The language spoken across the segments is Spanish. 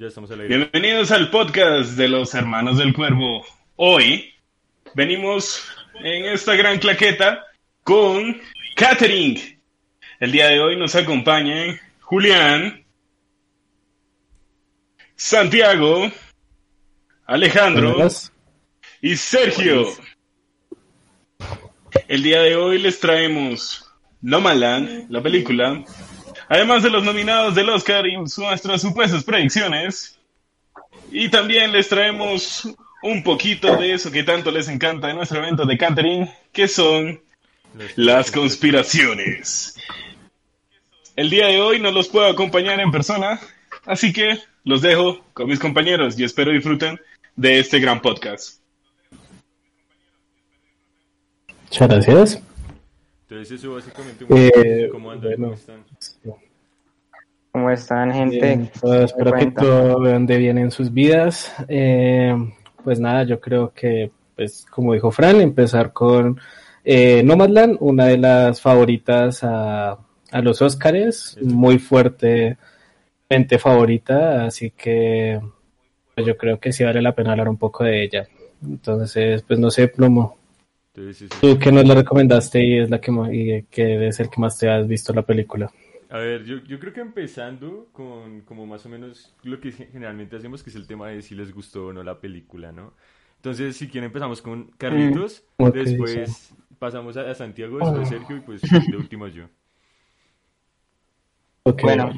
Ya estamos al aire. Bienvenidos al podcast de los Hermanos del Cuervo. Hoy venimos en esta gran claqueta con Catering. El día de hoy nos acompañan Julián, Santiago, Alejandro Buenas. y Sergio. El día de hoy les traemos Nomadland, la película, además de los nominados del Oscar y nuestras supuestas predicciones. Y también les traemos un poquito de eso que tanto les encanta de nuestro evento de catering, que son las conspiraciones. El día de hoy no los puedo acompañar en persona, así que los dejo con mis compañeros y espero disfruten de este gran podcast. Muchas gracias. Entonces eso básicamente... Eh, ¿Cómo andan? ¿Cómo bueno. están? ¿Cómo están, gente? Bien, pues, espero que todo vean de bien en sus vidas. Eh, pues nada, yo creo que, pues como dijo Fran, empezar con eh, Nomadland, una de las favoritas a, a los Óscares, muy fuertemente favorita, así que pues, yo creo que sí vale la pena hablar un poco de ella. Entonces, pues no sé, Plomo, sí, sí. tú que nos la recomendaste y es la que más, y que es el que más te has visto la película. A ver, yo, yo creo que empezando con como más o menos lo que generalmente hacemos, que es el tema de si les gustó o no la película, ¿no? Entonces, si quieren empezamos con Carlitos, Mm, después pasamos a, a Santiago, después Sergio y pues de último yo. Ok, Bueno.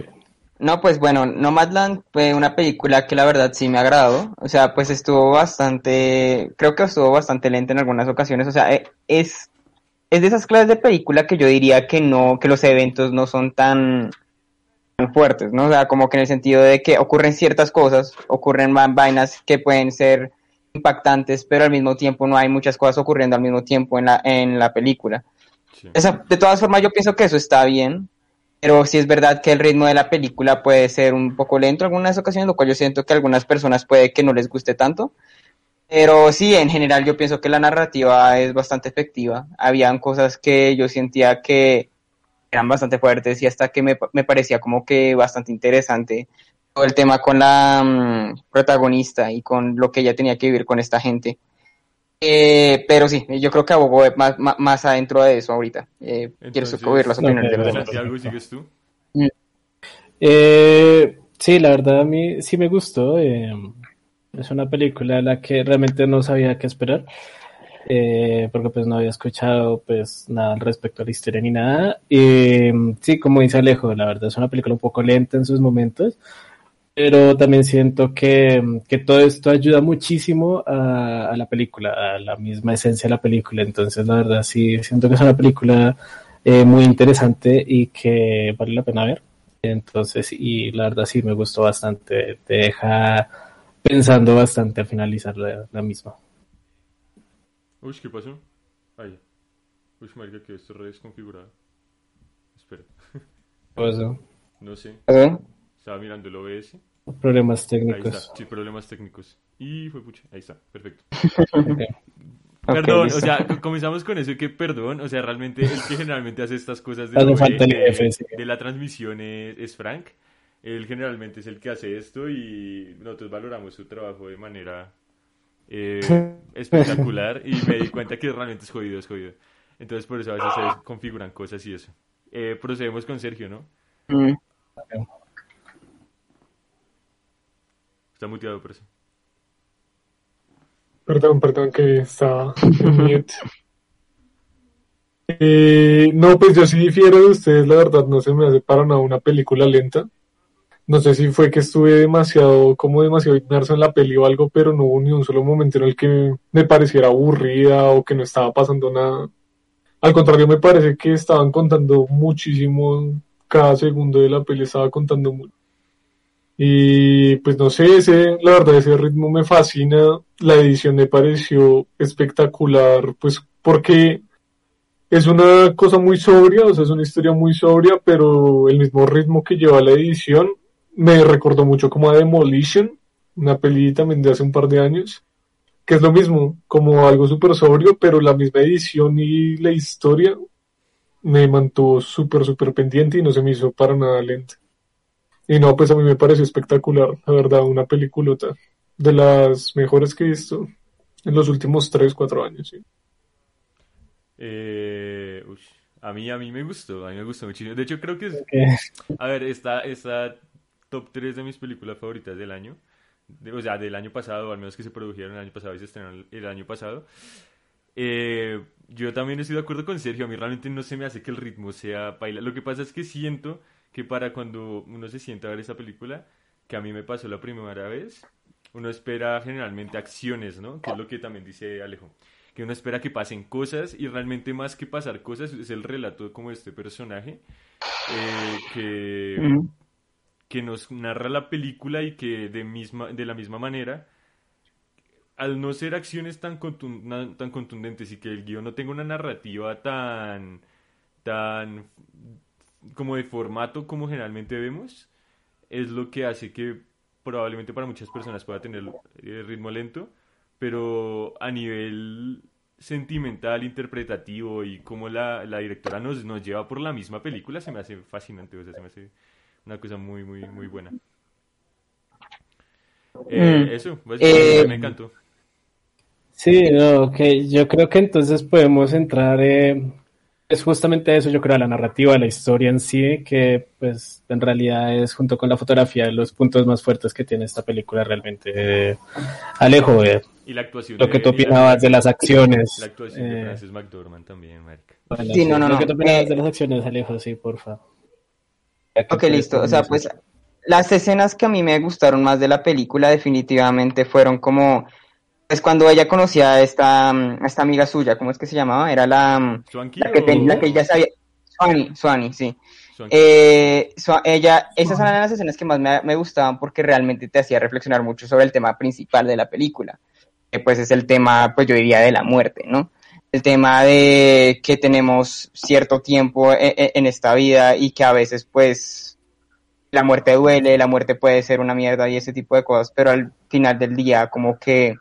No, pues bueno, Nomadland fue una película que la verdad sí me agradó. O sea, pues estuvo bastante, creo que estuvo bastante lenta en algunas ocasiones. O sea, eh, es, es de esas clases de película que yo diría que no, que los eventos no son tan, tan fuertes, ¿no? O sea, como que en el sentido de que ocurren ciertas cosas, ocurren va- vainas que pueden ser impactantes, pero al mismo tiempo no hay muchas cosas ocurriendo al mismo tiempo en la, en la película. Sí. Esa- de todas formas, yo pienso que eso está bien, pero sí es verdad que el ritmo de la película puede ser un poco lento en algunas ocasiones, lo cual yo siento que a algunas personas puede que no les guste tanto. Pero sí, en general yo pienso que la narrativa es bastante efectiva. Habían cosas que yo sentía que eran bastante fuertes y hasta que me, me parecía como que bastante interesante todo el tema con la mm, protagonista y con lo que ella tenía que vivir con esta gente. Eh, pero sí, yo creo que abogó más, más, más adentro de eso ahorita. Eh, quiero oír las opiniones de los. Santiago, ¿sigues tú? Eh, sí, la verdad a mí sí me gustó. eh, es una película a la que realmente no sabía qué esperar, eh, porque pues no había escuchado pues nada respecto a la historia ni nada. Y sí, como dice Alejo, la verdad es una película un poco lenta en sus momentos, pero también siento que, que todo esto ayuda muchísimo a, a la película, a la misma esencia de la película. Entonces, la verdad sí siento que es una película eh, muy interesante y que vale la pena ver. Entonces, y la verdad sí me gustó bastante. Te deja pensando bastante al finalizar la, la misma. Uy, ¿qué pasó? Ahí. Uy, marica, que esto re desconfigurado. Espera, Pues, ¿no? no sé. ¿Eh? Estaba mirando el OBS. Problemas Ahí técnicos. está. Sí, problemas técnicos. Y fue pucha. Ahí está. Perfecto. Perdón, o sea, co- comenzamos con eso que perdón, o sea, realmente el que generalmente hace estas cosas de, la transmisión es, es Frank. Él generalmente es el que hace esto y nosotros valoramos su trabajo de manera eh, espectacular y me di cuenta que realmente es jodido, es jodido. Entonces por eso a veces se desconfiguran cosas y eso. Eh, procedemos con Sergio, ¿no? Mm. Está muteado por eso. Perdón, perdón que estaba en mute. Eh, no, pues yo sí difiero de ustedes, la verdad no se me hace para nada una película lenta. No sé si fue que estuve demasiado, como demasiado inmerso en la peli o algo, pero no hubo ni un solo momento en el que me pareciera aburrida o que no estaba pasando nada. Al contrario, me parece que estaban contando muchísimo, cada segundo de la peli estaba contando mucho. Y pues no sé, ese, la verdad ese ritmo me fascina, la edición me pareció espectacular, pues porque es una cosa muy sobria, o sea, es una historia muy sobria, pero el mismo ritmo que lleva la edición me recordó mucho como a Demolition, una peli también de hace un par de años, que es lo mismo, como algo súper sobrio, pero la misma edición y la historia me mantuvo súper, súper pendiente y no se me hizo para nada lenta. Y no, pues a mí me pareció espectacular, la verdad, una peliculota de las mejores que he visto en los últimos 3, 4 años. Sí. Eh, uy, a mí, a mí me gustó, a mí me gustó muchísimo. De hecho, creo que es, Ok. a ver, está, está top 3 de mis películas favoritas del año. De- o sea, del año pasado, al menos que se produjeron el año pasado y se estrenaron el, año pasado. Eh, yo también estoy de acuerdo con Sergio, a mí realmente no se me hace que el ritmo sea baila. Lo que pasa es que siento que para cuando uno se sienta a ver esa película, que a mí me pasó la primera vez, uno espera generalmente acciones, ¿no? Que es lo que también dice Alejo. Que uno espera que pasen cosas y realmente más que pasar cosas es el relato como este personaje eh, que. Que nos narra la película y que de, misma, de la misma manera, al no ser acciones tan, tan contundentes y que el guion no tenga una narrativa tan, tan como de formato como generalmente vemos, es lo que hace que probablemente para muchas personas pueda tener eh, ritmo lento, pero a nivel sentimental, interpretativo y como la, la directora nos, nos lleva por la misma película, se me hace fascinante, o sea, se me hace una cosa muy, muy, muy buena. Eh, Mm. Eso, básicamente Eh, me encantó. Sí, no, ok. Yo creo que entonces podemos entrar. eh, es justamente eso, yo creo, la narrativa, la historia en sí, que pues en realidad es junto con la fotografía los puntos más fuertes que tiene esta película realmente. Eh, Alejo, eh, Y la actuación lo que tú opinabas de las acciones. La actuación de eh, Frances McDormand también, bueno, Sí, no, no, Lo no. que tú opinabas Eh, de las acciones, Alejo, sí, porfa. Ya que Ok, listo. O sea, pues las escenas que a mí me gustaron más de la película definitivamente fueron como, pues cuando ella conocía a esta, mm, a esta amiga suya, ¿cómo es que se llamaba? Era la, mm, ¿Swanky la que, ten- la que ya sabía, Swani, Swani, sí. Eh, ella, esas eran las escenas que más me, me gustaban porque realmente te hacía reflexionar mucho sobre el tema principal de la película, que pues es el tema, pues yo diría, de la muerte, ¿no? El tema de que tenemos cierto tiempo e- e- en esta vida y que a veces pues la muerte duele, la muerte puede ser una mierda y ese tipo de cosas, pero al final del día como que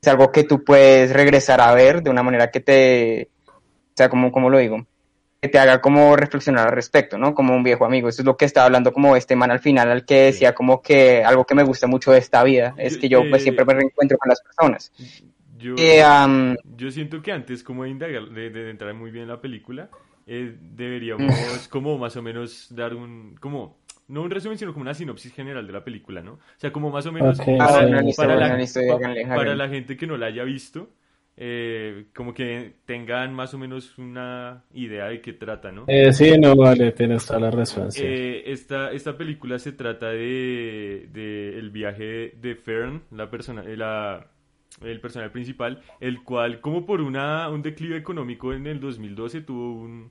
es algo que tú puedes regresar a ver de una manera que te, o sea, como, como lo digo, que te haga como reflexionar al respecto, ¿no? Como un viejo amigo. Eso es lo que estaba hablando como este man al final, al que decía como que algo que me gusta mucho de esta vida es que yo pues eh, siempre me reencuentro con las personas. Yo, Eh, am, yo siento que antes, como de, indagar- de, de entrar muy bien en la película, eh, deberíamos como más o menos dar un, como, no un resumen, sino como una sinopsis general de la película, ¿no? O sea, como más o menos Ah, para, bueno, listo, para bueno, la, para la gente que no la haya visto, eh, como que tengan más o menos una idea de qué trata, ¿no? Eh, sí, no, vale, tienes toda la razón. sí. Eh, esta, esta película se trata de, de el viaje de Fern, la persona, eh, la, el personaje principal, el cual, como por una, un declive económico en el 2012, tuvo un,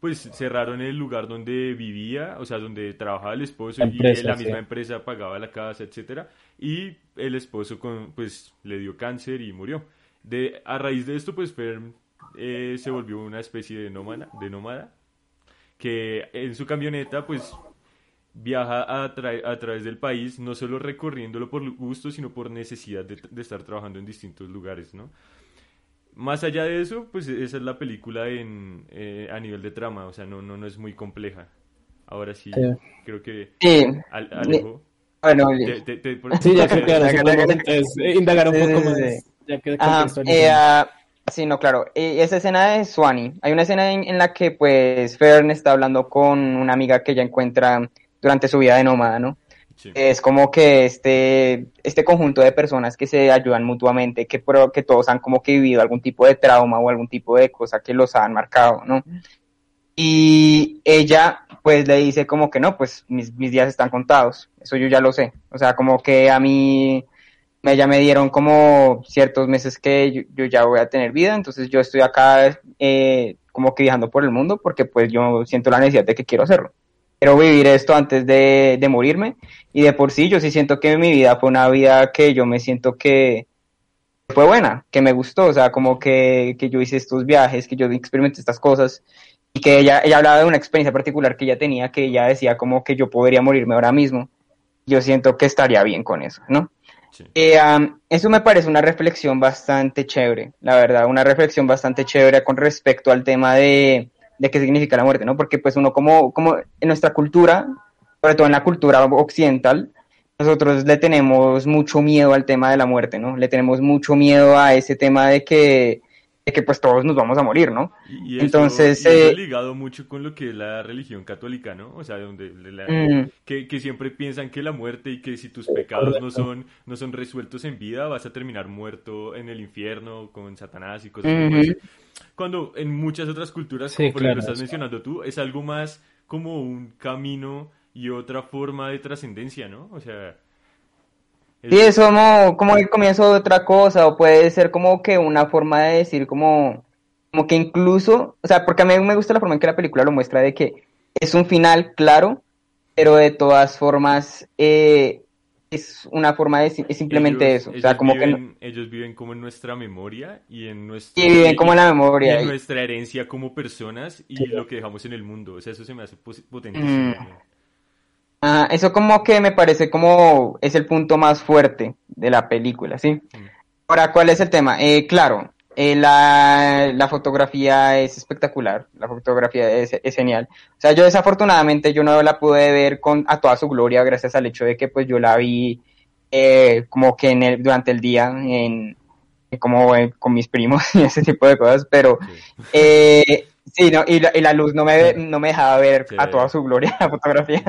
pues cerraron el lugar donde vivía, o sea, donde trabajaba el esposo y la sí. misma empresa pagaba la casa, etcétera, y el esposo con, pues le dio cáncer y murió. De, a raíz de esto, pues Fern eh, se volvió una especie de nómada, de nómada que en su camioneta pues viaja a, tra- a través del país, no solo recorriéndolo por gusto, sino por necesidad de, de estar trabajando en distintos lugares, ¿no? Más allá de eso, pues esa es la película en, eh, a nivel de trama, o sea, no, no, no es muy compleja. Ahora sí, Sí. creo que sí, Al- Alejo... bueno, te- te- te- por- Sí, ya creo que ahora podemos indagar un poco más. sí. Ya que Ajá, contextualizamos. eh, ah, sí, no, claro. Eh, esa escena de Swanee. Hay una escena en, en la que, pues, Fern está hablando con una amiga que ella encuentra durante su vida de nómada, ¿no? sí. Es como que este, este conjunto de personas que se ayudan mutuamente, que, que todos han como que vivido algún tipo de trauma o algún tipo de cosa que los han marcado, ¿no? Y ella, pues, le dice como que no, pues, mis, mis días están contados. Eso yo ya lo sé. O sea, como que a mí, ya me dieron como ciertos meses que yo, yo ya voy a tener vida, entonces yo estoy acá eh, como que viajando por el mundo porque pues yo siento la necesidad de que quiero hacerlo. Quiero vivir esto antes de, de morirme y de por sí yo sí siento que mi vida fue una vida que yo me siento que fue buena, que me gustó, o sea, como que, que yo hice estos viajes, que yo experimenté estas cosas y que ella, ella hablaba de una experiencia particular que ella tenía, que ella decía como que yo podría morirme ahora mismo. Yo siento que estaría bien con eso, ¿no? Sí. Eh, um, eso me parece una reflexión bastante chévere, la verdad, una reflexión bastante chévere con respecto al tema de, de qué significa la muerte, ¿no? Porque pues uno como, como en nuestra cultura, sobre todo en la cultura occidental, nosotros le tenemos mucho miedo al tema de la muerte, ¿no? Le tenemos mucho miedo a ese tema de que, de que pues todos nos vamos a morir, ¿no? Y, y eso, Entonces, y eso eh, ligado mucho con lo que es la religión católica, ¿no? O sea, donde la- Mm. que, que siempre piensan que la muerte y que si tus pecados no son, no son resueltos en vida, vas a terminar muerto en el infierno con Satanás y cosas eso. Cuando en muchas otras culturas, Sí, como por ejemplo claro. estás mencionando tú, es algo más como un camino y otra forma de trascendencia, ¿no? O sea... Sí, es como, como el comienzo de otra cosa, o puede ser como que una forma de decir como, como que incluso, o sea, porque a mí me gusta la forma en que la película lo muestra de que es un final claro, pero de todas formas eh, es una forma de es simplemente ellos- eso, o sea, ellos como que viven, ellos viven como en nuestra memoria y en nuestro y viven como en la y memoria. en y- nuestra herencia como personas y Sí. lo que dejamos en el mundo. O sea, eso se me hace potentísimo. Mm. Ah, eso como que me parece como es el punto más fuerte de la película, ¿sí? Mm. Ahora, ¿cuál es el tema? Eh, claro, eh, la, la fotografía es espectacular, la fotografía es, es genial. O sea, yo desafortunadamente yo no la pude ver con a toda su gloria gracias al hecho de que pues yo la vi eh, como que en el, durante el día en como eh, con mis primos y ese tipo de cosas, pero Sí. Sí, no, y la, y la luz no me, no me dejaba ver Sí. a toda su gloria la fotografía.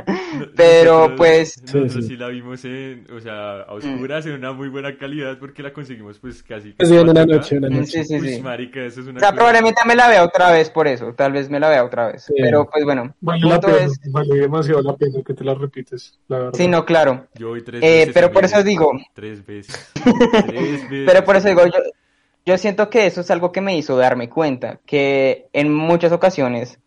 Pero, nosotros- pues- Nosotros Sí, sí. sí la vimos en, o sea, a oscuras en una muy buena calidad porque la conseguimos pues casi. Pues sí, en una 4K. noche, una noche. Sí, sí, Uy, sí. marica, eso es una O sea, cosa- probablemente me la vea otra vez por eso, tal vez me la vea otra vez. Sí. Pero pues bueno, Vale la pena, es, vale demasiado la pena que te la repites, la verdad. sí, no, claro. Yo voy tres Eh, veces. pero por eso digo- Tres veces. Tres veces. Pero por eso digo, yo, yo siento que eso es algo que me hizo darme cuenta, que en muchas ocasiones,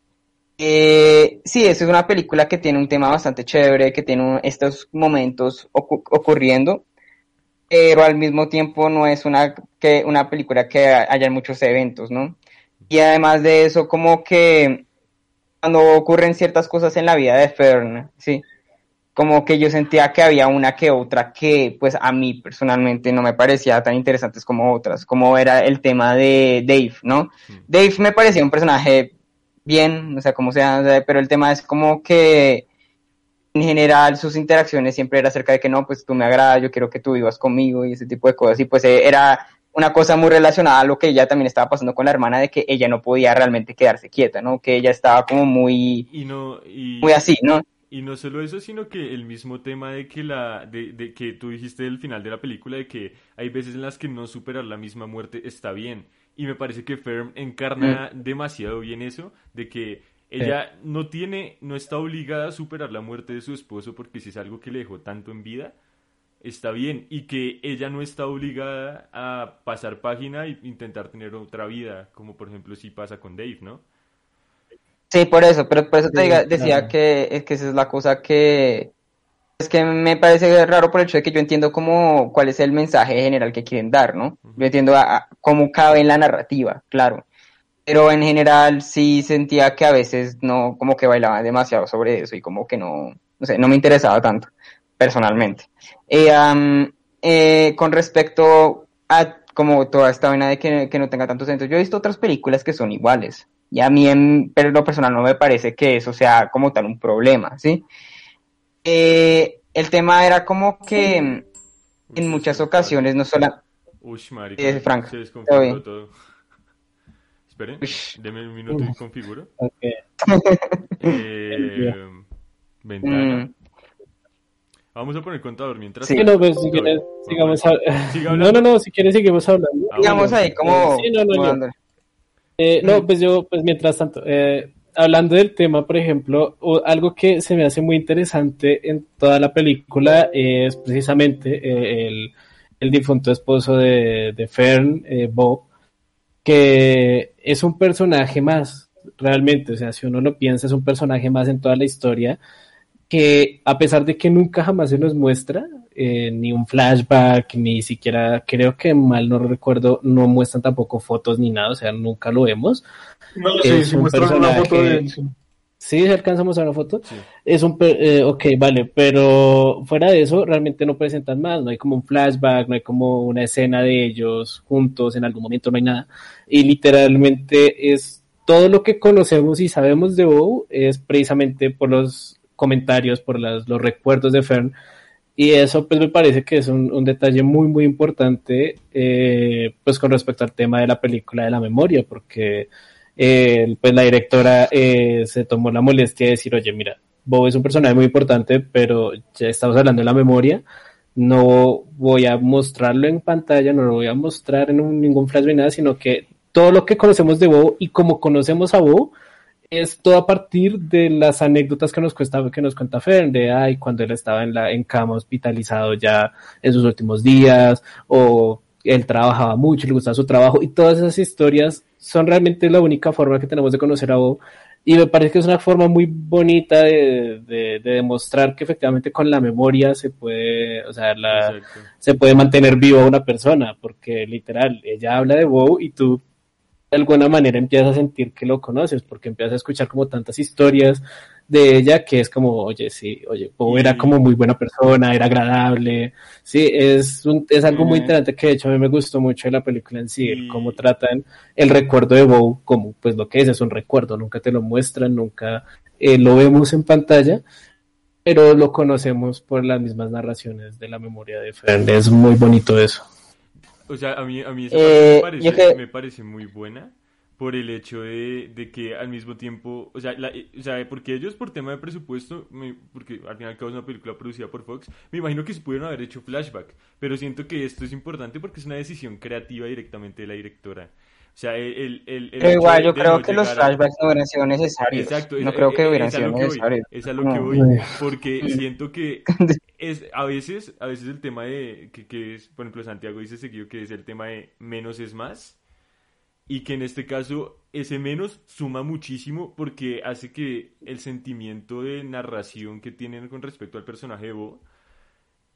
eh, sí, eso es una película que tiene un tema bastante chévere, que tiene estos momentos ocu- ocurriendo, pero al mismo tiempo no es una, que, una película que haya muchos eventos, ¿no? Y además de eso, como que cuando ocurren ciertas cosas en la vida de Fern, sí, como que yo sentía que había una que otra que pues a mí personalmente no me parecía tan interesantes como otras, como era el tema de Dave, ¿no? Mm. Dave me parecía un personaje bien, o sea, como sea, pero el tema es como que en general sus interacciones siempre era acerca de que no, pues tú me agradas, yo quiero que tú vivas conmigo y ese tipo de cosas, y pues eh, era una cosa muy relacionada a lo que ella también estaba pasando con la hermana, de que ella no podía realmente quedarse quieta, ¿no? Que ella estaba como muy, Y no, y, muy así, ¿no? Y no solo eso, sino que el mismo tema de que la, de, de que tú dijiste del final de la película, de que hay veces en las que no superar la misma muerte está bien. Y me parece que Ferm encarna demasiado bien eso, de que ella no tiene, no está obligada a superar la muerte de su esposo porque si es algo que le dejó tanto en vida, está bien. Y que ella no está obligada a pasar página e intentar tener otra vida, como por ejemplo si pasa con Dave, ¿no? Sí, por eso, pero por eso te Sí, diga- decía claro. que, es que esa es la cosa que es que me parece raro por el hecho de que yo entiendo cómo cuál es el mensaje general que quieren dar, ¿no? Yo entiendo a- a cómo cabe en la narrativa, claro. Pero en general sí sentía que a veces no, como que bailaban demasiado sobre eso y como que no, no sé, no me interesaba tanto, personalmente. Eh, eh, con respecto a como toda esta vaina de que, que no tenga tanto sentido, yo he visto otras películas que son iguales. Y a mí, en, pero lo personal, no me parece que eso sea como tal un problema, ¿sí? Eh, el tema era como que Uy, en muchas ocasiones no solo... Uy, marica, es Frank. se desconfiguró todo. Esperen, deme un minuto y configuro. Ok. Eh, ventana. Mm, Vamos a poner contador mientras. Sí. No, pues si quieres, sigamos Siga No, no, no, si quieres seguimos hablando. Ah, digamos bueno. ahí como... Sí, no, no. Eh, no, pues yo, pues mientras tanto, eh, hablando del tema, por ejemplo, algo que se me hace muy interesante en toda la película es precisamente eh, el, el difunto esposo de, de Fern, eh, Bob, que es un personaje más, realmente, o sea, si uno lo piensa, es un personaje más en toda la historia, que a pesar de que nunca jamás se nos muestra, eh, ni un flashback, ni siquiera, creo que mal no recuerdo, no muestran tampoco fotos ni nada, o sea, nunca lo vemos. No, sí, es sí un muestran una foto de él, sí. Sí, se alcanza a mostrar una foto. Sí. Es un, eh, ok, vale, pero fuera de eso, realmente no presentan más, no hay como un flashback, no hay como una escena de ellos juntos en algún momento, no hay nada. Y literalmente es todo lo que conocemos y sabemos de Bow es precisamente por los comentarios, por las, los recuerdos de Fern. Y eso pues me parece que es un, un detalle muy, muy importante eh, pues con respecto al tema de la película de la memoria, porque eh, pues la directora eh, se tomó la molestia de decir, oye, mira, Bob es un personaje muy importante, pero ya estamos hablando de la memoria, no voy a mostrarlo en pantalla, no lo voy a mostrar en un, ningún flash ni nada, sino que todo lo que conocemos de Bob y como conocemos a Bob, es todo a partir de las anécdotas que nos cuesta, que nos cuenta Fern, de ay, cuando él estaba en la, en cama hospitalizado ya en sus últimos días, o él trabajaba mucho, le gustaba su trabajo, y todas esas historias son realmente la única forma que tenemos de conocer a Bob. Y me parece que es una forma muy bonita de, de, de demostrar que efectivamente con la memoria se puede, o sea, la, se puede mantener viva una persona, porque literal, ella habla de Bob y tú de alguna manera empiezas a sentir que lo conoces, porque empiezas a escuchar como tantas historias de ella que es como, oye, sí, oye, Y- era como muy buena persona, era agradable, sí, es, un, es algo muy interesante que de hecho a mí me gustó mucho de la película en sí, el cómo tratan el recuerdo de Bob como pues lo que es, es un recuerdo, nunca te lo muestran, nunca eh, lo vemos en pantalla, pero lo conocemos por las mismas narraciones de la memoria de Fern, es muy bonito eso. O sea, a mí, a mí esa Eh, parte me, parece, que- me parece muy buena por el hecho de, de que al mismo tiempo, o sea, la- o sea, porque ellos por tema de presupuesto, me- porque al final cabo es una película producida por Fox, me imagino que se pudieron haber hecho flashback, pero siento que esto es importante porque es una decisión creativa directamente de la directora. O sea, el, el, el- Pero igual yo creo no que los llegar a- flashbacks no hubieran sido necesarios. Exacto, no es- creo que hubieran sido necesarios. Es a lo que voy, porque siento que es a veces, a veces el tema de que, que es, por ejemplo, Santiago dice seguido que es el tema de menos es más y que en este caso ese menos suma muchísimo porque hace que el sentimiento de narración que tienen con respecto al personaje de Bo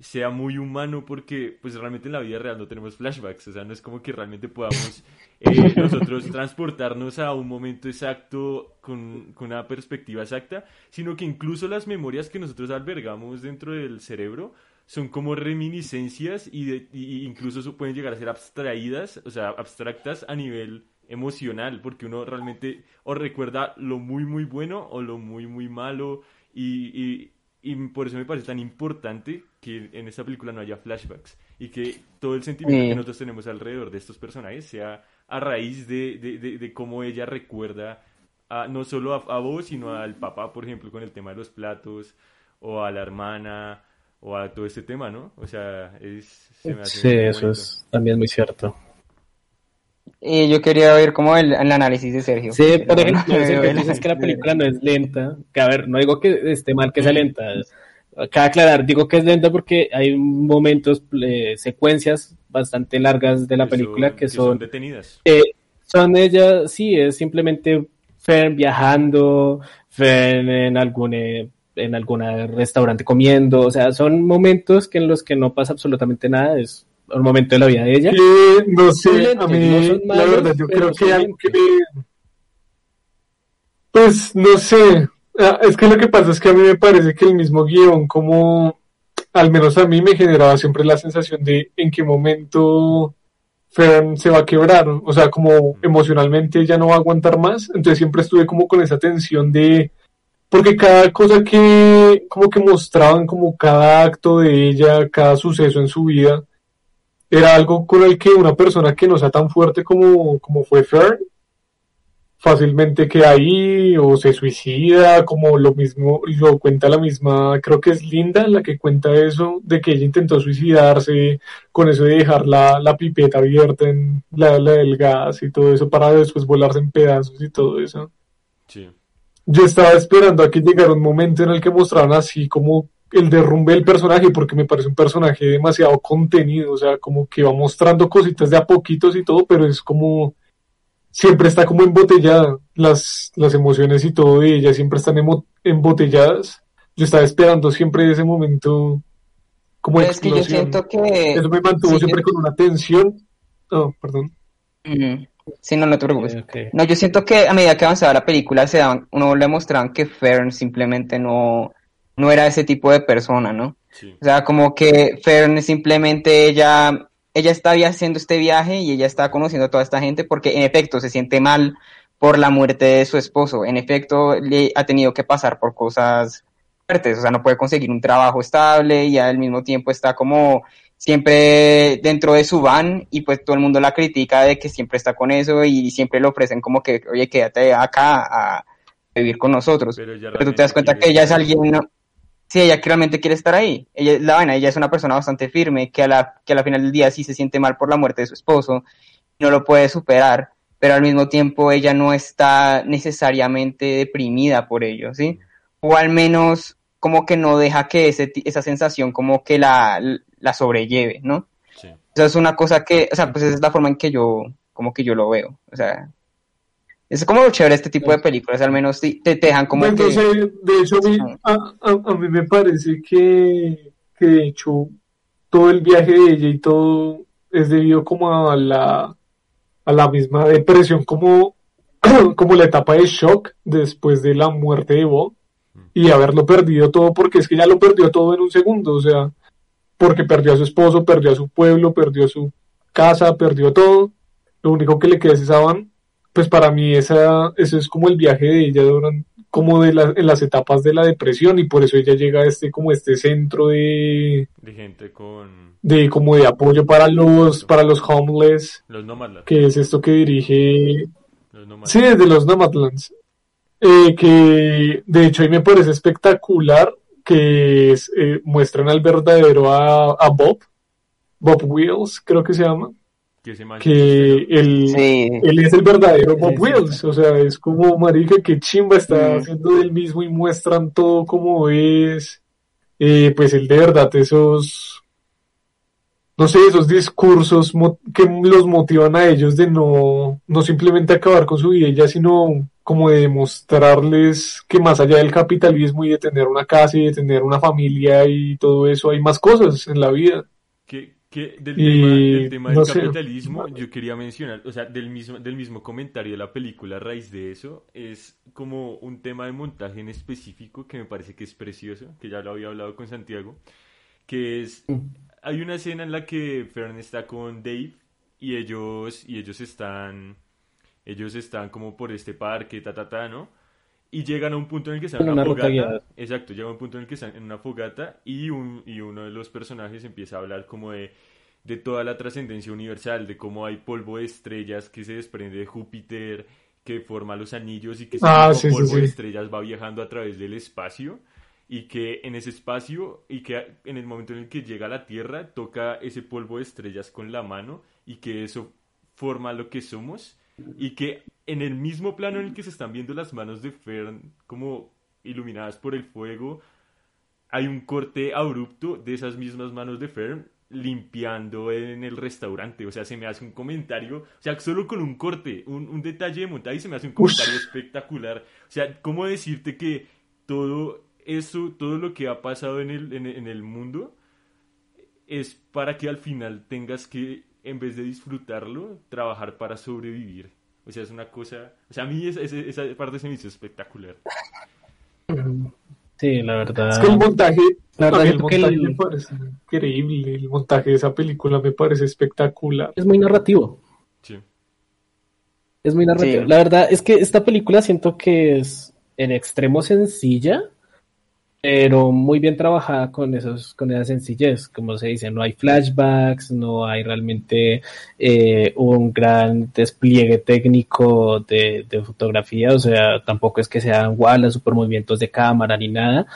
sea muy humano porque pues realmente en la vida real no tenemos flashbacks, o sea, no es como que realmente podamos eh, nosotros transportarnos a un momento exacto con, con una perspectiva exacta, sino que incluso las memorias que nosotros albergamos dentro del cerebro son como reminiscencias y, de- y incluso pueden llegar a ser abstraídas, o sea, abstractas a nivel emocional, porque uno realmente o recuerda lo muy muy bueno o lo muy muy malo y, y, y por eso me parece tan importante que en esta película no haya flashbacks y que todo el sentimiento Sí. que nosotros tenemos alrededor de estos personajes sea a raíz de, de, de, de cómo ella recuerda a- no solo a, a vos, sino al papá, por ejemplo, con el tema de los platos, o a la hermana, o a todo este tema, ¿no? O sea, es, se me hace Sí, eso bonito. es también muy cierto. Y yo quería oír como el, el análisis de Sergio. Sí, por ejemplo, no, si no, tú no, dices que la película no es lenta, que a ver, no digo que esté mal que sea lenta, cabe aclarar, digo que es lenta porque hay momentos, eh, secuencias bastante largas de la Que película son- que son, detenidas. eh, son ellas, sí, es simplemente Fern viajando, Fern en algún, eh, en algún restaurante comiendo, o sea, son momentos que en los que no pasa absolutamente nada, es un momento de la vida de ella. Eh, no sé, Son a mí, no son la malos, verdad, yo creo que son que me- Pues, no sé, es que lo que pasa es que a mí me parece que el mismo guion, como, al menos a mí me generaba siempre la sensación de en qué momento Fern se va a quebrar, o sea, como emocionalmente ya no va a aguantar más, entonces siempre estuve como con esa tensión de, porque cada cosa que, como que mostraban, como cada acto de ella, cada suceso en su vida, era algo con el que una persona que no sea tan fuerte como, como fue Fern, fácilmente queda ahí o se suicida, como lo mismo, lo cuenta la misma, creo que es Linda la que cuenta eso, de que ella intentó suicidarse con eso de dejar la, la pipeta abierta en la, la del gas y todo eso para después volarse en pedazos y todo eso. Sí. Yo estaba esperando a que llegara un momento en el que mostraran así como el derrumbe del personaje, porque me parece un personaje demasiado contenido, o sea, como que va mostrando cositas de a poquitos y todo, pero es como siempre está como embotellada, las, las emociones y todo de ella siempre están emo- embotelladas. Yo estaba esperando siempre ese momento como Pero es que yo explosión. siento que... Eso me mantuvo sí, siempre yo- con una tensión. Oh, perdón. Ujú. Sí, no, no te preocupes. No, yo siento que a medida que avanzaba la película, se daban, uno le mostraban que Fern simplemente no, no era ese tipo de persona, ¿no? Sí. O sea, como que Fern simplemente ella, ella estaba haciendo este viaje y ella está conociendo a toda esta gente porque en efecto se siente mal por la muerte de su esposo. En efecto, le ha tenido que pasar por cosas fuertes, o sea, no puede conseguir un trabajo estable y al mismo tiempo está como siempre dentro de su van y pues todo el mundo la critica de que siempre está con eso y siempre le ofrecen como que, oye, quédate acá a vivir con nosotros. Pero Pero tú te das cuenta que ella es alguien, sí, ella realmente quiere estar ahí. Ella, la vaina, ella es una persona bastante firme que a la, que a la final del día sí se siente mal por la muerte de su esposo, no lo puede superar, pero al mismo tiempo ella no está necesariamente deprimida por ello, ¿sí? O al menos como que no deja que ese, esa sensación como que la, la sobrelleve, ¿no? Sí. Eso es una cosa que, o sea, pues esa es la forma en que yo, como que yo lo veo, o sea, es como lo chévere este tipo de películas, al menos te, te dejan como Bueno, que... entonces, de hecho, a mí, a, a- a mí me parece que, que de hecho todo el viaje de ella y todo es debido como a la, a la misma depresión, como, como la etapa de shock después de la muerte de Bob y haberlo perdido todo, porque es que ya lo perdió todo en un segundo, o sea, porque perdió a su esposo, perdió a su pueblo, perdió su casa, perdió todo. Lo único que le queda es esa van. Pues para mí esa, eso es como el viaje de ella durante, como de la- en las etapas de la depresión y por eso ella llega a este como este centro de, De gente con de como de apoyo para los para los homeless, los nómadas. que es esto que dirige Los. Sí, de los Nomadlands. Eh, que de hecho ahí me parece espectacular que es, eh, muestran al verdadero a, a Bob, Bob Wills, creo que se llama, Que se que él, Sí, él es el verdadero Bob Sí, sí, Wills, o sea, es como marica que chimba está haciendo del mismo y muestran todo como es, eh, pues él de verdad esos, no sé, esos discursos mo- que los motivan a ellos de no, no simplemente acabar con su vida ya, sino como de demostrarles que más allá del capitalismo y de tener una casa y de tener una familia y todo eso, hay más cosas en la vida. Que, del, Y, tema, del tema del no sé. capitalismo, yo quería mencionar, o sea, del mismo, del mismo comentario de la película a raíz de eso, es como un tema de montaje en específico que me parece que es precioso, que ya lo había hablado con Santiago, que es, hay una escena en la que Fern está con Dave y ellos, y ellos están, ellos están como por este parque, ta, ta, ta, ¿no? Y llegan a un punto en el que están en una fogata. guiada. Exacto, llega un punto en el que están en una fogata y, un, y uno de los personajes empieza a hablar como de, de toda la trascendencia universal, de cómo hay polvo de estrellas que se desprende de Júpiter, que forma los anillos y que ese Ah, mismo sí, sí, polvo de estrellas va viajando a través del espacio y que en ese espacio y que en el momento en el que llega a la Tierra toca ese polvo de estrellas con la mano y que eso forma lo que somos y que en el mismo plano en el que se están viendo las manos de Fern como iluminadas por el fuego, hay un corte abrupto de esas mismas manos de Fern limpiando en el restaurante. O sea, se me hace un comentario, o sea, solo con un corte, un, un detalle de montaje, se me hace un comentario espectacular. O sea, ¿cómo decirte que todo eso, todo lo que ha pasado en el, en, en el mundo es para que al final tengas que, en vez de disfrutarlo, trabajar para sobrevivir? O sea, es una cosa, o sea, a mí esa, esa- esa parte se me hizo espectacular. Sí, la verdad. Es que el montaje, La verdad el montaje el- me parece increíble, el montaje de esa película me parece espectacular. Es muy narrativo. Sí. Es muy narrativo. Sí. La verdad es que esta película siento que es en extremo sencilla, pero muy bien trabajada con esos, con esa sencillez. Como se dice, no hay flashbacks, no hay realmente eh, un gran despliegue técnico de, de fotografía, o sea, tampoco es que sean guau, los super movimientos de cámara ni nada.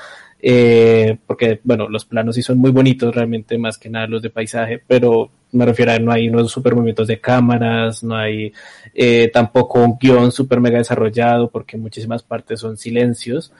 eh, porque, bueno, los planos sí son muy bonitos, realmente más que nada los de paisaje, pero me refiero a no hay unos super movimientos de cámaras, no hay eh, tampoco un guion super mega desarrollado, porque muchísimas partes son silencios,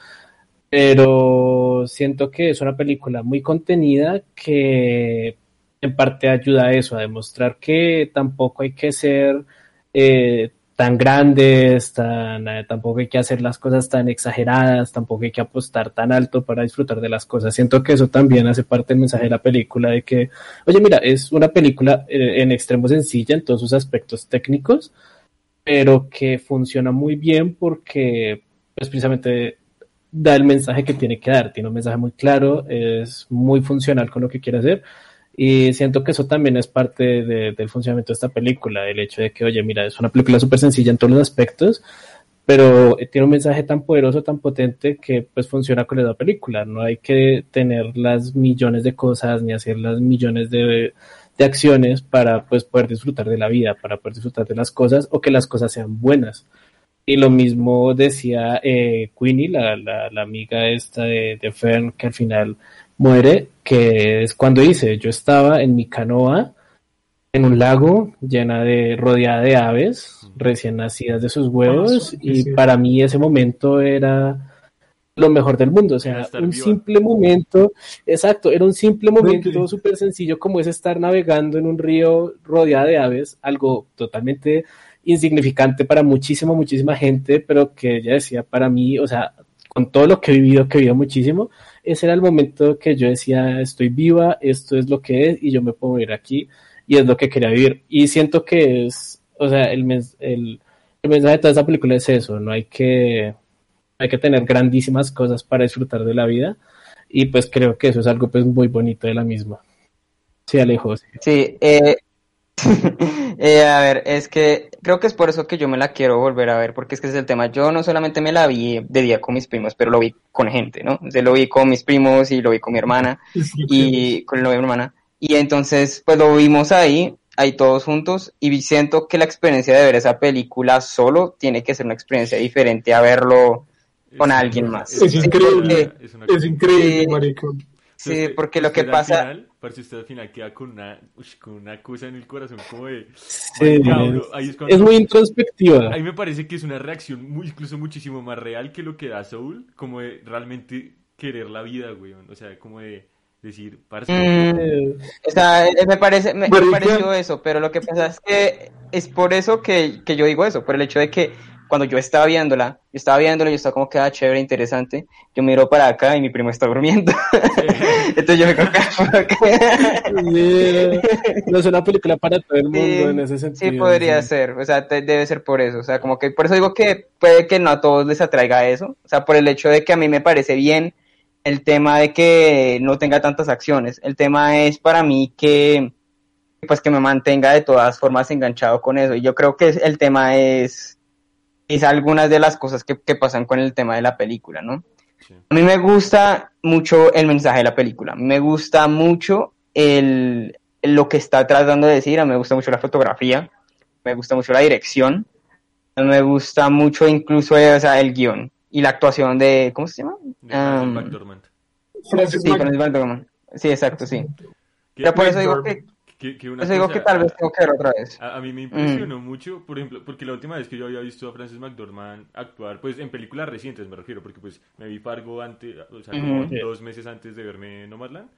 pero siento que es una película muy contenida que en parte ayuda a eso, a demostrar que tampoco hay que ser eh, tan grandes, tan, eh, tampoco hay que hacer las cosas tan exageradas, tampoco hay que apostar tan alto para disfrutar de las cosas. Siento que eso también hace parte del mensaje de la película, de que, oye, mira, es una película eh, en extremo sencilla en todos sus aspectos técnicos, pero que funciona muy bien porque, pues precisamente da el mensaje que tiene que dar, tiene un mensaje muy claro, es muy funcional con lo que quiere hacer. Y siento que eso también es parte de- del funcionamiento de esta película, el hecho de que, oye, mira, es una película súper sencilla en todos los aspectos, pero tiene un mensaje tan poderoso, tan potente que pues funciona con la película. No hay que tener las millones de cosas ni hacer las millones de, de acciones para pues poder disfrutar de la vida, para poder disfrutar de las cosas o que las cosas sean buenas. Y lo mismo decía eh, Queenie, la, la, la, amiga esta de, de Fern, que al final muere, que es cuando dice, yo estaba en mi canoa en un lago llena de rodeada de aves recién nacidas de sus huevos y para mí ese momento era lo mejor del mundo, o sea, un viva. simple momento, exacto, era un simple momento súper sencillo como es estar navegando en un río rodeada de aves, algo totalmente insignificante para muchísima, muchísima gente, pero que ella decía para mí, o sea, con todo lo que he vivido, que he vivido muchísimo, ese era el momento que yo decía, estoy viva, esto es lo que es y yo me puedo ir aquí y es lo que quería vivir. Y siento que es, o sea, el, el, el mensaje de toda esa película es eso, no hay que, hay que tener grandísimas cosas para disfrutar de la vida y pues creo que eso es algo pues muy bonito de la misma. Sí, Alejo. Sí, sí eh, eh, a ver, es que creo que es por eso que yo me la quiero volver a ver, porque es que es el tema. Yo no solamente me la vi de día con mis primos, pero lo vi con gente, ¿no? O sea, lo vi con mis primos y lo vi con mi hermana y con mi hermana. Y entonces, pues lo vimos ahí, ahí todos juntos, y siento que la experiencia de ver esa película solo tiene que ser una experiencia diferente a verlo con es alguien más. Es, increíble, es, increíble, sí, marico. Sí, Entonces, porque lo que pasa... Final, parece usted al final queda con una, con una cosa en el corazón como de... Sí, ahí es, cuando, es, muy introspectiva. A mí me parece que es una reacción muy, incluso muchísimo más real que lo que da Soul, como de realmente querer la vida, güey. O sea, como de decir, parce. Mm, o sea, me parece, me, me, pareció eso, pero lo que pasa es que es por eso que, que, yo digo eso, por el hecho de que cuando yo estaba viéndola, yo estaba viéndola, yo estaba como que ah, chévere, interesante, yo miro para acá y mi primo está durmiendo. Entonces yo me creo que... no es una película para todo el mundo sí, en ese sentido. Sí, podría sí. ser, o sea, te, debe ser por eso, o sea, como que por eso digo que puede que no a todos les atraiga eso, o sea, por el hecho de que a mí me parece bien el tema de que no tenga tantas acciones. El tema es para mí que pues que me mantenga de todas formas enganchado con eso. Y yo creo que el tema es, es algunas de las cosas que, que pasan con el tema de la película, ¿no? Sí. A mí me gusta mucho el mensaje de la película. Me gusta mucho el, lo que está tratando de decir. A mí me gusta mucho la fotografía. Me gusta mucho la dirección. Me gusta mucho incluso o sea, el guion y la actuación de, ¿cómo se llama? Um. Francis sí, Francis McDormand. Sí, exacto, sí. Pero por eso digo que, que, que una eso digo que tal vez tengo que ver otra vez. A, a mí me impresionó mm. mucho, por ejemplo, porque la última vez que yo había visto a Francis McDormand actuar, pues en películas recientes me refiero, porque pues me vi Fargo antes, o sea, como mm -hmm. dos meses antes de verme Nomadland.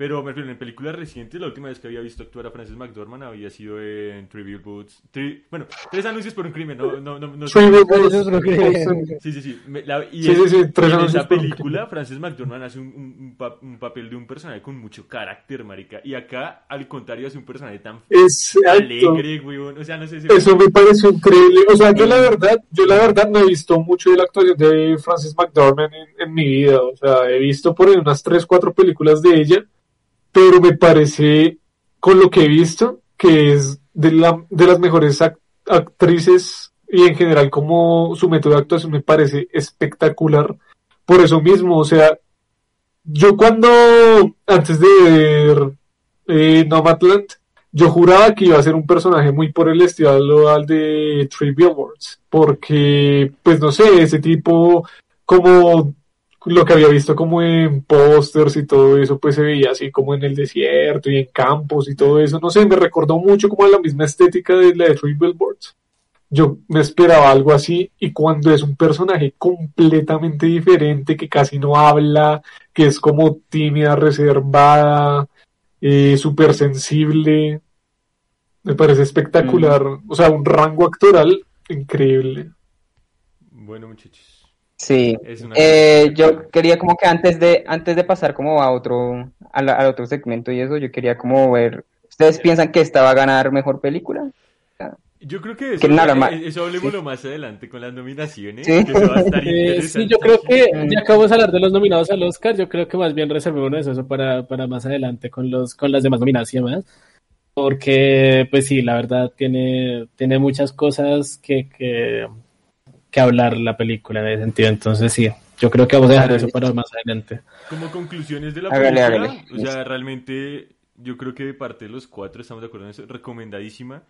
Pero me refiero, en películas recientes, la última vez que había visto actuar a Frances McDormand había sido en Trivial Boots. Tri, bueno, tres anuncios por un crimen, no, no, no, no Trivial Boots. Sí, sí, sí. La, y sí, en, sí, sí, tres en esa película, Frances McDormand hace un, un, un, papel de un personaje con mucho carácter, marica. Y acá, al contrario, hace un personaje tan Exacto. alegre, güey. O sea, no sé si Eso me pareció increíble. O sea, yo la verdad, yo la verdad no he visto mucho de la actuación de Frances McDormand en, en mi vida. O sea, he visto por ahí unas tres, cuatro películas de ella pero me parece, con lo que he visto, que es de, la, de las mejores act actrices y en general como su método de actuación me parece espectacular. Por eso mismo, o sea, yo cuando, antes de ver eh, Nomadland, yo juraba que iba a ser un personaje muy por el estilo al de Three Billboards, porque, pues no sé, ese tipo como lo que había visto como en pósters y todo eso, pues se veía así como en el desierto y en campos y todo eso. No sé, me recordó mucho como a la misma estética de la de Three Billboards. Yo me esperaba algo así y cuando es un personaje completamente diferente, que casi no habla, que es como tímida, reservada, eh, súper sensible, me parece espectacular. Mm. O sea, un rango actoral increíble. Bueno, muchachos. Sí, eh, yo quería como que antes de antes de pasar como a otro a la, al otro segmento y eso, yo quería como ver, ¿ustedes piensan que esta va a ganar mejor película? Yo creo que eso, que nada más. eso hablemoslo más adelante con las nominaciones. Sí, que eso va a estar eh, sí yo creo que ya acabamos de hablar de los nominados al Oscar, yo creo que más bien reservémonos eso para, para más adelante con los con las demás nominaciones, porque pues sí, la verdad tiene, tiene muchas cosas que, que que hablar la película en ese sentido. Entonces sí, yo creo que vamos a dejar eso para más adelante. Como conclusiones de la Hágale, película, hágale. o sea, realmente yo creo que de parte de los cuatro estamos de acuerdo en eso, recomendadísima.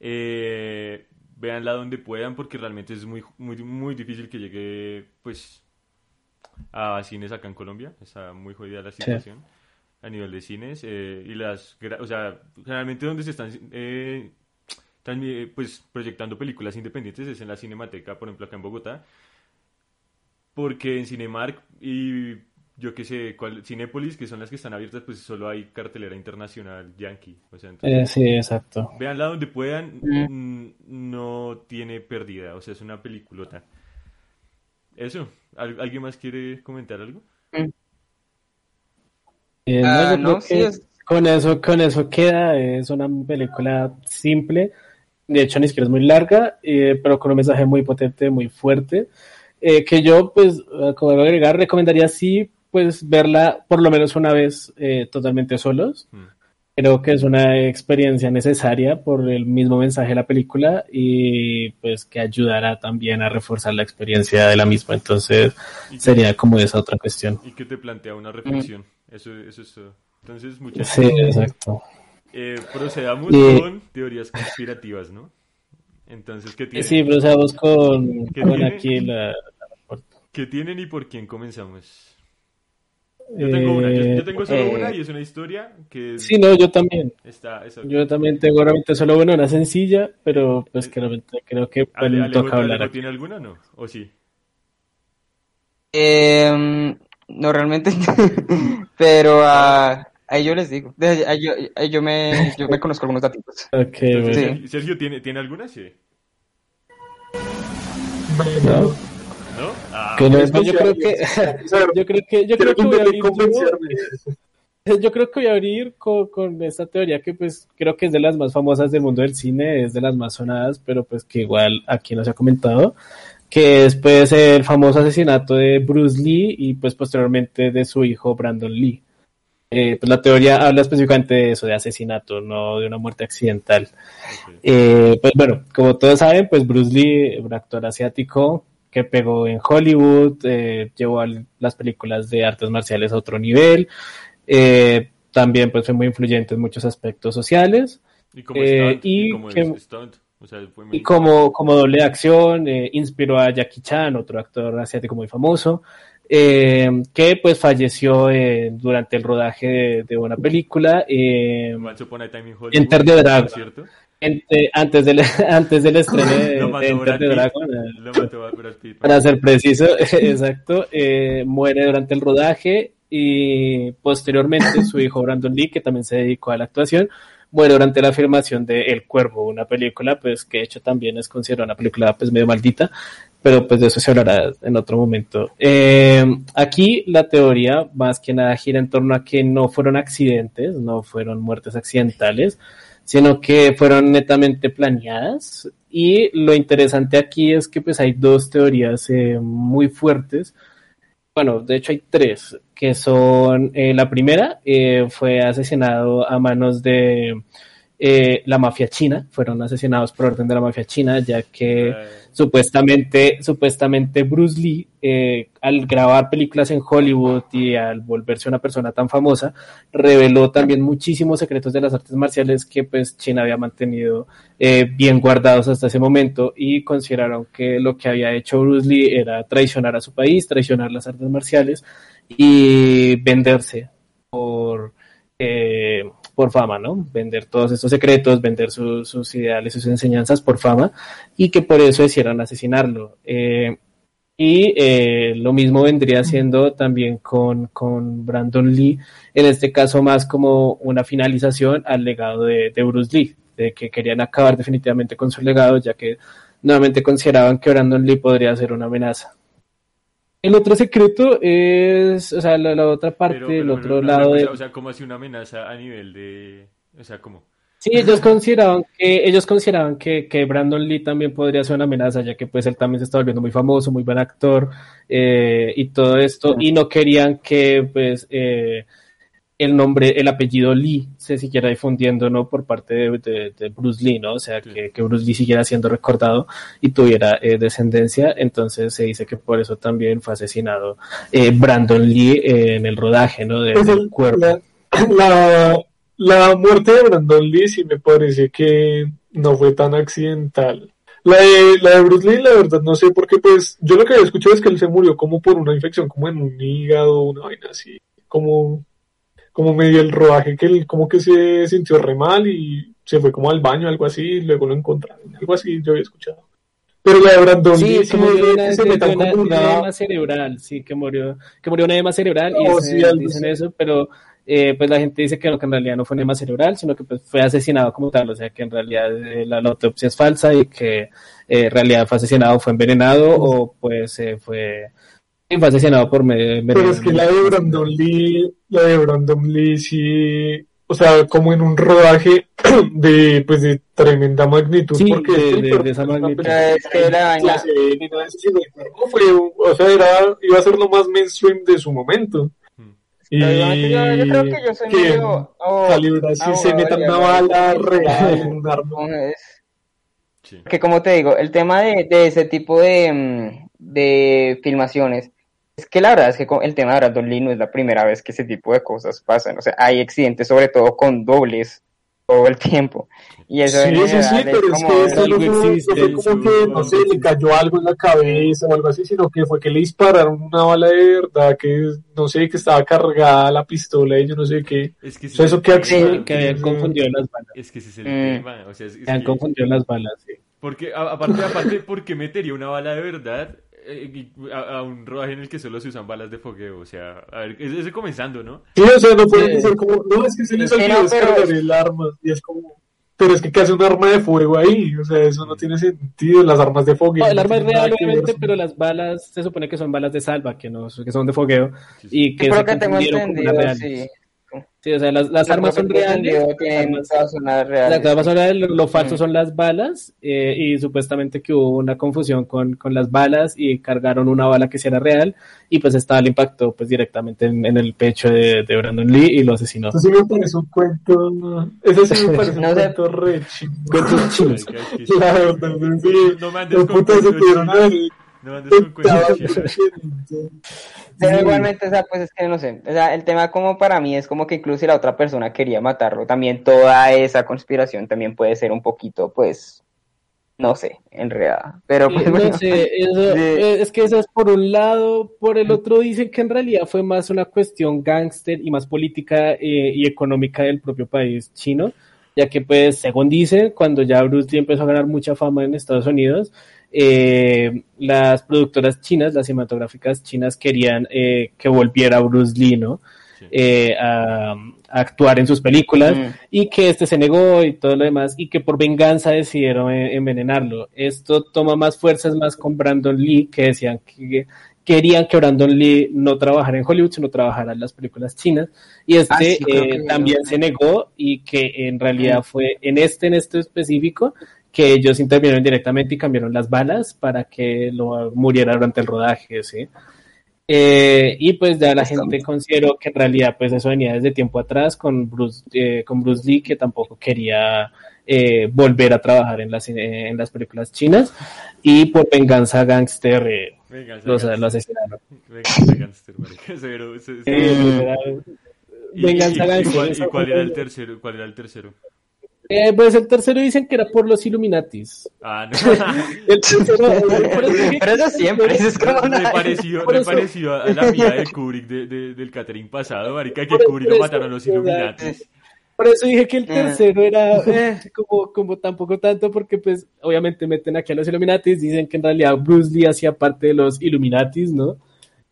Eh, véanla donde puedan porque realmente es muy, muy, muy difícil que llegue, pues, a cines acá en Colombia. Está muy jodida la situación a nivel de cines eh, y las, o sea, generalmente donde se están, eh, transmi- pues, proyectando películas independientes es en la Cinemateca, por ejemplo, acá en Bogotá. Porque en Cinemark y yo qué sé, cuál, Cinépolis, que son las que están abiertas, pues solo hay cartelera internacional yankee. O sea, entonces, Eh, sí, exacto. véanla donde puedan, Mm. mm, no tiene pérdida, o sea, es una peliculota. Eso, ¿al- ¿alguien más quiere comentar algo? Eh, no, Ah, no, sí, es- con eso, con eso queda. Es una película simple. De hecho, ni siquiera es muy larga, eh, pero con un mensaje muy potente, muy fuerte. eh, que yo, pues, eh, como debo agregar, recomendaría sí, pues, verla por lo menos una vez eh, totalmente solos. Mm. Creo que es una experiencia necesaria por el mismo mensaje de la película y pues que ayudará también a reforzar la experiencia de la misma. Entonces sería como esa otra cuestión. Y que te plantea una reflexión. Eso, eso es todo. Entonces, muchas Sí, exacto. Eh, procedamos con teorías conspirativas, ¿no? Entonces, ¿qué Eh, tienen? Sí, pero vamos con, ¿Qué con tiene? aquí la... ¿Qué tienen y por quién comenzamos? Yo tengo una, yo, yo tengo solo eh, una y es una historia que Sí, no, yo también. está... esa- Yo también tengo realmente solo una, una sencilla, pero pues que realmente creo que pues, Ale- Alejo- toca hablar Alejo. ¿Tiene alguna o no? ¿O sí? Em, no realmente, pero ah, ahí yo les digo. Ahí yo, ahí yo me, yo me conozco algunos datos. Ok, Entonces, bueno. Sí. Sergio- ¿tiene, ¿tiene alguna? Sí. ¿No? ¿No? Ah, Que no, es yo creo que yo creo que yo creo que voy a abrir yo creo que voy a abrir con, con esta teoría que pues creo que es de las más famosas del mundo del cine, es de las más sonadas, pero pues que igual aquí no se ha comentado, que es pues el famoso asesinato de Bruce Lee y pues posteriormente de su hijo Brandon Lee. Eh, pues la teoría habla específicamente de eso, de asesinato, no de una muerte accidental. Eh, pues bueno, como todos saben, pues Bruce Lee, un actor asiático que pegó en Hollywood, eh, llevó a las películas de artes marciales a otro nivel, también pues fue muy influyente en muchos aspectos sociales. Y como stunt, y como que- es stunt, o sea, fue muy- y como, como doble de acción inspiró a Jackie Chan, otro actor asiático muy famoso, eh, que pues falleció eh, durante el rodaje de, de una película. eh, Enter the ¿no es Dragon. ¿cierto? ente- antes, del, antes del estreno de, Lo de Enter the. Dragon, eh, Lo mató. Para ser preciso, exacto, muere durante el rodaje y posteriormente su hijo Brandon Lee, que también se dedicó a la actuación, muere durante la filmación de El Cuervo, una película pues que de hecho también es considerada una película pues medio maldita, pero pues de eso se hablará en otro momento. Eh, aquí la teoría más que nada gira en torno a que no fueron accidentes, no fueron muertes accidentales, sino que fueron netamente planeadas. Y lo interesante aquí es que pues hay dos teorías eh, muy fuertes. Bueno, de hecho hay tres, que son, eh, la primera fue asesinado a manos de eh, la mafia china, fueron asesinados por orden de la mafia china, ya que Eh, supuestamente, supuestamente Bruce Lee, eh, al grabar películas en Hollywood y al volverse una persona tan famosa, reveló también muchísimos secretos de las artes marciales que pues China había mantenido eh, bien guardados hasta ese momento y consideraron que lo que había hecho Bruce Lee era traicionar a su país, traicionar las artes marciales y venderse por, eh, por fama, ¿no? Vender todos estos secretos, vender su- sus ideales, sus enseñanzas por fama y que por eso decidieron asesinarlo. Eh, y eh, lo mismo vendría siendo también con, con Brandon Lee, en este caso más como una finalización al legado de, de Bruce Lee, de que querían acabar definitivamente con su legado, ya que nuevamente consideraban que Brandon Lee podría ser una amenaza. El otro secreto es, o sea, la, la otra parte, pero- el otro pero lado de... O sea, como así una amenaza a nivel de... O sea, como... Sí, ellos consideraban que, ellos consideraban que, que Brandon Lee también podría ser una amenaza, ya que pues él también se está volviendo muy famoso, muy buen actor, eh, y todo esto, y no querían que pues eh, el nombre, el apellido Lee se siguiera difundiendo, ¿no? Por parte de, de- de Bruce Lee, ¿no? O sea, Sí. que, que Bruce Lee siguiera siendo recordado y tuviera eh, descendencia. Entonces se dice que por eso también fue asesinado eh, Brandon Lee eh, en el rodaje, ¿no? De, Pues del el- cuerpo. la, la, la muerte de Brandon Lee sí me parece que no fue tan accidental. La de, la de Bruce Lee, la verdad, no sé, porque pues yo lo que había escuchado es que él se murió como por una infección, como en un hígado, una vaina así, como, como medio el rodaje, que él como que se sintió re mal y se fue como al baño, algo así, y luego lo encontraron, algo así yo había escuchado. Pero la de Brandon Sí, Lee sí una, se metan una- como una edema cerebral, sí, que murió, que murió una edema cerebral y Oh, sí, algo dicen eso, pero eh, pues la gente dice que, no, que en realidad no fue un edema cerebral, sino que pues, fue asesinado como tal, o sea que en realidad eh, la, la autopsia es falsa y que eh, en realidad fue asesinado, fue envenenado o pues eh, fue, asesinado por medio de Pero es que la de Brandon Lee, la de Brandon Lee sí, o sea, como en un rodaje de, pues, de tremenda magnitud, Sí, porque de- de- de esa magnitud. Es que cuerpo fue, o sea, era, iba a ser lo más mainstream de su momento. Hmm. Y yo, yo creo que yo soy que medio... oh, calibra, si se meta una bala real. Que como te digo, el tema de, de ese tipo de, mm, de filmaciones, es que la verdad es que con el tema de Brandon Lee no es la primera vez que ese tipo de cosas pasan. O sea, hay accidentes sobre todo con dobles todo el tiempo. Y eso Sí, en sí, es pero es como- que esto no fue, fue como que, no sé, le cayó algo en la cabeza o algo así, sino que fue que le dispararon una bala de verdad, que no sé, que estaba cargada la pistola y yo no sé qué. Es que O sea, eso que accidente. que habían confundido las balas, Es que ese es el Mm. tema. O sea, es, es que han confundido las balas, sí. Porque, a- aparte, aparte, ¿por qué metería una bala de verdad a, a un rodaje en el que solo se usan balas de fogueo? O sea, a ver, es, es comenzando, ¿no? Sí, o sea, no pueden decir como, no, es que se les olvidó descargar el arma. Y es como, pero es que ¿qué hace un arma de fuego ahí? O sea, eso no tiene sentido. Las armas de fuego. No, el no arma es real, que ver. obviamente, pero las balas se supone que son balas de salva, que no que son de fogueo Sí, sí. y que se que tengo confundieron con las reales. sí. Sí, o sea, las, las armas son reales. las armas- reales. Las armas son reales, lo, lo falso Mm. son las balas eh, y supuestamente que hubo una confusión con, con las balas y cargaron una bala que sí era real y pues esta le impactó pues directamente en, en el pecho de, de Brandon Lee y lo asesinó. Eso sí me parece un cuento. Ese sí me parece un cuento re chingón. Cuentos sí. La verdad, sí. No me andes con cuentos No me andes con cuentos. Pero igualmente, o sea, pues es que no sé, o sea, el tema como para mí es como que incluso si la otra persona quería matarlo, también toda esa conspiración también puede ser un poquito, pues, no sé, enredada. Pero pues bueno, no sé, eso- eh, es que eso es por un lado, por el otro dicen que en realidad fue más una cuestión gángster y más política eh, y económica del propio país chino, ya que pues según dicen, cuando ya Bruce Lee empezó a ganar mucha fama en Estados Unidos, eh, las productoras chinas, las cinematográficas chinas querían eh, que volviera Bruce Lee, ¿no? Sí. Eh, a, a actuar en sus películas Mm. y que este se negó y todo lo demás y que por venganza decidieron envenenarlo. Esto toma más fuerzas más con Brandon Lee que decían que querían que Brandon Lee no trabajara en Hollywood sino trabajara en las películas chinas y este Ah, sí, eh, que- también se negó y que en realidad Mm. fue en este en este específico que ellos intervinieron directamente y cambiaron las balas para que lo muriera durante el rodaje, ¿sí? Eh, y pues ya la gente consideró que en realidad pues eso venía desde tiempo atrás con Bruce, eh, con Bruce Lee que tampoco quería eh, volver a trabajar en las, eh, en las películas chinas y por venganza gangster eh, Venganza, lo, gánster. lo asesinaron. Venganza, Eh, literal. ¿Y- y- Venganza y- y gangster. cuál- eso ¿Y cuál fue- era el tercero? ¿Cuál era el tercero? Eh, pues el tercero dicen que era por los Illuminatis. Ah, no. El tercero, por eso dije Pero eso siempre, eso es como Me una- pareció, me pareció a la mía de Kubrick de, de- del catering pasado, marica, que Kubrick lo mataron los. Illuminatis. Por eso dije que el Ah. tercero era eh, como, como tampoco tanto, porque pues obviamente meten aquí a los Illuminatis, dicen que en realidad Bruce Lee hacía parte de los Illuminatis, ¿no?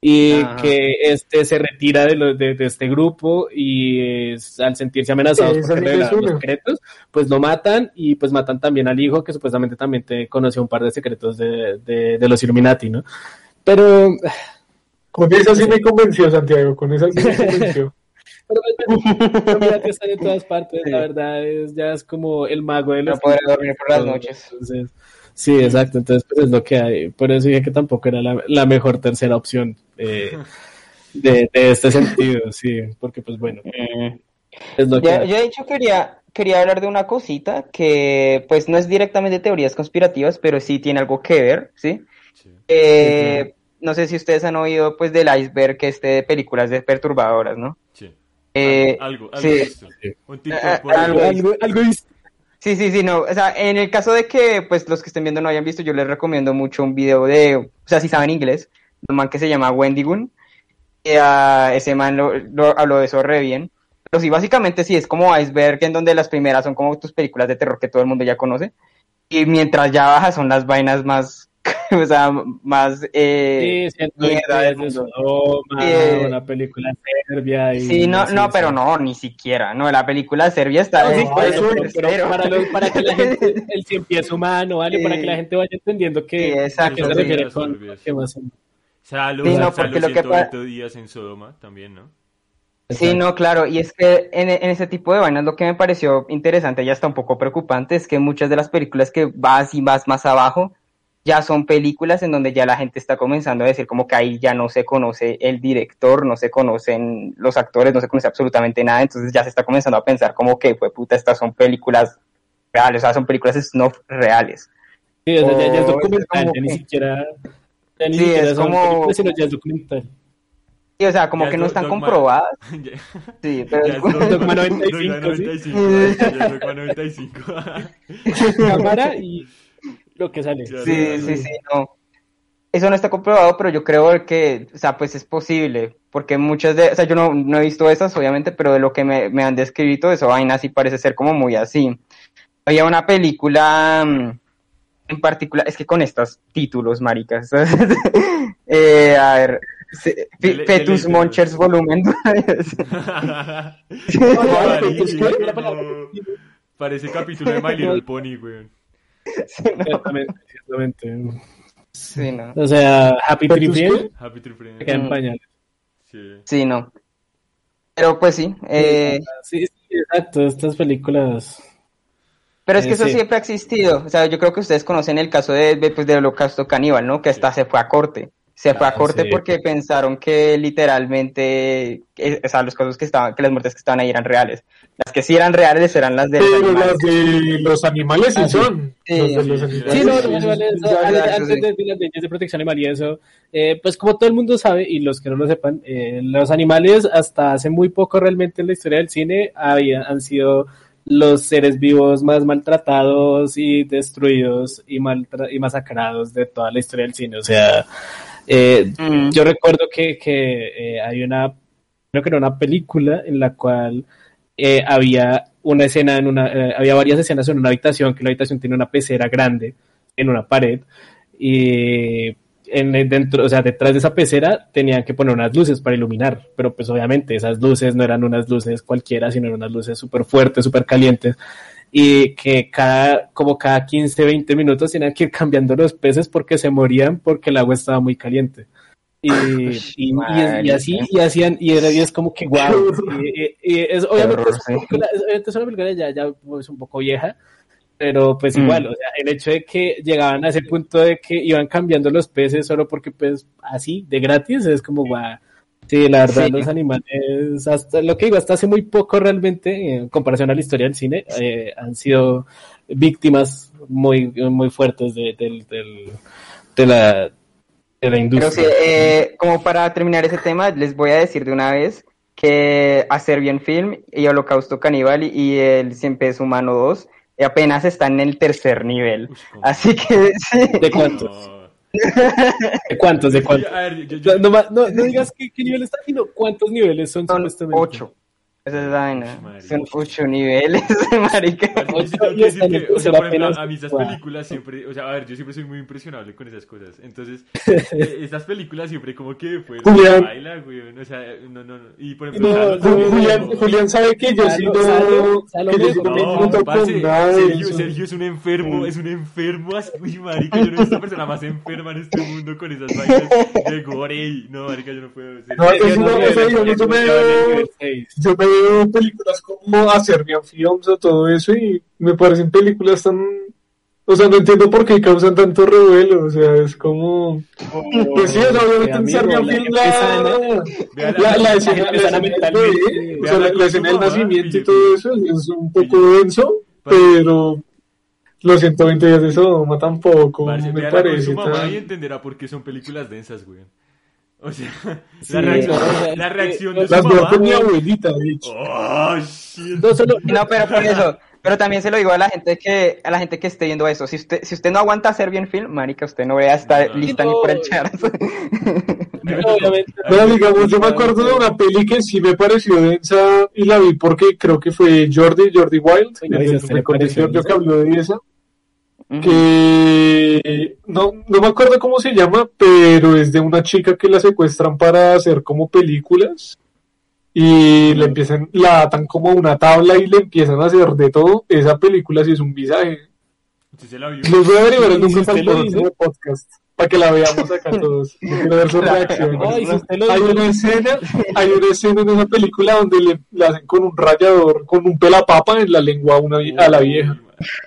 Y Ajá. que este se retira de, los- de, de este grupo y es- al sentirse amenazado Sí, por revelar los secretos, pues lo matan y pues matan también al hijo que supuestamente también te conoció un par de secretos de, de, de los Illuminati, ¿no? Pero Con esa sí me convenció, Santiago. Con esa sí me convenció. Pero pues, Illuminati están en todas partes, Sí. la verdad es ya es como el mago de no los podré dormir por las noches. Entonces, sí, exacto, entonces pues es lo que hay. Por eso dije que tampoco era la, la mejor tercera opción. Eh, de, de este sentido, sí, porque pues bueno, Mm. es lo que... Ya- yo de hecho quería, quería hablar de una cosita que pues no es directamente teorías conspirativas, pero sí tiene algo que ver, ¿sí? Sí. Eh, no sé si ustedes han oído pues del iceberg este de películas de perturbadoras, ¿no? Sí. Eh, algo, algo por algo algo, algo Sí, sí, sí, no. O sea, en el caso de que pues los que estén viendo no hayan visto, yo les recomiendo mucho un video de, o sea, si saben inglés, un man que se llama Wendigoon. Y, ah, ese man lo habló de eso re bien. Pero sí, básicamente sí, es como Iceberg, en donde las primeras son como tus películas de terror que todo el mundo ya conoce. Y mientras ya bajas son las vainas más, o sea, más... Eh, Sí, siento mierda del de mundo. Sodoma, Eh, una película serbia y... sí, no, sí, no, sí. pero no, ni siquiera, no, la película serbia está... No, sí, pero, para, lo- para que la gente, el cien pies humano, ¿vale? Sí. Para que la gente vaya entendiendo que, Sí, exacto, a qué se sí. refiere con que más- Salo, Sí, no, porque lo que 120 días en Sodoma también, ¿no? Sí, no, claro, y es que en, en ese tipo de vainas lo que me pareció interesante y hasta un poco preocupante es que muchas de las películas que vas y vas más abajo ya son películas en donde ya la gente está comenzando a decir como que ahí ya no se conoce el director, no se conocen los actores, no se conoce absolutamente nada, entonces ya se está comenzando a pensar como que, pues puta, estas son películas reales, o sea, son películas snuff reales. Sí, o sea, ya, ya es documental, ya ni siquiera... Ya ni Sí, siquiera es son como- películas, sino ya es documental. Sí, o sea, como Ya que es no están dogma. comprobadas, Ya- sí, pero ya es- Dogma- Dogma 95, Dogma sí. 95, ya es Dogma 95. Cámara y lo que sale. Claro. Sí, sí, sí, no. Eso no está comprobado, pero yo creo que, o sea, pues es posible, porque muchas de, o sea, yo no, no he visto esas, obviamente, pero de lo que me, me han descrito, esa vaina sí parece ser como muy así. Había una película mm, en particular, es que con estos títulos, maricas, eh, a ver, Fetus. Monchers Volumen 2. Marico, Parece capítulo de My Little Pony, ciertamente. Sí, no. O sea, Happy ¿Pero Tree Happy Tree en Mm. Sí. Sí, no. Pero pues sí, eh, Sí, sí, exacto, estas películas... Pero es que Eh, eso sí. siempre ha existido. O sea, yo creo que ustedes conocen el caso de, de, pues, del holocausto caníbal, ¿no? Que hasta se fue a corte. Se fue a corte sí. porque pensaron que literalmente, o sea, los casos que estaban, que las muertes que estaban ahí eran reales. Las que sí eran reales eran las de los Pero animales. las de los animales sí Ah, sí. son. Sí, Los de los sí, animales. Sí, no, los animales, antes, de, de las leyes de protección animal y eso, eh, pues como todo el mundo sabe, y los que no lo sepan, eh, los animales hasta hace muy poco realmente en la historia del cine había, han sido los seres vivos más maltratados y destruidos y, y masacrados de toda la historia del cine. O sea, eh, Mm. yo recuerdo que, que eh, hay una, creo que era una película en la cual eh, había una escena en una, eh, había varias escenas en una habitación, que la habitación tiene una pecera grande en una pared y en, el- dentro, o sea, detrás de esa pecera tenían que poner unas luces para iluminar, pero pues obviamente esas luces no eran unas luces cualquiera, sino eran unas luces súper fuertes, súper calientes y que cada, como cada 15, 20 minutos tenían que ir cambiando los peces porque se morían porque el agua estaba muy caliente. Y, y, y- y así, y hacían, y, era, y es como que guau. Y, y- y es, obviamente, es, una película- es- obviamente es una película ya, ya pues, un poco vieja, pero pues Mm. igual, o sea, el hecho de que llegaban a ese punto de que iban cambiando los peces solo porque pues así, de gratis, es como guau. Sí, la verdad, Sí. los animales, hasta lo que digo, hasta hace muy poco realmente, en comparación a la historia del cine, eh, han sido víctimas muy, muy fuertes de, del- del- de la, de la Pero industria. sí, eh, como para terminar ese tema, les voy a decir de una vez que a Serbian Film y Holocausto Caníbal y el Cien Pies Humano 2 apenas están en el tercer nivel. Así que sí. ¿De cuántos? No. ¿De cuántos? ¿De cuántos? A ver, yo- yo- No, no, no, no digas qué, qué nivel está, sino cuántos niveles son, Son supuestamente. ocho. Esa es la vaina. Son ocho niveles, marica. Yo sí tengo que decir que, o sea, por ejemplo, a mí esas películas siempre, o sea, a ver, yo siempre soy muy impresionable con esas cosas. Entonces, eh, estas películas siempre como que fueron Julián. baila, güey, o sea, no, no, no. Y por ejemplo, No, Carlos, no, Julián, Julián sabe que yo sí Sergio. Sergio es un enfermo, es un enfermo así, uy, marica, yo no visto una persona más enferma en este mundo con esas vainas de gore no, marica, yo no puedo decir. No, yo me veo- películas como a Serbian Films o todo eso y me parecen películas tan O sea, no entiendo por qué causan tanto revuelo. O sea, es como. Pues sí, o sea, obviamente la Film la, la, escena, del nacimiento y todo eso es un poco denso, pero los 120 días de Sodoma tampoco me parece su mamá tan- y entenderá por qué son películas densas, güey. O sea, Sí, la reacción, o sea, la reacción de Las veo con mi abuelita, de hecho. Oh, shit. No solo, No, pero por eso. Pero también se lo digo a la gente que a la gente que esté viendo eso. Si usted si usted no aguanta hacer bien film, marica, usted no vea estar No. lista ni por el chat. no, obviamente. No, digamos, yo me acuerdo de una peli que sí me pareció densa y la vi porque creo que fue Jordi, Jordi Wild, Oye, el ¿a del usted le récord de pareció Giorgio que densa? habló de esa, Que no, no me acuerdo cómo se llama, pero es de una chica que la secuestran para hacer como películas y le empiezan, la atan como a una tabla y le empiezan a hacer de todo. Esa película sí es un visaje. Sí se la vio. Les voy a averiguar el ¿Y si nombre para usted lo próximo dice? podcast, para que la veamos acá todos. Quiero ver su reacción. Ay, usted Hay una escena, hay una escena en esa película donde le, le hacen con un rallador, con un pelapapa en la lengua a, una, a la vieja.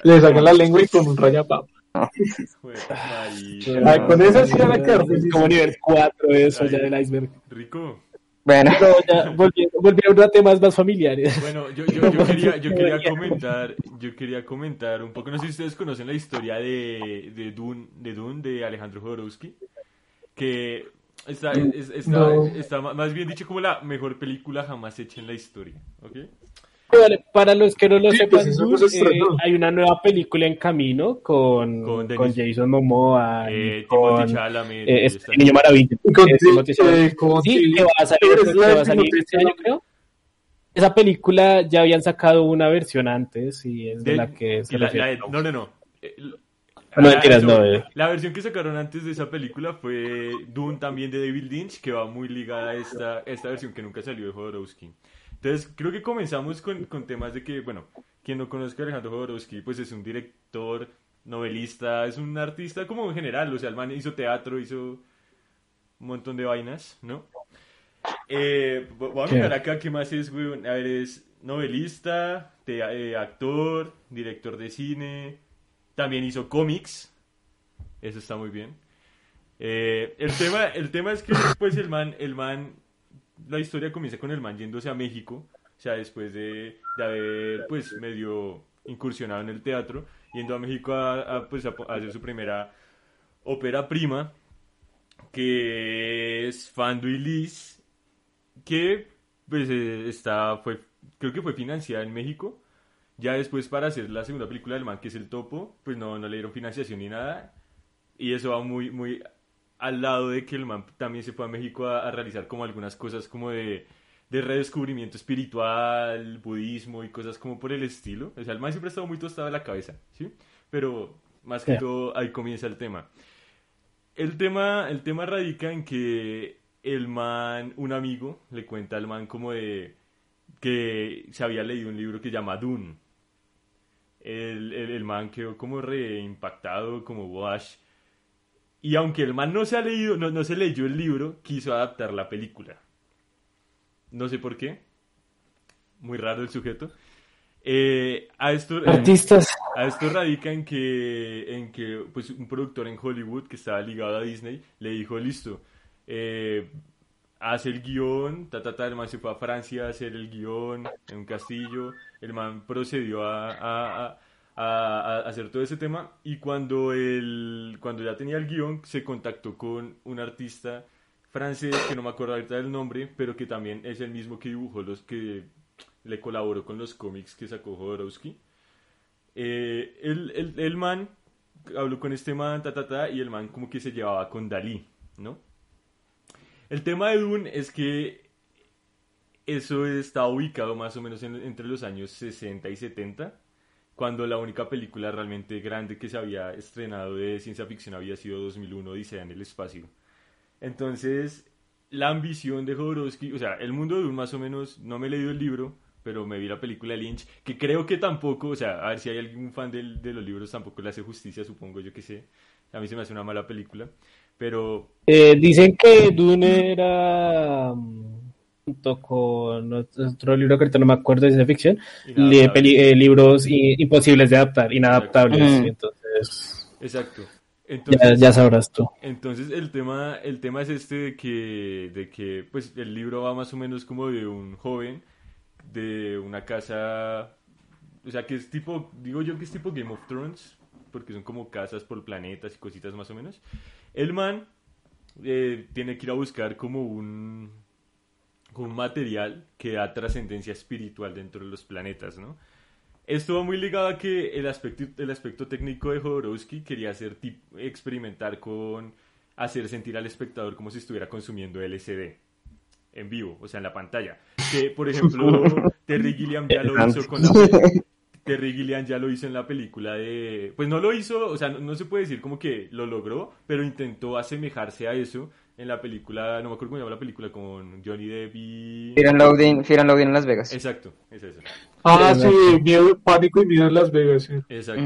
Le sacan la lengua y con un rayapapa. Ay, con esa sí van a quedar felices. Como nivel 4 eso Ay. ya del iceberg. Rico. Bueno, No, ya volviendo, volviendo a temas más familiares. Bueno, yo, yo, yo quería, yo quería comentar, yo quería comentar un poco, no sé si ustedes conocen la historia de, de Dune, de Dune, de Alejandro Jodorowsky, que está, es- está, No. está más bien dicho como la mejor película jamás hecha en la historia, ¿ok? Para los que no lo Sí, sepan, pues eso no se eh, hay una nueva película en camino con, Con Jason Momoa Eh, y con Timothy Chalamet, eh, este Niño Maravilla. Con Eh, Timothy eh, con Sí, que va a salir, que va a salir este año, creo. Esa película ya habían sacado una versión antes y es de, de- la que se la- la no, no, no. Eh, No, mentiras, no, eh. La versión que sacaron antes de esa película fue Dune también de David Lynch, que va muy ligada a esta, esta versión que nunca salió de Jodorowsky. Entonces, creo que comenzamos con, con temas de que, bueno, quien no conozca a Alejandro Jodorowsky, pues es un director, novelista, es un artista como en general, o sea, el man hizo teatro, hizo un montón de vainas, ¿no? Eh, vo- voy a mirar acá qué más es, güey. A ver, es novelista, te- eh, actor, director de cine, también hizo cómics, eso está muy bien. Eh, el tema, el tema es que pues el man, el man, la historia comienza con el man yéndose a México, o sea, después de, de haber pues medio incursionado en el teatro, yendo a México a, a, pues, a a hacer su primera ópera prima, que es Fando y Liz, que pues eh, está, fue, creo que fue financiada en México. Ya después para hacer la segunda película del man, que es El Topo, pues no, no le dieron financiación ni nada. Y eso va muy, muy al lado de que el man también se fue a México a, a realizar como algunas cosas como de, de redescubrimiento espiritual, budismo y cosas como por el estilo. O sea, el man siempre ha estado muy tostado de la cabeza, ¿sí? Pero más que todo ahí comienza el tema. El tema, el tema radica en que el man, un amigo, le cuenta al man como de que se había leído un libro que se llama Dune. El, el, el man quedó como reimpactado, como wash. Y aunque el man no se ha leído, no, no se leyó el libro, quiso adaptar la película. No sé por qué. Muy raro el sujeto. Eh, a esto, eh, Artistas. a esto radica en que, en que pues, un productor en Hollywood que estaba ligado a Disney le dijo, listo, eh, haz el guion, ta, ta, ta, el man se fue a Francia a hacer el guion en un castillo, el man procedió a, a- a- a- hacer todo ese tema y cuando, el, cuando ya tenía el guion se contactó con un artista francés que no me acuerdo ahorita del nombre, pero que también es el mismo que dibujó los que le colaboró con los cómics que sacó Jodorowsky. Eh, el, el, el man habló con este man, ta, ta, ta, y el man como que se llevaba con Dalí, ¿no? El tema de Dune es que eso está ubicado más o menos en- entre los años 60 y 70, cuando la única película realmente grande que se había estrenado de ciencia ficción había sido 2001, Odisea en el espacio. Entonces, la ambición de Jodorowsky, o sea, el mundo de Dune más o menos, no me he leído el libro, pero me vi la película de Lynch, que creo que tampoco, o sea, a ver si hay algún fan de los libros, tampoco le hace justicia, supongo yo que sé. A mí se me hace una mala película, pero Eh, dicen que Dune era mm, junto con otro libro que ahorita no me acuerdo de ciencia ficción, li- Inadaptable. peli- eh, libros i- imposibles de adaptar, inadaptables. Exacto. entonces Exacto. ya, Entonces, ya sabrás tú. entonces el tema, el tema es este de que, de que, pues, el libro va más o menos como de un joven de una casa, o sea, que es tipo, digo yo que es tipo Game of Thrones, porque son como casas por planetas y cositas más o menos. El man eh, tiene que ir a buscar como un, un material que da trascendencia espiritual dentro de los planetas, ¿no? Esto va muy ligado a que el aspecto, el aspecto técnico de Jodorowsky quería hacer tip- experimentar con hacer sentir al espectador como si estuviera consumiendo LSD en vivo, o sea, en la pantalla. Que, por ejemplo, Terry Gilliam ya lo hizo con la pe- Terry Gilliam ya lo hizo en la película de... Pues no lo hizo, o sea, no, no se puede decir como que lo logró, pero intentó asemejarse a eso en la película, no me acuerdo cómo se llama la película, con Johnny Depp y... Fear and Loading, Fear and Loading en Las Vegas. Exacto, es eso. Ah, Sí, sí, miedo, pánico y miedo en Las Vegas, sí. Exacto.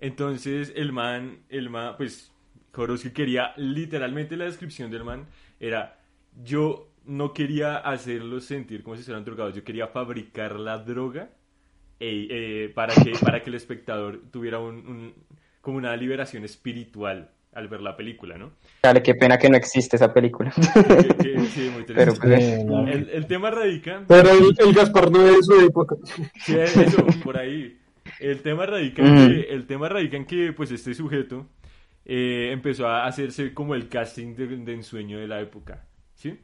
Entonces el man, el man, pues Jodorowsky quería, literalmente la descripción del man era, yo no quería hacerlos sentir como si estuvieran drogados, yo quería fabricar la droga eh, eh, para, que, para que el espectador tuviera un, un- como una liberación espiritual al ver la película, ¿no? Dale, qué pena que no existe esa película. Que- sí, muy Pero, pues. El, el tema radica Pero el, el Gaspar no es de su época. Sí, eso, por ahí. El tema radica en que, el tema radica en que pues este sujeto eh, empezó a hacerse como el casting de, de ensueño de la época, ¿sí?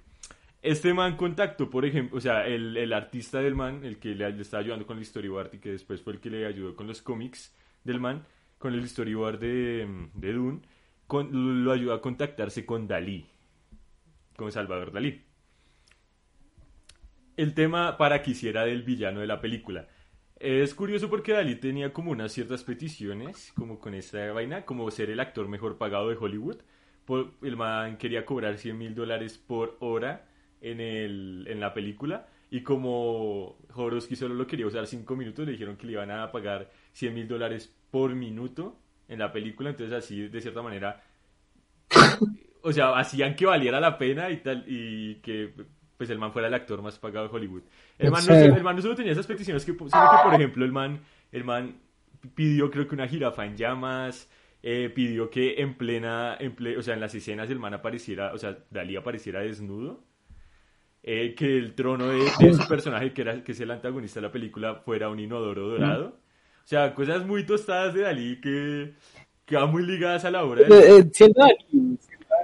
Este man contactó, por ejemplo, o sea, el, el artista del man, el que le, le estaba ayudando con el storyboard y que después fue el que le ayudó con los cómics del man, con el storyboard de, de Dune, lo ayudó a contactarse con Dalí, con Salvador Dalí. El tema para que hiciera del villano de la película. Es curioso porque Dalí tenía como unas ciertas peticiones, como con esta vaina, como ser el actor mejor pagado de Hollywood. El man quería cobrar 100 mil dólares por hora en, el, en la película. Y como Jodorowsky solo lo quería usar 5 minutos, le dijeron que le iban a pagar 100 mil dólares por minuto en la película. Entonces así, de cierta manera, o sea, hacían que valiera la pena y tal, y que pues el man fuera el actor más pagado de Hollywood. El man, no, el man no solo tenía esas peticiones, que, sino que, por ejemplo, el man, el man pidió creo que una jirafa en llamas, eh, pidió que en plena, en ple- o sea, en las escenas el man apareciera, o sea, Dalí apareciera desnudo, eh, que el trono de, de su personaje, que, era, que es el antagonista de la película, fuera un inodoro dorado. O sea, cosas muy tostadas de Dalí que, que van muy ligadas a la obra. del- Eh, eh,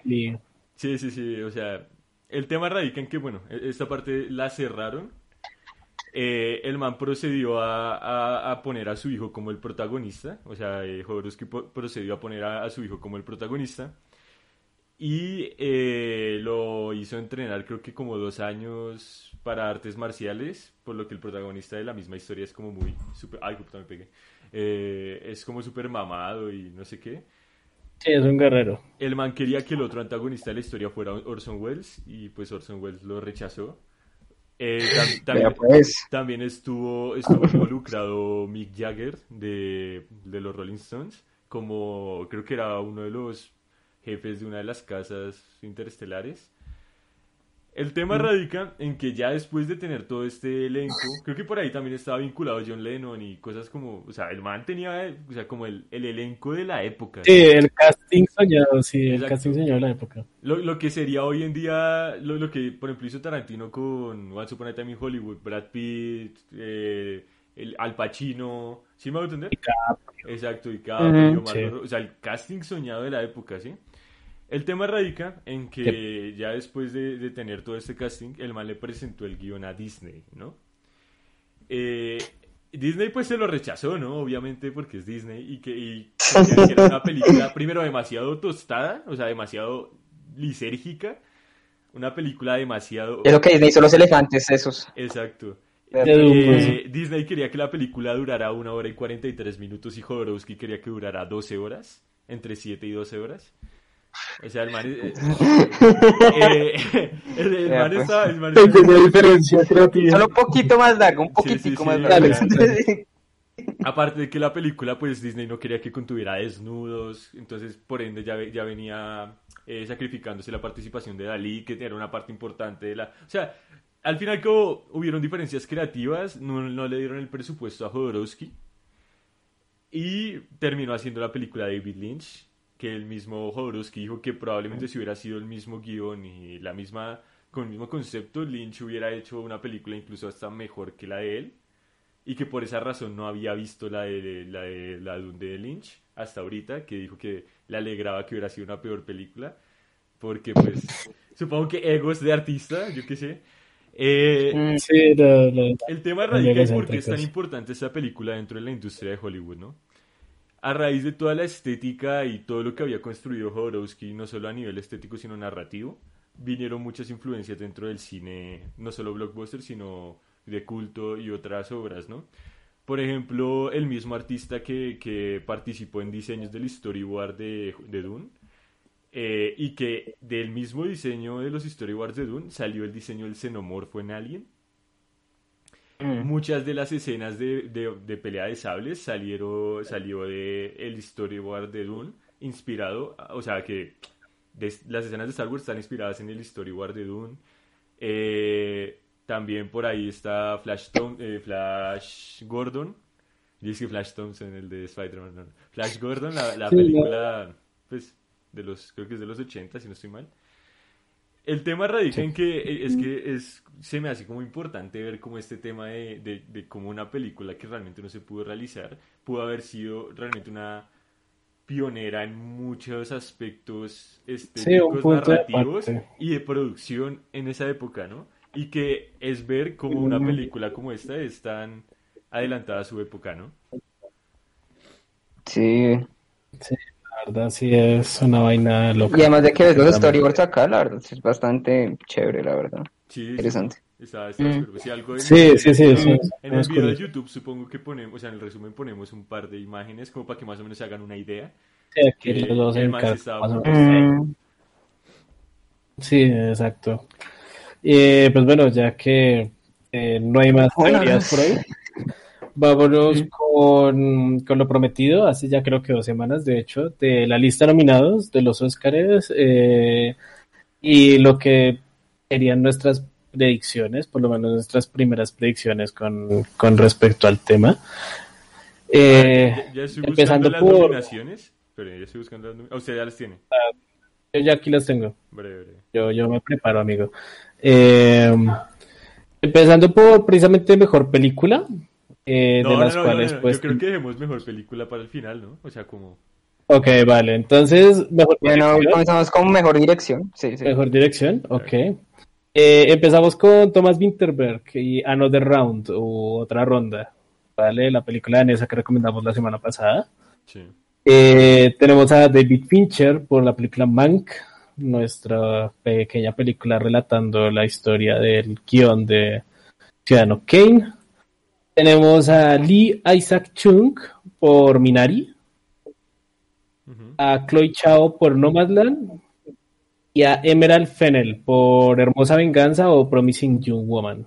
Dalí. Sí, sí, sí, o sea, el tema radica en que, bueno, e- esta parte la cerraron. Eh, el man procedió a, a- a poner a su hijo como el protagonista, o sea, eh, Jodorowsky procedió a poner a, a su hijo como el protagonista y eh, lo hizo entrenar creo que como dos años para artes marciales, por lo que el protagonista de la misma historia es como muy super, ay, puta, me pegué, Eh, es como súper mamado y no sé qué. Sí, es un guerrero. El man quería que el otro antagonista de la historia fuera Orson Welles y pues Orson Welles lo rechazó. Eh, tam- pues. también estuvo, estuvo involucrado Mick Jagger de, de los Rolling Stones, como creo que era uno de los jefes de una de las casas interestelares. El tema radica en que ya después de tener todo este elenco, creo que por ahí también estaba vinculado John Lennon y cosas como, o sea, el man tenía, o sea, como el, el elenco de la época. Sí, el casting soñado, sí, el Exacto. casting soñado de la época. Lo, lo que sería hoy en día, lo, lo que por ejemplo hizo Tarantino con Once Upon a Time in Hollywood, Brad Pitt, eh, el Al Pacino, ¿sí me va a entender? Exacto, y cada Ujú, sí. o sea, el casting soñado de la época, ¿sí? El tema radica en que ya después de, de tener todo este casting, el man le presentó el guion a Disney, ¿no? Eh, Disney pues se lo rechazó, ¿no? Obviamente porque es Disney y que y que era una película primero demasiado tostada, o sea, demasiado lisérgica, una película demasiado... Es lo que Disney son los elefantes esos. Exacto. Eh, Disney quería que la película durara una hora y 43 minutos y Jodorowsky quería que durara 12 horas, entre 7 y 12 horas. O sea, el man... eh, eh, el, el man pues. estaba... el man Hay estaba- una diferencia creativa. Solo un poquito más largo, un Sí, poquitico sí, más largo. dale. Aparte de que la película, pues Disney no quería que contuviera desnudos, entonces por ende ya, ya venía eh, sacrificándose la participación de Dalí, que era una parte importante de la... O sea, al final como hubieron diferencias creativas, no, no le dieron el presupuesto a Jodorowsky. Y terminó haciendo la película David Lynch, que el mismo Jodorowsky dijo que probablemente si hubiera sido el mismo guion y la misma, con el mismo concepto, Lynch hubiera hecho una película incluso hasta mejor que la de él. Y que por esa razón no había visto la de la de la Dune de Lynch hasta ahorita, que dijo que le alegraba que hubiera sido una peor película. Porque pues supongo que egos de artista, yo qué sé. Eh, Mm, Sí, el tema radica en por qué es tan importante esta película dentro de la industria de Hollywood, ¿no? A raíz de toda la estética y todo lo que había construido Jodorowsky, no solo a nivel estético, sino narrativo, vinieron muchas influencias dentro del cine, no solo blockbuster, sino de culto y otras obras, ¿no? Por ejemplo, el mismo artista que, que participó en diseños del storyboard de, de Dune, eh, y que del mismo diseño de los storyboards de Dune salió el diseño del xenomorfo en Alien. Mm. Muchas de las escenas de, de- de pelea de sables salieron, salió de el storyboard de Dune, inspirado, o sea que de- las escenas de Star Wars están inspiradas en el storyboard de Dune. Eh, también por ahí está Flash, Thom- eh, Flash Gordon. Yo dije Flash Thompson, el de Spider-Man. no. Flash Gordon, la, la Sí, no. película, pues, de los, creo que es de los 80, si no estoy mal. El tema radica en que eh, es que es, se me hace como importante ver como este tema de, de, de cómo una película que realmente no se pudo realizar pudo haber sido realmente una pionera en muchos aspectos estéticos, narrativos y de producción en esa época, ¿no? Y que es ver cómo una película como esta es tan adelantada a su época, ¿no? Sí. La verdad sí es una vaina loca. Y además de que ves los storyboards acá, la verdad, es bastante chévere, la verdad. Sí, sí, Interesante. Está, está Mm. súper- sí, algo Sí, sí, sí. eso es- En el video de. YouTube supongo que ponemos, o sea, en el resumen ponemos un par de imágenes como para que más o menos se hagan una idea. Sí, aquí que los el en estaba más Sí, exacto. Eh, pues bueno, ya que eh, no hay más Bueno. teorías por hoy, vámonos con, con lo prometido, hace ya creo que dos semanas, de hecho, de la lista de nominados de los Óscares eh, y lo que serían nuestras predicciones, por lo menos nuestras primeras predicciones con, con respecto al tema. Eh, Ya, estoy empezando las por- nominaciones. Pero ya estoy buscando las nominaciones. usted ya las tiene. yo ya aquí las tengo. Breve, breve. Yo, yo me preparo, amigo. Eh, empezando por precisamente mejor película, eh, No, de las no, no, cuales no, pues... Yo creo que dejemos mejor película para el final, ¿no? O sea, como... Ok, vale. Entonces, mejor Bueno, comenzamos con mejor dirección. Sí, sí. Mejor dirección, ok. Eh, empezamos con Thomas Winterberg y Another Round, o otra ronda, ¿vale? La película danesa que recomendamos la semana pasada. Sí. Eh, tenemos a David Fincher por la película Mank, nuestra pequeña película relatando la historia del guion de Ciudadano Kane. Tenemos a Lee Isaac Chung por Minari, a Chloe Chao por Nomadland y a Emerald Fennel por Hermosa Venganza o Promising Young Woman.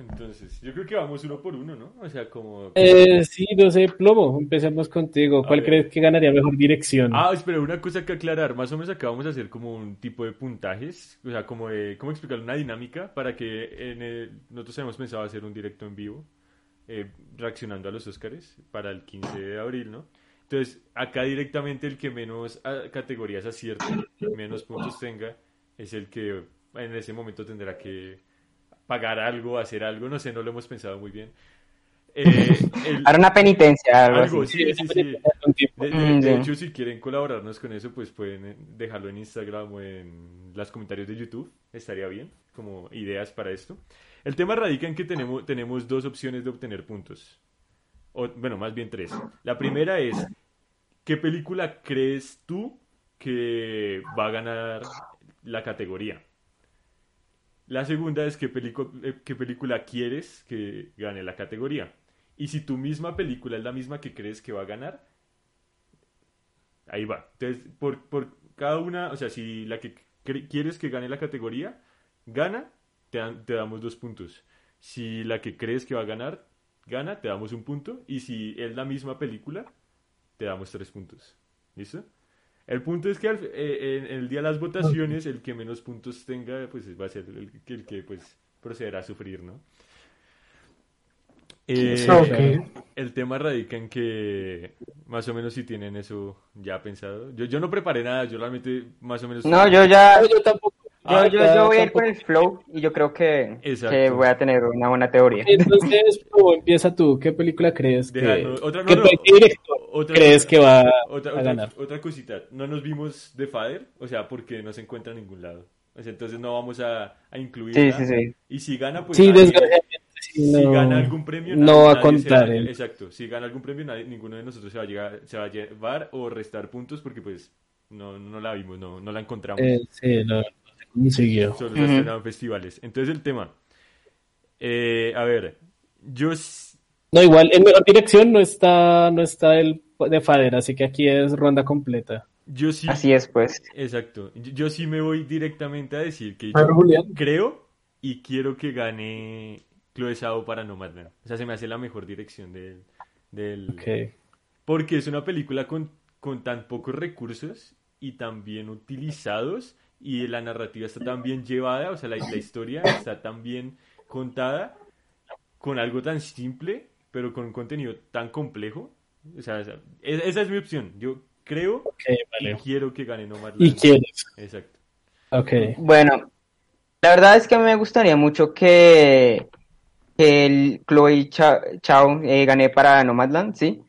Entonces, yo creo que vamos uno por uno, ¿no? O sea, como... Eh, sí, no sé, Plomo, empecemos contigo. ¿Cuál crees que ganaría mejor dirección? Ah, espera, una cosa que aclarar. Más o menos acá vamos a hacer como un tipo de puntajes, o sea, como de, ¿cómo explicar? Una dinámica para que en el- nosotros hemos pensado hacer un directo en vivo, eh, reaccionando a los Óscares para el 15 de abril, ¿no? Entonces, acá directamente el que menos ah, categorías acierte, menos puntos tenga, es el que en ese momento tendrá que pagar algo, hacer algo, no sé, no lo hemos pensado muy bien. Eh, el- Ahora una penitencia, algo, algo, así. sí, sí, sí. De, de- Mm, de hecho, si quieren colaborarnos con eso, pues pueden eh, dejarlo en Instagram o en los comentarios de YouTube. Estaría bien, como ideas para esto. El tema radica en que tenemos, tenemos dos opciones de obtener puntos. O, bueno, más bien tres. La primera es, ¿qué película crees tú que va a ganar la categoría? La segunda es, ¿qué, pelicu- eh, qué película quieres que gane la categoría? Y si tu misma película es la misma que crees que va a ganar, ahí va. Entonces, por, por cada una, o sea, si la que quieres que gane la categoría gana, te, te damos dos puntos. Si la que crees que va a ganar gana, te damos un punto. Y si es la misma película, te damos tres puntos. ¿Listo? El punto es que al- eh, en, en el día de las votaciones, el que menos puntos tenga, pues va a ser el, que- el que pues procederá a sufrir, ¿no? Eh, Sí, Ah, claro. ok. El tema radica en que más o menos si tienen eso ya pensado. Yo, yo no preparé nada, yo realmente más o menos... No, yo ya, yo tampoco. Yo, Ah, yo, yo voy a ir con el flow y yo creo que, voy a tener una buena teoría. Entonces, Pau, empieza tú. ¿Qué película crees que, Deja, no, otra- no, qué- no, qué director otra crees cosa. que va Otra, a ganar? otra cosita, no nos vimos de Father, o sea, porque no se encuentra en ningún lado. O sea, entonces no vamos a, a incluirla. Sí, sí, sí. Y si gana, pues Sí, desgraciadamente si no, gana algún premio, no nadie- va a contar. va- él. Exacto, si gana algún premio, nadie- ninguno de nosotros se va a llegar, se va a llevar o restar puntos porque pues no, no la vimos, no, no la encontramos. Eh, sí, no, no se consiguió. Solo se estrenado en festivales. Entonces el tema, eh, a ver, yo No, igual, en mejor dirección no está, no está el de Fader, así que aquí es ronda completa. yo sí, Así es, pues. exacto, yo, yo sí me voy directamente a decir que A ver, yo Julián. creo y quiero que gane Chloe Zhao para Nomadland. O sea, se me hace la mejor dirección del, del. Porque es una película con, con tan pocos recursos y tan bien utilizados y la narrativa está tan bien llevada, o sea, la, la historia está tan bien contada con algo tan simple, pero con un contenido tan complejo. O sea, esa, es- esa es mi opción. Yo creo Ok, y vale. quiero que gane Nomadland. ¿Y quieres? Exacto. Ok. Bueno, la verdad es que me gustaría mucho que, que el Chloe Cha- Chao eh, gane para Nomadland, ¿sí?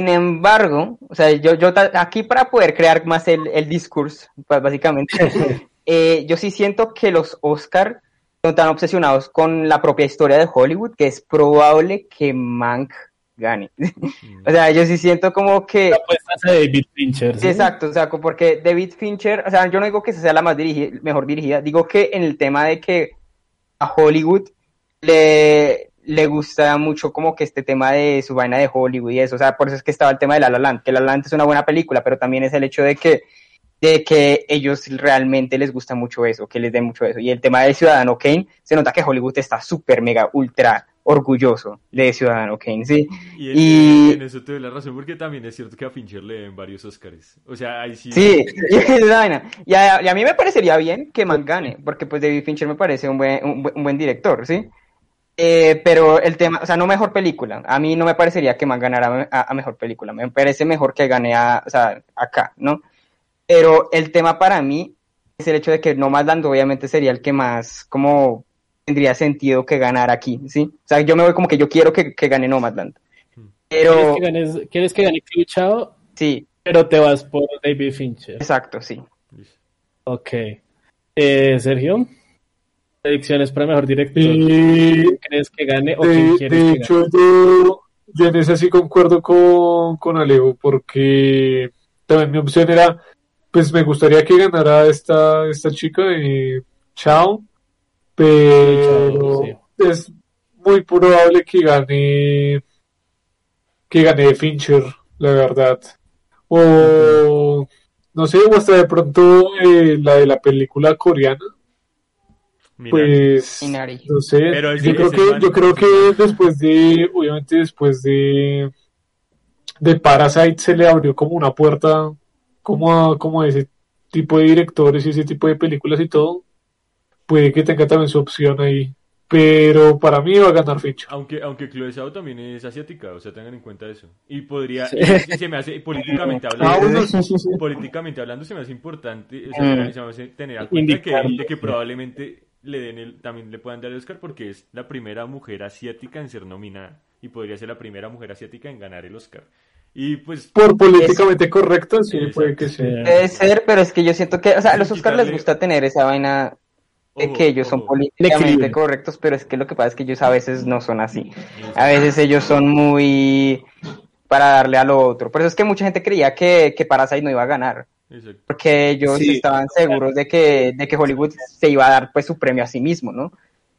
Sin embargo, o sea, yo, yo aquí para poder crear más el, el discurso, pues básicamente, eh, yo sí siento que los Oscar son tan obsesionados con la propia historia de Hollywood que es probable que Mank gane. O sea, yo sí siento como que... La apuesta es a David Fincher. ¿sí? Exacto, o sea, porque David Fincher, o sea, yo no digo que sea la más dirigida, mejor dirigida, digo que en el tema de que a Hollywood le, le gusta mucho como que este tema de su vaina de Hollywood y eso, o sea, por eso es que estaba el tema de La La Land, que La La Land es una buena película, pero también es el hecho de que de que ellos realmente les gusta mucho eso, que les dé mucho eso. Y el tema de Ciudadano Kane, se nota que Hollywood está súper, mega, ultra orgulloso de Ciudadano Kane, ¿sí? Y, en- Y- en eso te doy la razón, porque también es cierto que a Fincher le den varios Oscars. O sea, ahí sí. Sí, y, es vaina. Y a, y a mí me parecería bien que Mank gane, porque pues David Fincher me parece un buen, un, buen- un buen director, ¿sí? Eh, pero el tema, o sea, no mejor película. A mí no me parecería que Mank ganara a, a mejor película. Me parece mejor que gane a, o sea, acá, ¿no? Pero el tema para mí es el hecho de que Nomadland obviamente sería el que más, como, tendría sentido que ganara aquí, ¿sí? O sea, yo me voy como que yo quiero que, que gane Nomadland. ¿Quieres Pero, que, ganes, quieres que gane Chloe Zhao, sí, pero te vas por David Fincher. exacto, sí. Ok. Eh, Sergio, predicciones para mejor director. Y ¿Quién crees que gane o quién de, quieres de que hecho, yo, yo en ese sí concuerdo con, con Alejo, porque también mi opción era, pues me gustaría que ganara esta, esta chica, eh, Chao, pero Chao, sí. es muy probable que gane, que gane Fincher, la verdad. O, no sé, o hasta de pronto eh, la de la película coreana. Pues Minari. no sé, Pero yo creo que yo creo que después de obviamente después de de Parasite se le abrió como una puerta como a, como a ese tipo de directores y ese tipo de películas y todo. Puede que tenga también su opción ahí, pero para mí va a ganar Fincher. Aunque, aunque Chloe Zhao también es asiática, o sea, tengan en cuenta eso. Y podría, Sí. y se me hace, políticamente Ah, hablando, bueno, sí, sí, sí. políticamente hablando se me hace importante, o sea, Mm. se me hace tener en cuenta que, de que probablemente le den el, también le puedan dar el Oscar porque es la primera mujer asiática en ser nominada y podría ser la primera mujer asiática en ganar el Oscar. Y pues, Por políticamente correcto, sí, Exacto. puede que. Sí. Puede ser, pero es que yo siento que, o sea, a los Oscars les gusta tener esa vaina de ojo, que ellos son políticamente correctos, pero es que lo que pasa es que ellos a veces no son así. A veces ellos son muy para darle a lo otro. Por eso es que mucha gente creía que, que Parasite no iba a ganar, Exacto. porque ellos Sí. estaban seguros de que, de que Hollywood se iba a dar pues su premio a sí mismo, ¿no?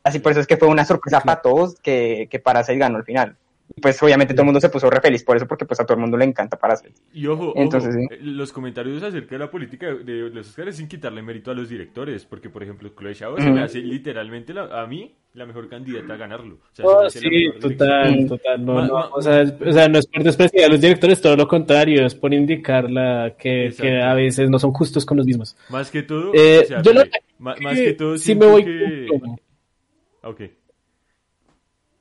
Así por eso es que fue una sorpresa para todos que, que Parasite ganó al final. Y pues obviamente todo el mundo se puso re feliz por eso, porque pues a todo el mundo le encanta Parasite. Y ojo, ojo, Entonces, sí. eh, los comentarios acerca de la política de, los Oscars sin quitarle mérito a los directores, porque por ejemplo, Chloe Zhao se me hace literalmente la- a mí la mejor candidata a ganarlo. O sea, Oh, sí, total, total. No, Ma- no, ma- o, sea, es- o sea, no es por despreciar a los directores, todo lo contrario, es por indicar la, que, que a veces no son justos con los mismos. Más que todo, Eh, o sea, yo ma- más que todo sí me voy que... con- Ok.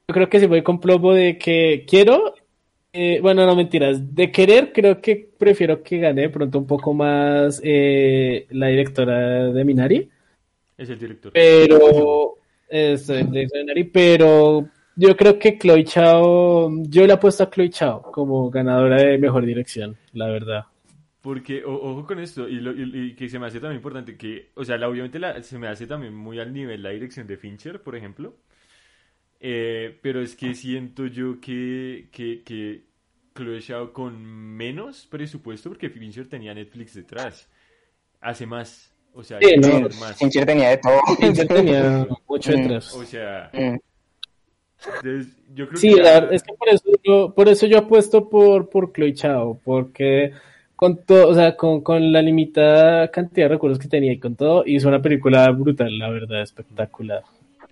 Yo creo que si voy con plomo de que quiero, eh, bueno, no mentiras, de querer creo que prefiero que gane de pronto un poco más eh, la directora de Minari, Es el director. pero es el director de pero yo creo que Chloe Chao, yo le apuesto a Chloe Chao como ganadora de mejor dirección, la verdad. Porque, ojo con esto, y, lo- que se me hace también importante que, o sea, la, obviamente la- se me hace también muy al nivel la dirección de Fincher, por ejemplo. Eh, pero es que siento yo que, que, que Chloe Zhao con menos presupuesto, porque Fincher tenía Netflix detrás, hace más. O sea, Sí, no, más. Fincher tenía de todo. Fincher tenía mucho Mm. detrás. O sea, Mm. entonces, yo creo Sí, que la verdad es que por eso yo, por eso yo apuesto por, por Chloe Chao, porque con todo, o sea, con, con la limitada cantidad de recursos que tenía y con todo, hizo una película brutal, la verdad, espectacular.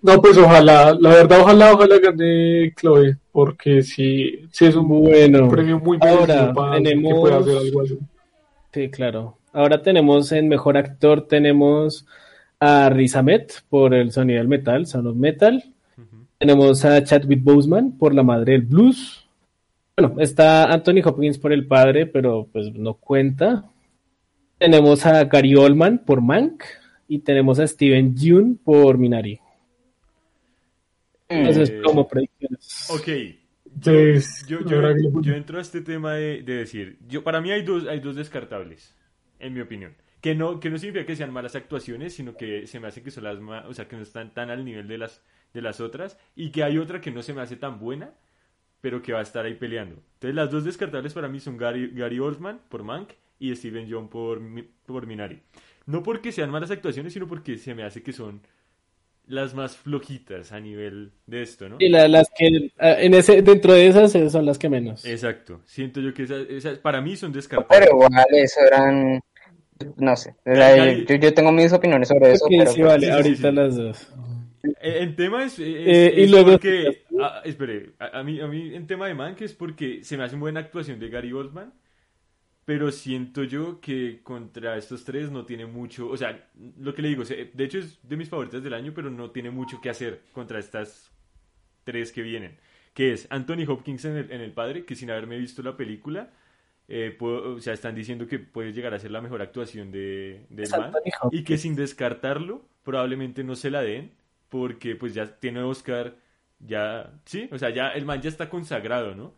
No, pues ojalá, la verdad, ojalá, ojalá gane Chloe, porque sí, sí es un Bueno, premio muy ahora merecido para alguien que tenemos- pueda hacer algo así. sí, claro. Ahora tenemos en Mejor Actor, tenemos a Riz Ahmed por El Sonido del Metal, Sound of Metal. Tenemos a Chadwick Boseman por La Madre del Blues. Bueno, está Anthony Hopkins por El Padre, pero pues no cuenta. Tenemos a Gary Oldman por Mank y tenemos a Steven Yeun por Minari. Entonces, Eh, como predicciones. Ok. Entonces, Yo, la yo, que- yo entro a este tema de, de decir, yo para mí hay dos, hay dos descartables, en mi opinión. Que no, que no significa que sean malas actuaciones, sino que se me hace que son las ma- o sea, que no están tan al nivel de las, de las otras, y que hay otra que no se me hace tan buena, pero que va a estar ahí peleando. Entonces las dos descartables para mí son Gary, Gary Oldman por Mank y Steven Yeun por, Mi- por Minari. No porque sean malas actuaciones, sino porque se me hace que son las más flojitas a nivel de esto, ¿no? Y la- las que ah, en ese, dentro de esas eh, son las que menos. Exacto. Siento yo que esas, esas para mí son descartables. Pero igual, eso eran. No sé. yo, yo tengo mis opiniones sobre eso. Pero sí, pues, vale, sí, sí, ahorita sí. las dos. Eh, En tema es, es- Eh, y luego- porque, ah, espere, a, a mí, a mí en tema de Mank es porque se me hace buena actuación de Gary Oldman, pero siento yo que contra estos tres no tiene mucho, o sea, lo que le digo, de hecho es de mis favoritas del año, pero no tiene mucho que hacer contra estas tres que vienen, que es Anthony Hopkins en el, en el padre, que sin haberme visto la película, eh, puedo- o sea, están diciendo que puede llegar a ser la mejor actuación de, del man y que sin descartarlo probablemente no se la den porque pues ya tiene Oscar ya sí o sea ya el man ya está consagrado no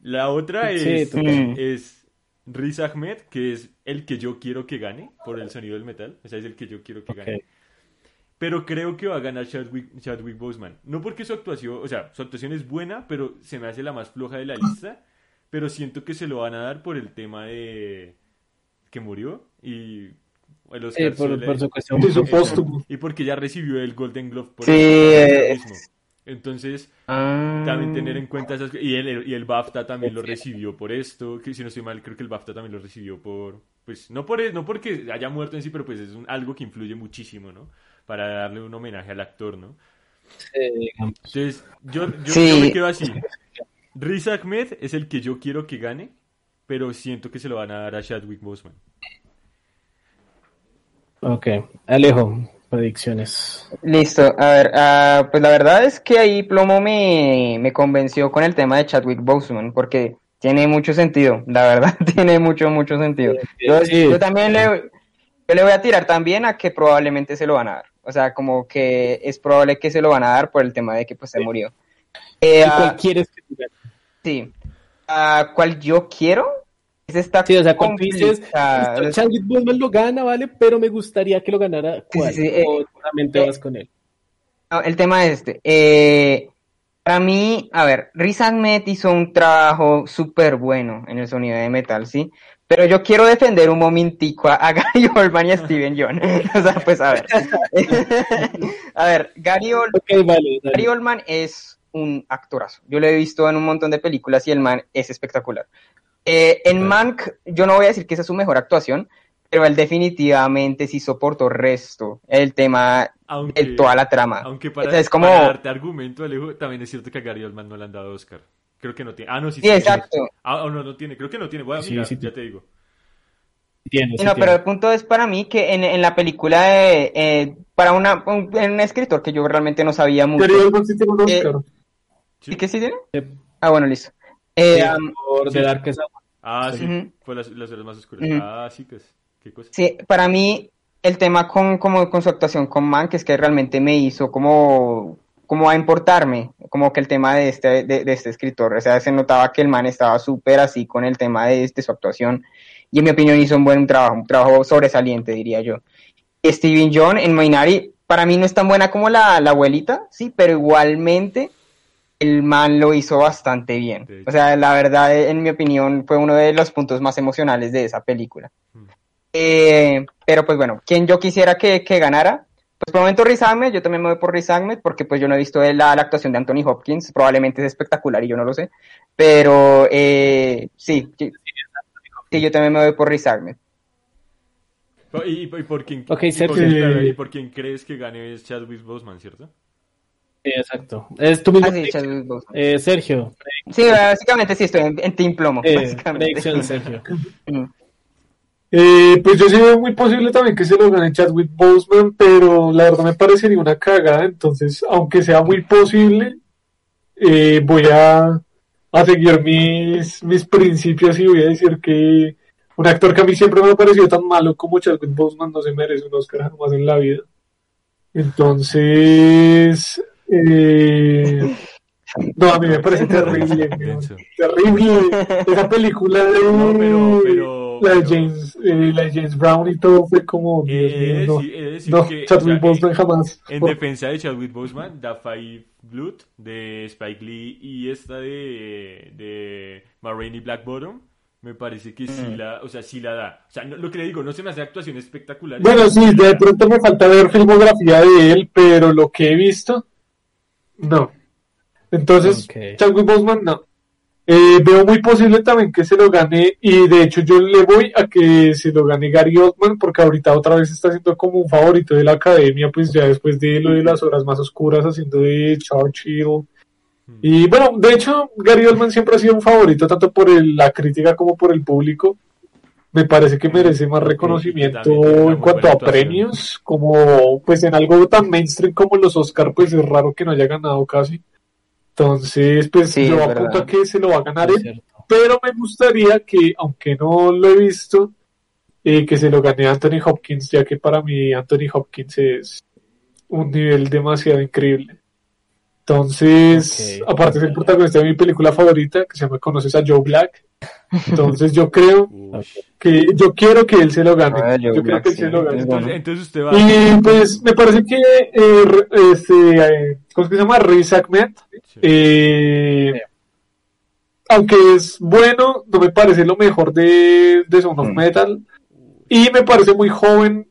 la otra es total. es Riz Ahmed que es el que yo quiero que gane por el sonido del metal o sea es el que yo quiero que gane pero creo que va a ganar Chadwick, Chadwick Boseman. No porque su actuación, o sea, su actuación es buena, pero se me hace la más floja de la lista. Pero siento que se lo van a dar por el tema de que murió y el Oscar por, su cuestión. Su póstumo. Y porque ya recibió el Golden Glove por Sí, el- por eh, mismo. Entonces, ah, también tener en cuenta esas y el, y el BAFTA también lo recibió por esto, que si no estoy mal, creo que el BAFTA también lo recibió por, pues, no por no porque haya muerto en sí, pero pues es un- algo que influye muchísimo, ¿no? Para darle un homenaje al actor, ¿no? Entonces, yo, yo, Sí. yo me quedo así. Riz Ahmed es el que yo quiero que gane, pero siento que se lo van a dar a Chadwick Boseman. Ok, Alejo, predicciones. Listo, a ver, ah, pues la verdad es que ahí Plomo me, me convenció con el tema de Chadwick Boseman, porque tiene mucho sentido, la verdad, tiene mucho, mucho sentido. Yo, Sí. yo también le, yo le voy a tirar también a que probablemente se lo van a dar, o sea, como que es probable que se lo van a dar por el tema de que pues se murió. Eh, ¿Y ah, cuál quieres que te gane? Sí, ¿A ¿cuál yo quiero? Es esta Sí, o sea, cuando dices, complicada. "Listo, Chadwick Boseman lo gana, vale, pero me gustaría que lo ganara. Sí, ¿Cuál? sí, sí, o solamente eh, vas con él. No, el tema es este. Eh, para mí, a ver, Riz Ahmed hizo un trabajo súper bueno en el sonido de metal, ¿sí? Pero yo quiero defender un momentico a, a Gary Oldman y a Steven John. o sea, pues a ver. a ver, Gary, vale. Gary Oldman es un actorazo. Yo lo he visto en un montón de películas y el man es espectacular. Eh, en Mank, yo no voy a decir que esa es su mejor actuación, pero él definitivamente sí soportó resto el tema Aunque, de toda la trama. aunque para, O sea, es como... para darte argumento, Alejo, también es cierto que a Gary Oldman no le han dado Oscar. Creo que no tiene. Ah, no, sí, Sí, exacto. Ah, oh, no, no tiene. Creo que no tiene. Voy a Sí, mirar, sí ya te digo. Tiene, sí no, tiene. pero el punto es para mí que en, en la película de, eh, para una, un, un escritor que yo realmente no sabía mucho. Oldman sí tiene un Oscar. ¿Sí que sí tiene? Sí. Ah, bueno, listo. Eh, Sí, um, Hour. Ah, sí, fue las, las horas más oscuras. Ah, sí, pues, qué cosa. Sí, para mí el tema con, como, con su actuación con Mank es que realmente me hizo como, como a importarme, como que el tema de este, de, de este escritor, o sea, se notaba que el man estaba súper así con el tema de, de su actuación y en mi opinión hizo un buen trabajo, un trabajo sobresaliente, diría yo. Y Steven John en Moinari, para mí no es tan buena como la, la abuelita, sí, pero igualmente el man lo hizo bastante bien. O sea, la verdad, en mi opinión, fue uno de los puntos más emocionales de esa película. Mm. Eh, pero pues bueno, quien yo quisiera que, que ganara, pues por el momento Riz Ahmed, yo también me voy por Riz Ahmed porque pues yo no he visto la, la actuación de Anthony Hopkins, probablemente es espectacular y yo no lo sé, pero eh, sí, sí, sí, yo también me voy por Riz Ahmed. ¿Y, y- y por quién, Ok, y por Sergio. quién- espera, ¿y por quién crees que gane es Chadwick Boseman, cierto? Sí, exacto. Es tu mismo. Ah. Eh, Sergio. Sí, básicamente sí estoy en, en Team Plomo, Eh, predicción, Sergio. Mm. Eh, pues yo sí veo muy posible también que se lo gane Chadwick Boseman, pero la verdad me parecería una cagada, entonces, aunque sea muy posible, eh, voy a, a seguir mis, mis principios y voy a decir que un actor que a mí siempre me ha parecido tan malo como Chadwick Boseman no se merece un Oscar jamás en la vida. Entonces, eh, no, a mí me parece terrible, terrible. Esa película de, No, pero- pero- la, de James, eh, la de James Brown y todo fue como, Dios Eh, mío, de no, decir- no, que, Chadwick o sea, Boseman jamás. En Por- defensa de Chadwick Boseman, da Five Blood de Spike Lee y esta de, de Ma Rainey Black Bottom, me parece que sí la, o sea, sí la da. O sea, no- lo que le digo, no se me hace actuación espectacular. Bueno, sí, de pronto me falta ver filmografía de él, pero lo que he visto, no. Entonces, Ok. Chadwick Boseman, no. Eh, veo muy posible también que se lo gane, y de hecho yo le voy a que se lo gane Gary Oldman, porque ahorita otra vez está siendo como un favorito de la academia, pues ya después de lo de las horas más oscuras, haciendo de Churchill. Y bueno, de hecho, Gary Oldman siempre ha sido un favorito, tanto por el- la crítica como por el público. Me parece que merece más reconocimiento en cuanto a premios, como pues en algo tan mainstream como los Oscar, pues es raro que no haya ganado casi. Entonces, pues Sí, yo apunto a que se lo va a ganar él, pero me gustaría que, aunque no lo he visto, eh, que se lo gane Anthony Hopkins, ya que para mí Anthony Hopkins es un nivel demasiado increíble. Entonces, aparte es el protagonista de mi película favorita, que se llama Conoces a Joe Black. Entonces yo creo que yo quiero que él se lo gane. Ah, yo creo que él sí, se lo gane. es Entonces, usted va. Y pues me parece que eh, este, eh, ¿cómo es que se llama? Riz Ahmed, Sí. eh, aunque es bueno, no me parece lo mejor de, de Sound of Mm. Metal. Y me parece muy joven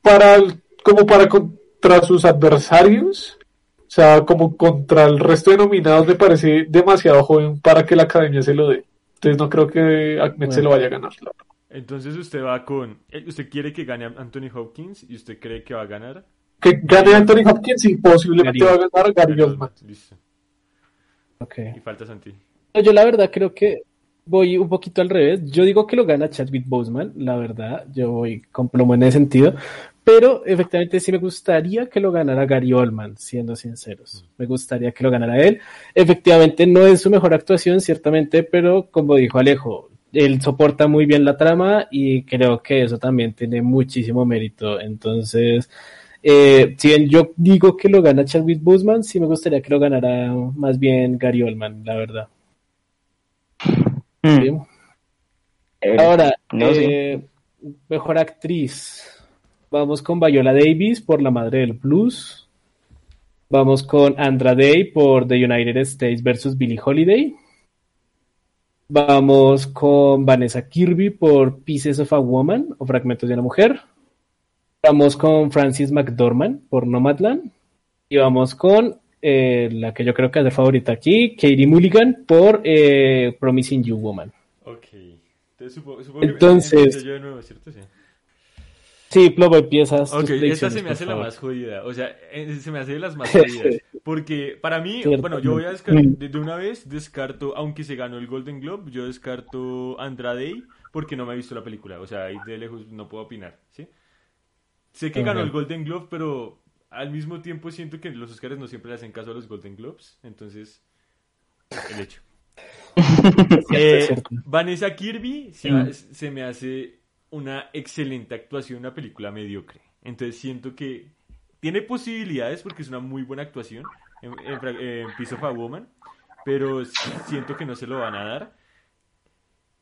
para el- como para contra sus adversarios. O sea, como contra el resto de nominados me parece demasiado joven para que la academia se lo dé. Entonces no creo que Ahmed se lo vaya a ganar. la. Entonces usted va con. eh, Usted quiere que gane Anthony Hopkins y usted cree que va a ganar. Que gane Anthony Hopkins y posiblemente Gary va a ganar Gary Oldman. Oldman. Listo. Ok. Y falta Santi. No, Yo la verdad creo que voy un poquito al revés. Yo digo que lo gana Chadwick Boseman, la verdad. Yo voy con plomo en ese sentido. Pero efectivamente sí me gustaría que lo ganara Gary Oldman, siendo sinceros. Me gustaría que lo ganara él. Efectivamente no es su mejor actuación, ciertamente, pero como dijo Alejo, él soporta muy bien la trama y creo que eso también tiene muchísimo mérito. Entonces, eh, si bien yo digo que lo gana Chadwick Boseman, sí me gustaría que lo ganara más bien Gary Oldman, la verdad. Mm. Sí. Eh, Ahora, no, eh, mejor actriz. Vamos con Viola Davis por La Madre del Blues. Vamos con Andra Day por The United States versus Billie Holiday. Vamos con Vanessa Kirby por Pieces of a Woman o Fragmentos de una Mujer. Vamos con Francis McDormand por Nomadland. Y vamos con eh, la que yo creo que es la favorita aquí, Katie Mulligan por eh, Promising You Woman. Ok. Entonces, supo- supongo que- Entonces- empiezo yo de nuevo, ¿cierto? Sí. Sí, Plomo, empiezas. tus Ok, esta se me hace la más jodida. O sea, eh, se me hace de las más jodidas. Porque para mí, Cierto. bueno, yo voy a descartar de, de una vez, descarto, aunque se ganó el Golden Globe, yo descarto Andrade porque no me he visto la película. O sea, ahí de lejos no puedo opinar, ¿sí? Sé que ganó el Golden Globe, pero al mismo tiempo siento que los Oscars no siempre le hacen caso a los Golden Globes. Entonces, el hecho. Eh. Vanessa Kirby se, Mm. se me hace una excelente actuación, una película mediocre. Entonces siento que tiene posibilidades porque es una muy buena actuación en, en, Piece of a Woman, pero siento que no se lo van a dar.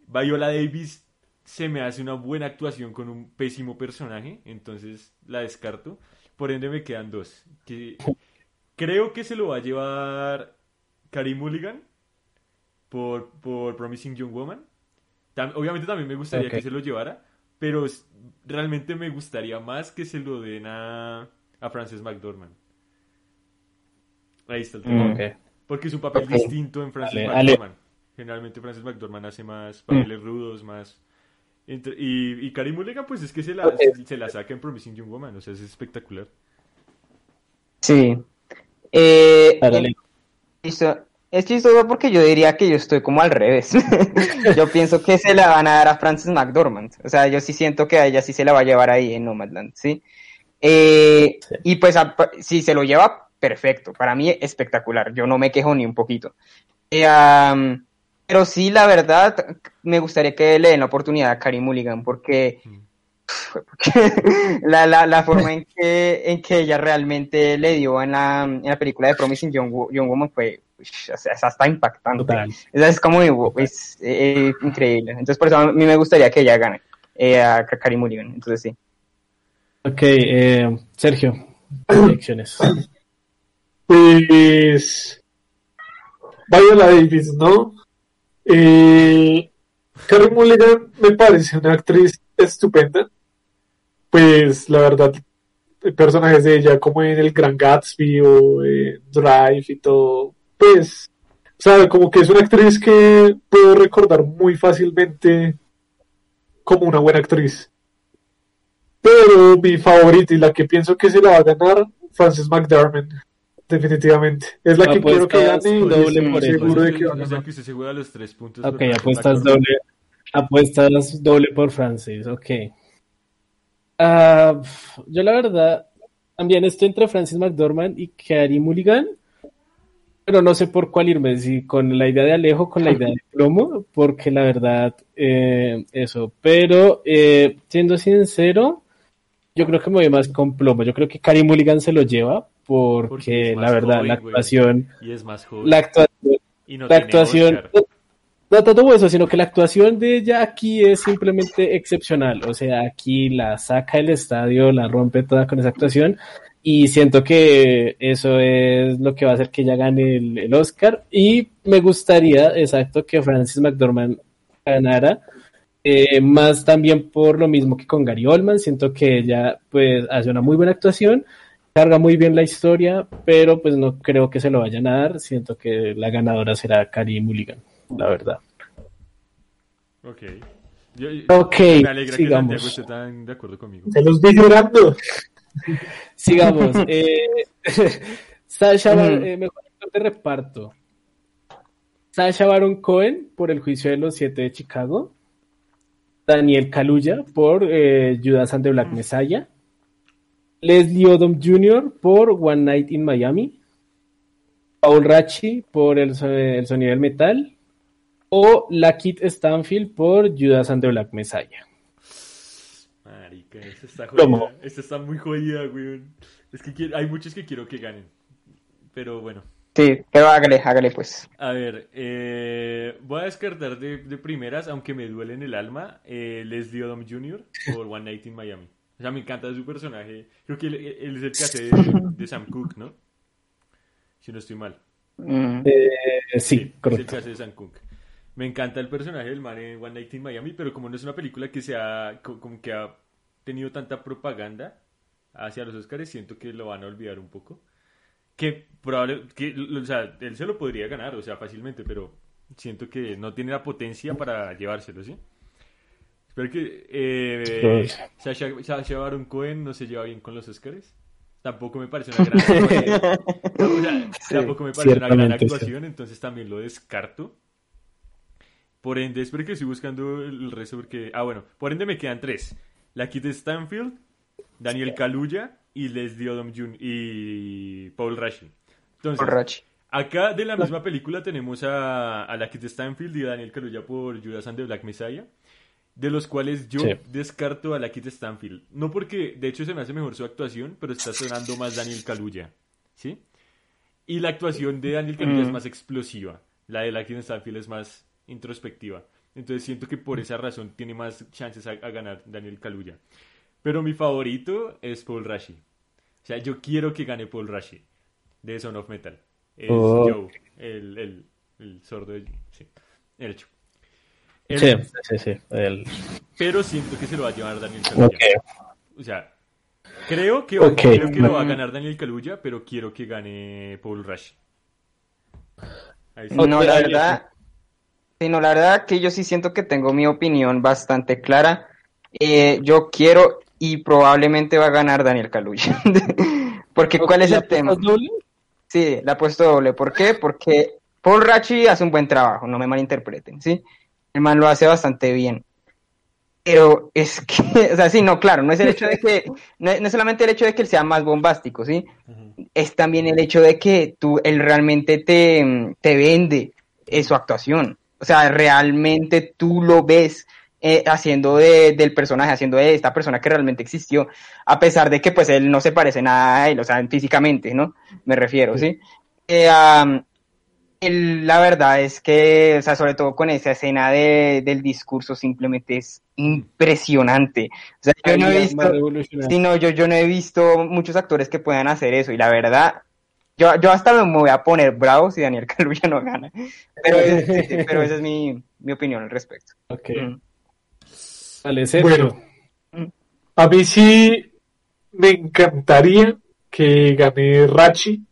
Viola Davis se me hace una buena actuación con un pésimo personaje, entonces la descarto. Por ende me quedan dos. Que creo que se lo va a llevar Carey Mulligan por, por Promising Young Woman. Tam- obviamente también me gustaría que se lo llevara, pero realmente me gustaría más que se lo den a, a Frances McDormand. Ahí está el tema. Mm. Porque es un papel distinto en Frances. McDormand. Generalmente Frances McDormand hace más papeles rudos, más... Entre- y, y Carey Mulligan, pues es que se la, se la saca en Promising Young Woman, o sea, es espectacular. Sí. Eh, Dale. listo. Es chistoso porque yo diría que yo estoy como al revés. yo pienso que se la van a dar a Frances McDormand. O sea, yo sí siento que a ella sí se la va a llevar ahí en Nomadland, ¿sí? Eh, Sí. Y pues a- si se lo lleva, perfecto. Para mí espectacular. Yo no me quejo ni un poquito. Eh, pero sí, la verdad, me gustaría que le den la oportunidad a Carey Mulligan porque Mm. la, la, la forma en que, en que ella realmente le dio en la, en la película de Promising Young, Young Woman fue o sea, es hasta impactante. Total. Es como es, eh, increíble. Entonces, por eso a mí me gustaría que ella gane eh, a Carey Mulligan. Entonces, sí. Ok, eh, Sergio, predicciones. Pues. Viola Davis, ¿no? Eh, Carey Mulligan me parece una actriz estupenda. Pues la verdad, personajes de ella como en El Gran Gatsby o eh, Drive y todo, pues, o sea, como que es una actriz que puedo recordar muy fácilmente como una buena actriz. Pero mi favorita y la que pienso que se la va a ganar, Frances McDormand. Definitivamente. Es la que quiero que gane y doble estoy por eso. seguro de que va a O sea, ganar. que se los tres puntos. Ok, apuestas doble. Apuestas doble por Francis, ok. Ah, yo la verdad, también estoy entre Francis McDormand y Carey Mulligan, pero no sé por cuál irme, si con la idea de Alejo con la idea de Plomo, porque la verdad, eh, eso. Pero, eh, siendo sincero, yo creo que me voy más con Plomo. Yo creo que Carey Mulligan se lo lleva, porque, la verdad, joven, la actuación, Y es más joven. la actuación y no la actuación, no, tanto eso, sino que la actuación de ella aquí es simplemente excepcional. O sea, aquí la saca del estadio, la rompe toda con esa actuación. Y siento que eso es lo que va a hacer que ella gane el, el Oscar. Y me gustaría, exacto, que Francis McDormand ganara. eh, más también por lo mismo que con Gary Oldman. Siento que ella pues hace una muy buena actuación carga muy bien la historia, pero pues no creo que se lo vayan a dar. Siento que la ganadora será Carey Mulligan, la verdad. Ok. Yo- Ok, me alegra sigamos. que Santiago esté tan de acuerdo conmigo. Se los vi llorando. Sigamos. eh, Sasha, Bar- eh, mejor actor de reparto. Sasha Baron Cohen por El juicio de los siete de Chicago. Daniel Kaluuya por eh, Judas and the Black Messiah. Leslie Odom Jr. por One Night in Miami. Paul Rachi por El, so- el sonido del metal. O Lakeith Stanfield por Judas and the Black Messiah. Marica, esta está ¿Cómo? jodida. Esta está muy jodida, güey. Es que quiero- hay muchos que quiero que ganen. Pero bueno. Sí, pero hágale, hágale pues. A ver, eh, voy a descartar de, de primeras, aunque me duele en el alma, eh, Leslie Odom Jr. por One Night in Miami. O sea, me encanta su personaje. Creo que él, él es el que hace de, de Sam Cooke, ¿no? Si no estoy mal. Mm. Eh, sí, Sí, es el correcto. que hace de Sam Cooke. Me encanta el personaje del man en One Night in Miami, pero como no es una película que se ha, co- como que ha tenido tanta propaganda hacia los Oscars, siento que lo van a olvidar un poco. Que probable, que, o sea, él se lo podría ganar, o sea, fácilmente, pero siento que no tiene la potencia para llevárselo, ¿sí? Espero que eh, Pues- Sasha, Sasha Baron Cohen no se lleva bien con los Oscars. Tampoco me parece una gran actuación. O sea, tampoco me parece una gran sí. actuación, entonces también lo descarto. Por ende, espero que estoy buscando el resto porque... Ah, bueno, por ende me quedan tres. La Kit Stanfield, Daniel Kaluuya y Leslie Odom Jr. y Paul Rashi. Entonces, Por Rachi. Acá de la misma película tenemos a, a la Kit Stanfield y a Daniel Kaluuya por Judas and the Black Messiah, de los cuales yo Sí. descarto a la Kit Stanfield. No porque, de hecho, se me hace mejor su actuación, pero está sonando más Daniel Kaluuya, ¿sí? Y la actuación de Daniel Kaluuya es Mm. más explosiva, la de la Kit Stanfield es más introspectiva. Entonces siento que por esa razón tiene más chances a, a ganar Daniel Kaluuya. Pero mi favorito es Paul Rashi. O sea, yo quiero que gane Paul Rashi de Son of Metal. Es Oh. Joe, el, el, el sordo de sí, el hecho. El- Sí, sí, sí. el- Pero siento que se lo va a llevar Daniel Kaluuya. O sea, creo que, creo que lo va a ganar Daniel Kaluuya, pero quiero que gane Paul Rashi. Ahí sí. No, la verdad, sí, no, la verdad que yo sí siento que tengo mi opinión bastante clara. Eh, yo quiero y probablemente va a ganar Daniel Kaluuya. Porque ¿cuál es ¿La el tema? doble? Sí, la he puesto doble. ¿Por qué? Porque Paul Rachi hace un buen trabajo, no me malinterpreten, ¿sí? El man lo hace bastante bien. Pero es que, o sea, sí, no, claro, no es el hecho de que, no es, no es solamente el hecho de que él sea más bombástico, ¿sí? Es también el hecho de que tú, él realmente te, te vende eh, su actuación. O sea, realmente tú lo ves eh, haciendo de, del personaje, haciendo de esta persona que realmente existió, a pesar de que pues él no se parece nada a él, o sea, físicamente, ¿no? Me refiero, ¿sí? Eh, el- la verdad es que, o sea, sobre todo con esa escena de, del discurso, simplemente es impresionante. O sea, yo no he visto, sí, no, yo, yo no he visto muchos actores que puedan hacer eso, y la verdad, yo, yo hasta me voy a poner bravo si Daniel Kaluuya no gana. Pero, es- sí, sí, pero esa es mi, mi opinión al respecto. Ok. Mm. Vale, Sergio. Bueno, a mí sí me encantaría que gane Rachi,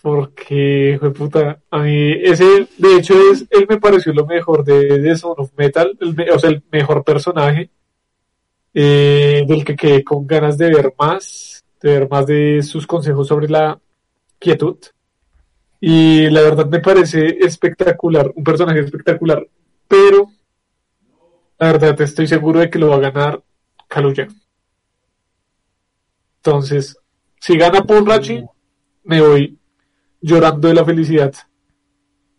porque, hijo de puta, a mí ese, de hecho, es, él me pareció lo mejor de, de Son of Metal, el o sea, el mejor personaje, eh, del que quedé con ganas de ver más, de ver más de sus consejos sobre la quietud. Y la verdad me parece espectacular, un personaje espectacular, pero la verdad estoy seguro de que lo va a ganar Kaluuya. Entonces, si gana Paul Rachi, me voy llorando de la felicidad.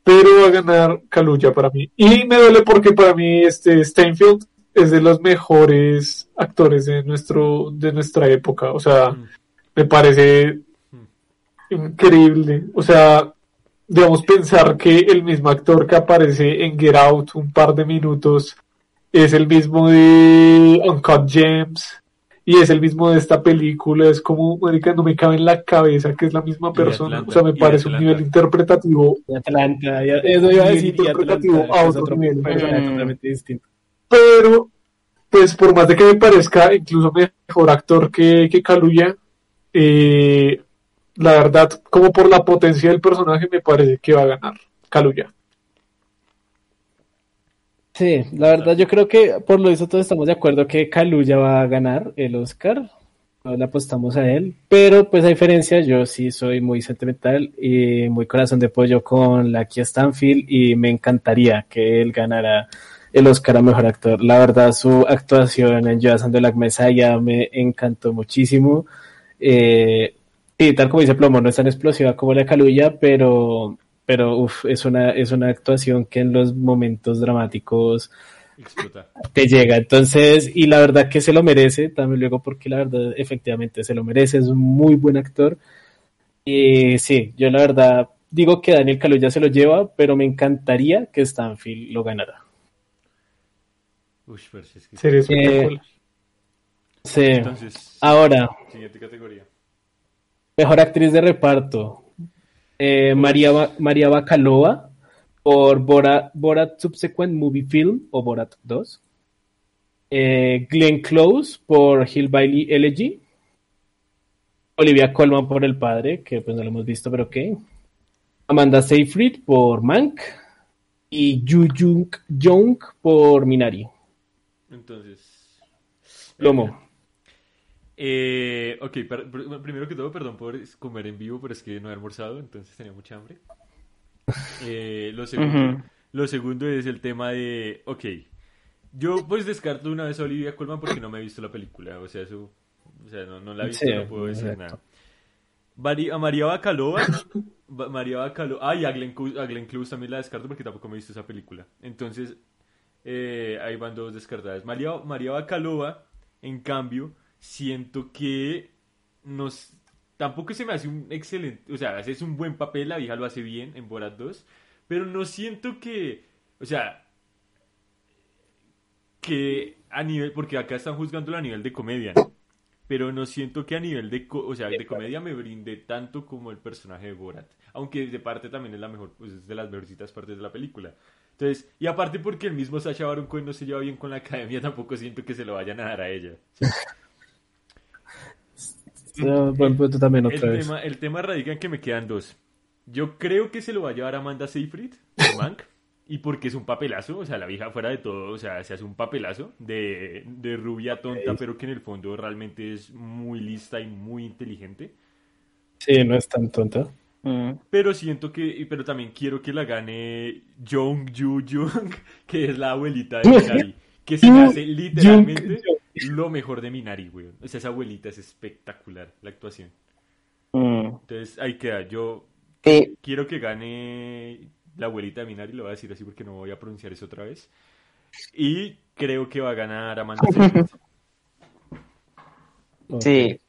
Pero va a ganar Kaluuya para mí. Y me duele porque para mí este Steinfeld es de los mejores actores de nuestro de nuestra época. O sea, Mm. me parece increíble. O sea, digamos pensar que el mismo actor que aparece en Get Out un par de minutos es el mismo de Uncut Gems y es el mismo de esta película. Es como, marica, no me cabe en la cabeza que es la misma persona. Atlanta, o sea, me parece un nivel interpretativo Y Atlanta, ya- eso iba a decir, interpretativo Atlanta, a es otro otro nivel. Mm. totalmente distinto. pero pues por más de que me parezca incluso mejor actor que, que Kaluuya, eh, la verdad, como por la potencia del personaje, me parece que va a ganar Kaluuya. Sí, la verdad yo creo que por lo visto todos estamos de acuerdo que Kaluuya va a ganar el Oscar. Todos le apostamos a él, pero pues a diferencia yo sí soy muy sentimental y muy corazón de pollo con Lucky Stanfield y me encantaría que él ganara el Oscar a Mejor Actor. La verdad su actuación en Judas and the Black me encantó muchísimo. Eh, y tal como dice Plomo, no es tan explosiva como la de Kaluuya, pero, pero uf, es una, es una actuación que en los momentos dramáticos Explota. te llega. Entonces, y la verdad que se lo merece, también luego porque la verdad efectivamente se lo merece, es un muy buen actor. Y sí, yo la verdad digo que Daniel Kaluuya se lo lleva, pero me encantaría que Stanfield lo ganara. Uy, pero si es que... Sería espectacular. Sí. Entonces, Ahora, siguiente categoría. Mejor actriz de reparto. Eh, María, Ba- María Bacalova por Borat, Borat Subsequent Movie Film o Borat 2. Eh, Glenn Close por Hill Bailey Elegy. Olivia Colman por El Padre, que pues no lo hemos visto, pero ok. Amanda Seyfried por Mank. Y Yu Jung Jung por Minari. Entonces. Plomo. Eh, ok, primero que todo, perdón por comer en vivo, pero es que no he almorzado, entonces tenía mucha hambre. Eh, lo segundo, Ujú. lo segundo es el tema de, ok, yo pues descarto una vez a Olivia Colman porque no me he visto la película, o sea, o sea, no, no la he visto, Sí, no puedo decir exacto. nada. Mari- a María Bacalova, Ba- María Bacalova, ah, y a Glenn, Close, a Glenn Close también la descarto porque tampoco me he visto esa película. Entonces, eh, ahí van dos descartadas. María, María Bacalova, en cambio, siento que nos... Tampoco se me hace un excelente... O sea, es un buen papel, la vieja lo hace bien en Borat 2, pero no siento que... O sea, que a nivel... Porque acá están juzgándolo a nivel de comedia, ¿no? Pero no siento que a nivel de... O sea, de comedia me brinde tanto como el personaje de Borat. Aunque de parte también es la mejor... Pues es de las mejorcitas partes de la película. Entonces, y aparte porque el mismo Sacha Baron Cohen no se lleva bien con la academia, tampoco siento que se lo vayan a dar a ella. Ah, buen punto también El vez. tema, el tema radica en que me quedan dos. Yo creo que se lo va a llevar Amanda Seyfried, Mank, y porque es un papelazo, o sea, la vieja fuera de todo, o sea, se hace un papelazo de, de rubia tonta, pero que en el fondo realmente es muy lista y muy inteligente. Sí, no es tan tonta. Mm. Pero siento que, pero también quiero que la gane Jung Ju Jung, que es la abuelita de Minari, que se hace literalmente lo mejor de Minari, güey. O sea, esa abuelita es espectacular, la actuación. Mm. Entonces, ahí queda. Yo Sí, quiero que gane la abuelita de Minari, lo voy a decir así porque no voy a pronunciar eso otra vez. Y creo que va a ganar Amanda Seyfried. Sí.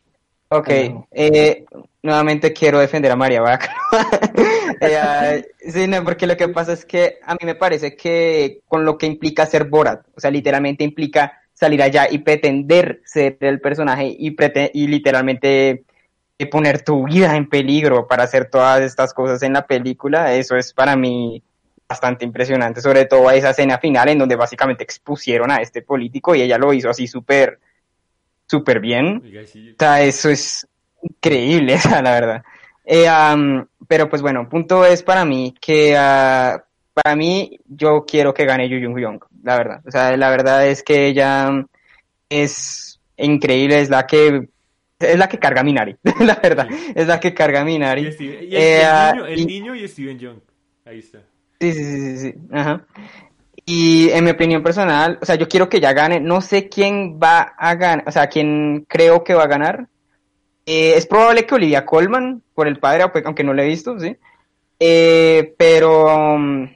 Ok, eh, nuevamente quiero defender a María Vaca. Eh, sí, no, porque lo que pasa es que a mí me parece que con lo que implica ser Borat, o sea, literalmente implica salir allá y pretender ser el personaje y, y literalmente eh, poner tu vida en peligro para hacer todas estas cosas en la película, eso es para mí bastante impresionante, sobre todo a esa escena final en donde básicamente expusieron a este político y ella lo hizo así súper, súper bien. O sea, eso es increíble, o sea, la verdad. Eh, pero pues bueno, punto es para mí que ah, para mí yo quiero que gane Yu Jung la verdad. O sea, la verdad es que ella es increíble, es la que es la que carga a Minari, la verdad, es la que carga a Y, Minari. Steven- y el, Eh, el ah, niño, el y- niño y Steven Young. Ahí está. Sí, sí, sí, sí, sí, ajá. Y en mi opinión personal, o sea, yo quiero que ella gane. No sé quién va a ganar, o sea, quién creo que va a ganar. Eh, es probable que Olivia Colman, por el padre, aunque- no lo he visto, sí. Eh, pero, um,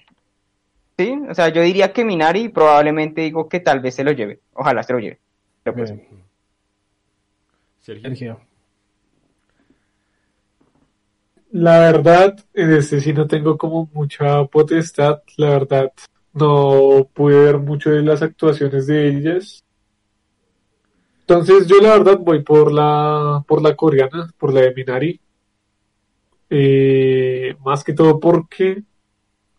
sí, o sea, yo diría que Minari probablemente digo que tal vez se lo lleve. Ojalá se lo lleve. Pero pues. Sergio. Sergio. La verdad, en este sí no tengo como mucha potestad. La verdad, no pude ver mucho de las actuaciones de ellas. Entonces yo la verdad voy por la por la coreana, por la de Minari. Eh, más que todo porque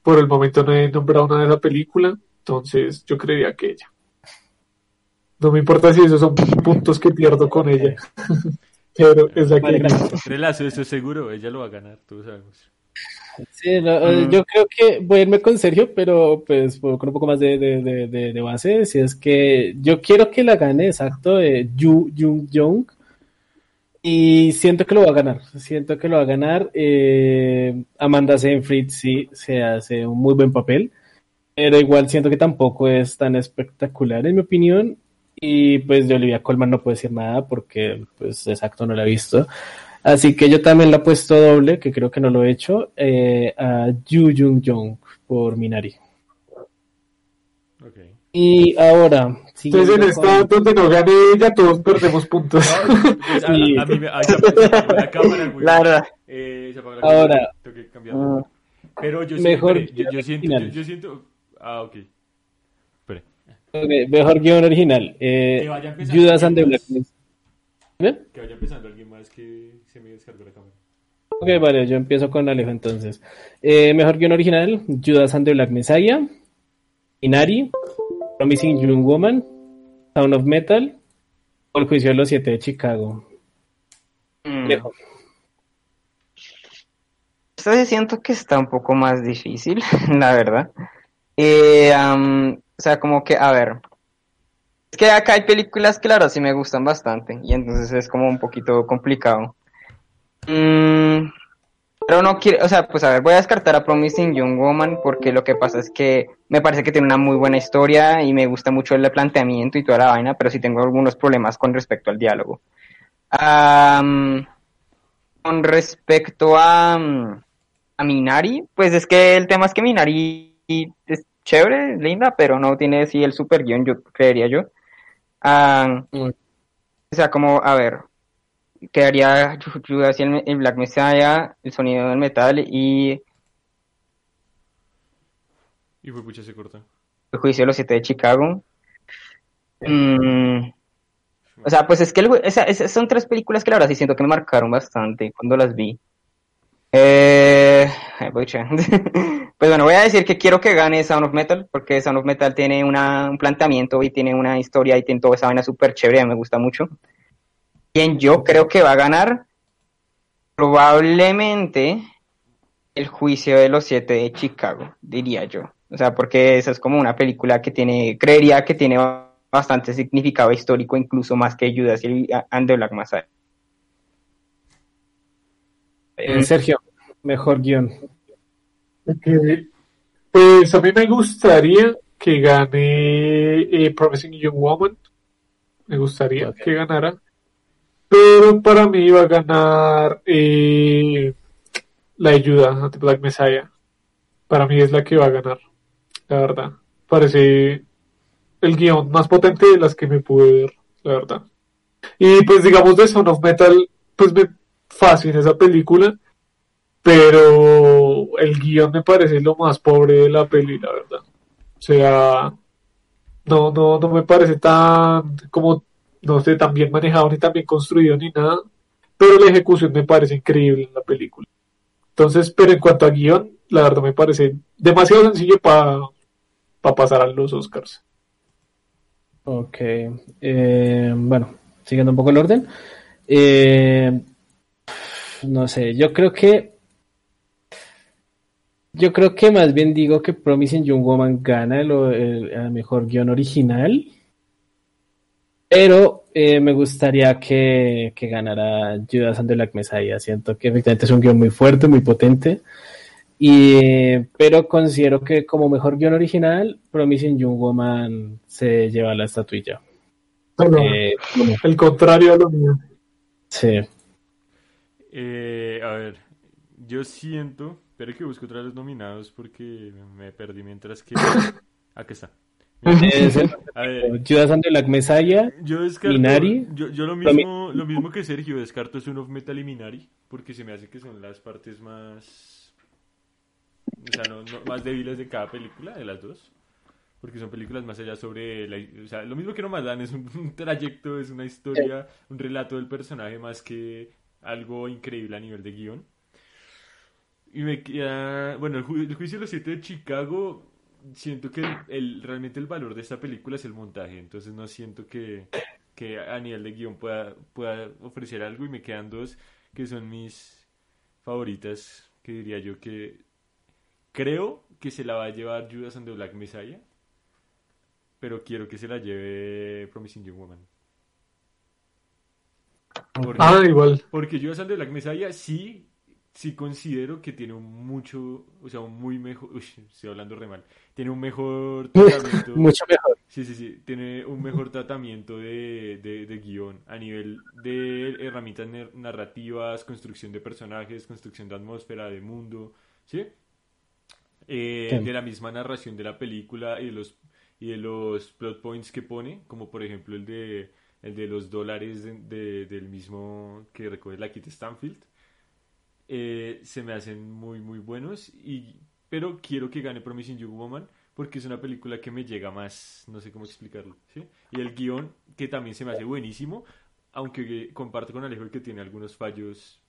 por el momento no he nombrado una de esa película, entonces yo creería que ella. No me importa si esos son puntos que pierdo con ella, pero es la que Vale. Relazo, eso es seguro, ella lo va a ganar, todos sabemos. Sí, no, eh, Mm. yo creo que voy a irme con Sergio, pero pues con un poco más de, de, de, de, de base, si es que yo quiero que la gane exacto de Yu Jung Jung y siento que lo va a ganar, siento que lo va a ganar. Eh, Amanda Seyfried sí se hace un muy buen papel, pero igual siento que tampoco es tan espectacular en mi opinión y pues de Olivia Colman no puedo decir nada porque pues exacto no la he visto. Así que yo también la he puesto doble, que creo que no lo he hecho, eh, a Yu Jung Jung por Minari. Y ahora, Entonces siguiendo en esta con- donde no gane ella todos perdemos puntos. Pues, a, Sí. a mí me. Apagó la cámara, güey. la verdad. Eh, se apagó la Ahora. tengo que cambiarlo. Mm. Pero yo Mejor siempre, yo, yo siento, yo, original. yo siento. Ah, ok. Espere. ok, mejor guion original. eh, Que vaya empezando Judas and the Black. ¿Bien? Que vaya empezando alguien más que se me descargó la cámara. Ok, vale, yo empiezo con Alejo entonces. Eh, mejor guion original, Judas and the Black Messiah, Inari, Promising Young Woman, Sound of Metal, o El Juicio de los Siete de Chicago. Mm. Sí siento que está un poco más difícil, la verdad. Eh, o sea, como que, a ver. Es que acá hay películas que la verdad sí me gustan bastante y entonces es como un poquito complicado. Mm, pero no quiero, o sea, pues a ver, voy a descartar a Promising Young Woman porque lo que pasa es que me parece que tiene una muy buena historia y me gusta mucho el planteamiento y toda la vaina, pero sí tengo algunos problemas con respecto al diálogo. Am, con respecto a, a Minari, pues es que el tema es que Minari es chévere, linda, pero no tiene así el super guion, yo creería yo. Mm. o sea, como, a ver, quedaría Judas y el, el Black Messiah, el sonido del metal y Y fue pucha se corta. el juicio de los siete de Chicago. Mm, o sea, pues es que el esa- son tres películas que la verdad sí siento que me marcaron bastante cuando las vi. Eh. Pues bueno, voy a decir que quiero que gane Sound of Metal, porque Sound of Metal tiene una, un planteamiento y tiene una historia y tiene toda esa vaina súper chévere, me gusta mucho. Quien yo creo que va a ganar, probablemente el juicio de los siete de Chicago, diría yo. O sea, porque esa es como una película que tiene, creería que tiene bastante significado histórico, incluso más que Judas y and the Black Messiah. Eh, Sergio, mejor guion. Ok. Pues a mí me gustaría que gane eh, Promising Young Woman. Me gustaría que ganara. Pero para mí va a ganar eh, la ayuda de Black Messiah. Para mí es la que va a ganar. La verdad. Parece el guion más potente de las que me pude ver. La verdad. Y pues digamos de Son of Metal, pues me fascina esa película pero el guion me parece lo más pobre de la peli, la verdad. O sea, no, no, no me parece tan, como, no sé, tan bien manejado, ni tan bien construido, ni nada, pero la ejecución me parece increíble en la película. Entonces, pero en cuanto a guion, la verdad me parece demasiado sencillo para pasar a los Oscars. Ok. eh, bueno, siguiendo un poco el orden. Eh, no sé, yo creo que. Yo creo que más bien digo que Promising Young Woman gana el, el- el mejor guion original. Pero eh, me gustaría que, que ganara Judas and the Black Messiah. Siento que efectivamente es un guion muy fuerte, muy potente. Y, pero considero que como mejor guion original, Promising Young Woman se lleva la estatuilla. Bueno, Eh, el contrario a lo mío. sí. Eh, a ver, yo siento, pero que busco otra vez los nominados porque me perdí mientras que... Aquí está. Es el- A ver, Judas and the Black Messiah. yo descarto, Minari. yo, yo lo mismo, lo mismo que Sergio, descarto Son of Metal y Minari, porque se me hace que son las partes más, o sea, no, no- más débiles de cada película, de las dos, porque son películas más allá sobre, la, o sea, lo mismo que No Más Dan es un, un trayecto, es una historia, un relato del personaje más que algo increíble a nivel de guion. Y me queda, bueno, el, ju- el juicio de los siete de Chicago, siento que el, el- realmente el valor de esta película es el montaje, entonces no siento que, que a nivel de guion pueda, pueda ofrecer algo y me quedan dos que son mis favoritas, que diría yo que creo que se la va a llevar Judas and the Black Messiah, pero quiero que se la lleve Promising Young Woman. Porque- Ah, igual. porque Judas and the Black Messiah sí, sí considero que tiene un mucho, o sea, un muy mejor, uy, estoy hablando re mal, tiene un mejor tratamiento, Mucho mejor. sí, sí, sí, tiene un mejor tratamiento de, de, de guion a nivel de herramientas narrativas, construcción de personajes, construcción de atmósfera, de mundo, ¿sí? Eh, Sí. de la misma narración de la película y de los y de los plot points que pone, como por ejemplo el de el de los dólares de- de- del mismo que recoge la Kit Stanfield, eh, se me hacen muy muy buenos y pero quiero que gane Promising Young Woman porque es una película que me llega más, no sé cómo explicarlo, ¿sí? Y el guion que también se me hace buenísimo, aunque comparto con Alejo que tiene algunos fallos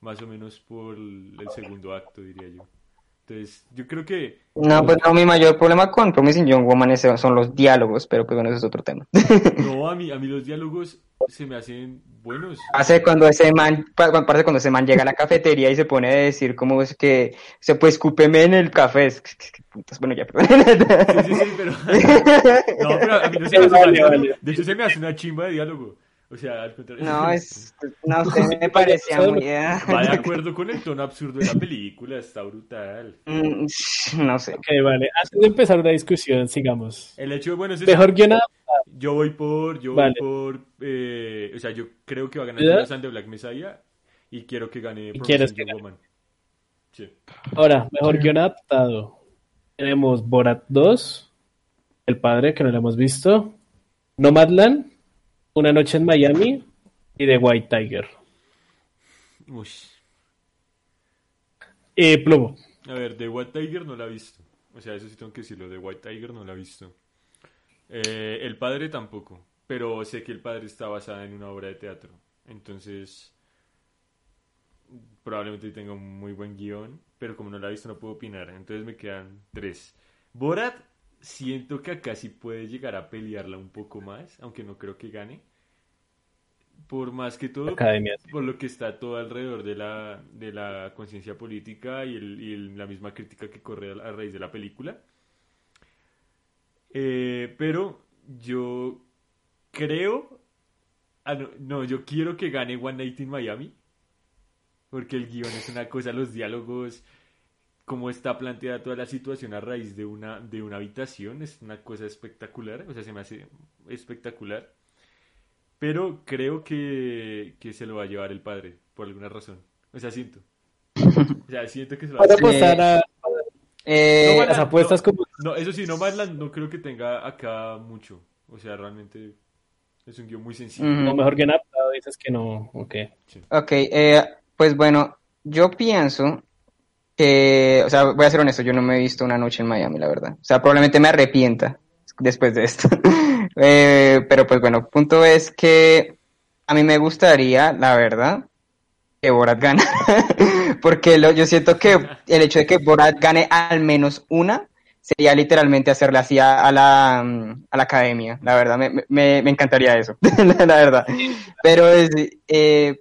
más o menos por el segundo acto, diría yo. Entonces, yo creo que No, pues no, mi mayor problema con Promising Young Woman es- son los diálogos, pero pues bueno, ese es otro tema. No, a mí, a mí los diálogos se me hacen buenos. Hace cuando ese man, pa- pa- parce, cuando ese man llega a la cafetería y se pone a decir como es que se pues escúpeme en el café. Es que- es que putas, bueno, ya, perdón. Sí, sí, sí, pero... No, pero a mí no se me hace vale. De hecho, se me hace una chimba de diálogo. O sea, al contrario. No, es, no, usted me parecía muy... Va de acuerdo con el tono absurdo de la película, está brutal. Mm, No sé. Ok, vale. Antes de empezar una discusión, sigamos. El hecho, bueno, es Mejor guion adaptado. Yo voy por, yo Vale. voy por, eh, o sea, yo creo que va a ganar and the Black Messiah y quiero que gane quieres Promising que Young gane? Woman. Sí. Ahora, mejor guion adaptado. Tenemos Borat 2, El Padre, que no lo hemos visto, Nomadland, Una Noche en Miami y The White Tiger. Uy. Y Plomo. A ver, The White Tiger no la he visto. O sea, eso sí tengo que decirlo, The White Tiger no la he visto. Eh, el padre tampoco, pero sé que el padre está basada en una obra de teatro. Entonces, probablemente tenga un muy buen guion, pero como no la he visto no puedo opinar. Entonces me quedan tres. Borat, siento que acá sí puede llegar a pelearla un poco más, aunque no creo que gane. Por más que todo, Academia. por lo que está todo alrededor de la, de la conciencia política y, el- y el- la misma crítica que corre a, a raíz de la película. Eh, pero yo creo... ah, no, no, yo quiero que gane One Night in Miami. Porque el guion es una cosa, los diálogos, cómo está planteada toda la situación a raíz de una, de una habitación, es una cosa espectacular. O sea, se me hace espectacular. Pero creo que, que se lo va a llevar el padre, por alguna razón. O sea, siento. O sea, siento que se lo va a llevar. Eh, No, las apuestas como... No, eso sí, Nomadland no creo que tenga acá mucho. O sea, realmente es un guion muy sencillo. Ujú. como mejor guion adaptado, dices que no. Ok. Ok, eh, pues bueno, yo pienso que, o sea, voy a ser honesto, yo no me he visto una noche en Miami, la verdad. O sea, probablemente me arrepienta después de esto. Eh, pero pues bueno, punto es que a mí me gustaría, la verdad, que Borat gane. Porque lo- yo siento que el hecho de que Borat gane al menos una sería literalmente hacerle así a, a la, mm, a la academia. La verdad, me, me, me encantaría eso, la, la verdad. Pero, es, eh,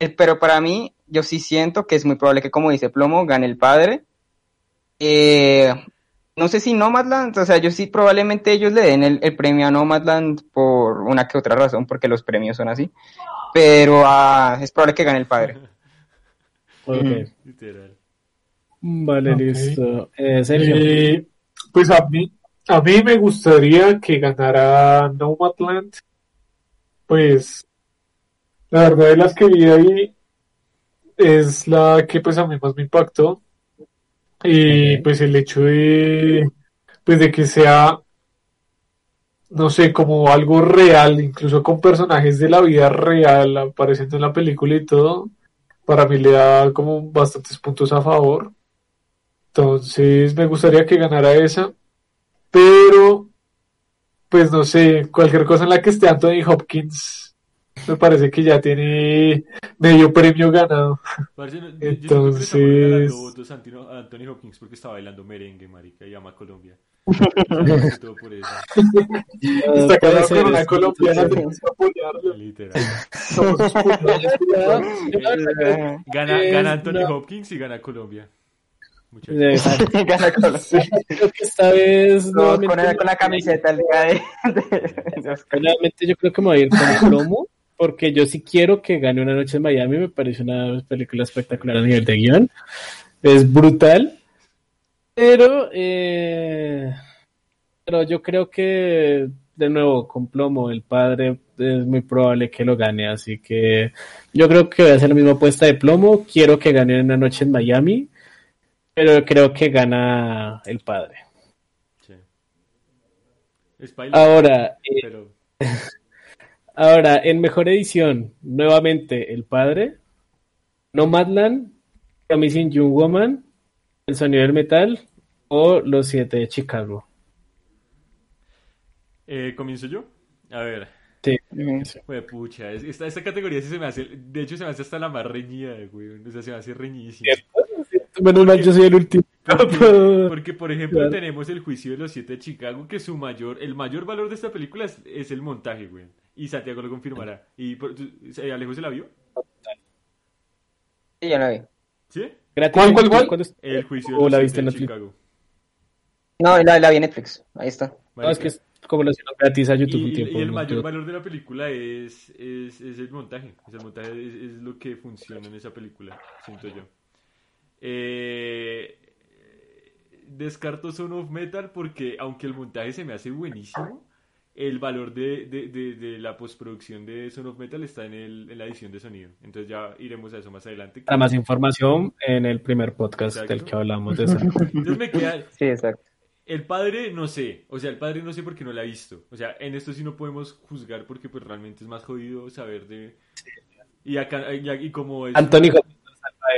eh, pero para mí, yo sí siento que es muy probable que, como dice Plomo, gane el padre. Eh, no sé si Nomadland, o sea, yo sí probablemente ellos le den el, el premio a Nomadland por una que otra razón, porque los premios son así. Pero ah, es probable que gane el padre. Ok. Ujú. Literal. Vale, listo. Eh, Sergio. Eh, pues a mí, a mí me gustaría que ganara Nomadland. Pues la verdad de las que vi ahí es la que pues a mí más me impactó. Y pues el hecho de pues de que sea no sé, como algo real, incluso con personajes de la vida real apareciendo en la película y todo, para mí le da como bastantes puntos a favor. Entonces me gustaría que ganara esa, pero pues no sé, cualquier cosa en la que esté Anthony Hopkins, me parece que ya tiene medio premio ganado. Parce, no, yo- yo Entonces- regalando votos a Antino- a Anthony Hopkins porque está bailando merengue, marica, y ama Colombia. Todo por eso, Está es- colombiana, tenemos que apoyarlo. literal. Somos sus putas. Gana, gana Anthony Hopkins y gana Colombia. Gana Creo que esta vez con, nuevamente, con la camiseta el día de, de Oscar. nuevamente yo creo que me voy a ir con Plomo, porque yo sí quiero que gane Una Noche en Miami, me parece una película espectacular a nivel de guion, es brutal, pero, eh, pero yo creo que, de nuevo, con Plomo, el padre es muy probable que lo gane, así que yo creo que voy a hacer la misma apuesta de Plomo, quiero que gane Una Noche en Miami, pero creo que gana el padre. Sí. Ahora, eh, pero Ahora, en mejor edición, nuevamente El Padre, Nomadland, Promising Young Woman, El Sonido del Metal o Los Siete de Chicago. eh, comienzo yo. A ver, Sí. Pues pucha, es- esta, esta categoría sí se me hace, de hecho se me hace hasta la más reñida, güey, o sea, se me hace reñidísima. Menos mal, yo soy el último. Porque, porque, por ejemplo, Claro. tenemos el juicio de los siete de Chicago, que su mayor, el mayor valor de esta película es, es el montaje, güey. y Santiago lo confirmará. ¿Y por- tú- Alejo se la vio? Sí, ya la vi. ¿Sí? Gratis ¿Cuál, cuál, cuál? El juicio ¿O de los la siete viste en de Netflix? Chicago. No, la, la vi en Netflix. Ahí está. No, es que es como lo hicieron gratis a YouTube y, un tiempo. y el ¿no? mayor Yo- valor de la película es, es, es el montaje. Es el montaje es, es lo que funciona en esa película, siento yo. Eh, descarto Son of Metal porque, aunque el montaje se me hace buenísimo, el valor de, de, de, de la postproducción de Son of Metal está en, el, en la edición de sonido. Entonces ya iremos a eso más adelante. Para más información en el primer podcast Exacto. del que hablamos de eso. Entonces me queda, Sí, exacto. El padre no sé, o sea, el padre no sé porque no la ha visto. O sea, en esto sí no podemos juzgar porque pues realmente es más jodido saber de... Y acá, y, y como es... Anthony Hopkins.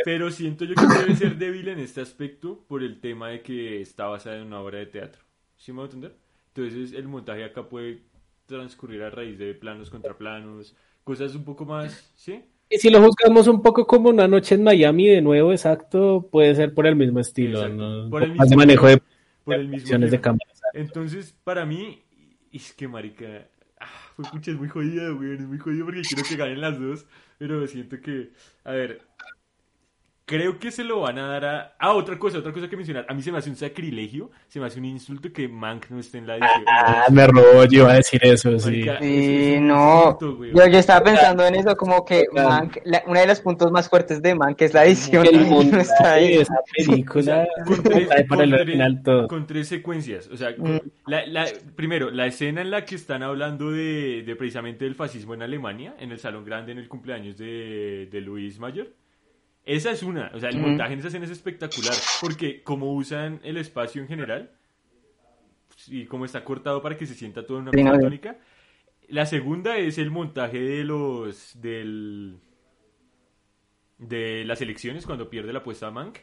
Pero siento yo que debe ser débil en este aspecto por el tema de que está basada en una obra de teatro. ¿Sí me voy a entender? Entonces el montaje acá puede transcurrir a raíz de planos contra planos, cosas un poco más, ¿sí? Y si lo juzgamos un poco como una noche en Miami de nuevo, exacto, puede ser por el mismo estilo, Exacto. ¿no? Por el de mismo manejo de Por el mismo de cámara. Entonces, para mí, es que marica, ah, fue pucha, es muy jodida, güey, es muy jodida porque quiero que ganen las dos, pero siento que, a ver, creo que se lo van a dar a... Ah, otra cosa, otra cosa que mencionar, a mí se me hace un sacrilegio, se me hace un insulto que Mank no esté en la edición. Ah, me robó, yo iba a decir eso, sí. Marica, Sí, es no. insulto. Yo, yo estaba pensando en eso, como que Claro. Mank, la- uno de los puntos más fuertes de Mank es la edición. Que el no está ahí. esa película, con tres, para el con tres- final todo. con tres secuencias. O sea, con- Mm. la, la- primero, la escena en la que están hablando de, de precisamente del fascismo en Alemania, en el Salón Grande, en el cumpleaños de, de Luis Mayor. Esa es una. O sea, el montaje en esa escena es espectacular. Porque como usan el espacio en general, y como está cortado para que se sienta todo en una misma tónica. La segunda es el montaje de los. del. de las elecciones cuando pierde la apuesta a Mank.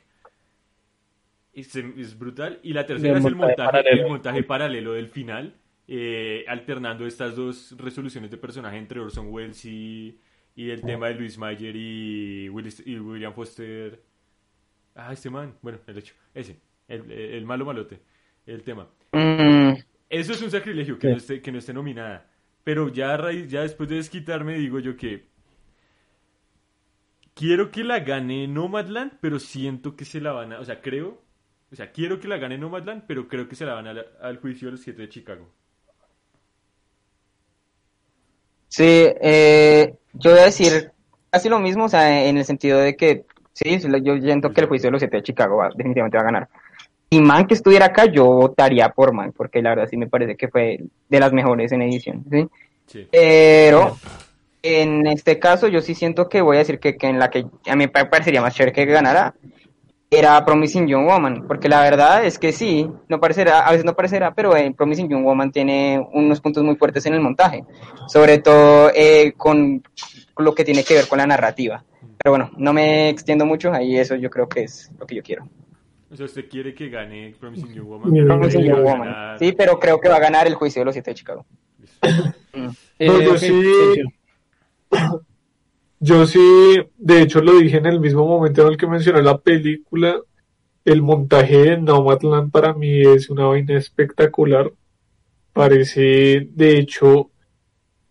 Es, es brutal. Y la tercera es el montaje montaje, paralelo. el montaje paralelo del final, eh, alternando estas dos resoluciones de personaje entre Orson Welles y, y el tema de Luis Mayer y, Willis- y William Foster. Ah, este man. Bueno, el hecho. Ese. El, el malo malote. El tema. Mm, Eso es un sacrilegio, que, Sí. no esté, que no esté nominada. Pero ya, a raíz, ya después de desquitarme, digo yo que quiero que la gane Nomadland, pero siento que se la van a... O sea, creo... O sea, quiero que la gane Nomadland, pero creo que se la van a, al juicio de los siete de Chicago. Sí, eh, yo voy a decir casi lo mismo, o sea, en el sentido de que sí, yo siento que el juicio de los siete de Chicago va- definitivamente va a ganar. Si Mank estuviera acá, yo votaría por Mank, porque la verdad sí me parece que fue de las mejores en edición, ¿sí? Sí. Pero en este caso yo sí siento que voy a decir que, que en la que a mí me parecería más chévere que ganara era Promising Young Woman, porque la verdad es que sí, no parecerá, a veces no parecerá, pero en Promising Young Woman tiene unos puntos muy fuertes en el montaje, sobre todo eh, con lo que tiene que ver con la narrativa. Pero bueno, no me extiendo mucho, ahí eso yo creo que es lo que yo quiero. O sea, ¿usted quiere que gane Promising Young Woman? Pero Promising Young ganar- Sí, pero creo que va a ganar el juicio de los siete de Chicago. No, Eh, sí-. Yo sí, de hecho lo dije en el mismo momento en el que mencioné la película. El montaje de Nomadland para mí es una vaina espectacular. Parece, de hecho,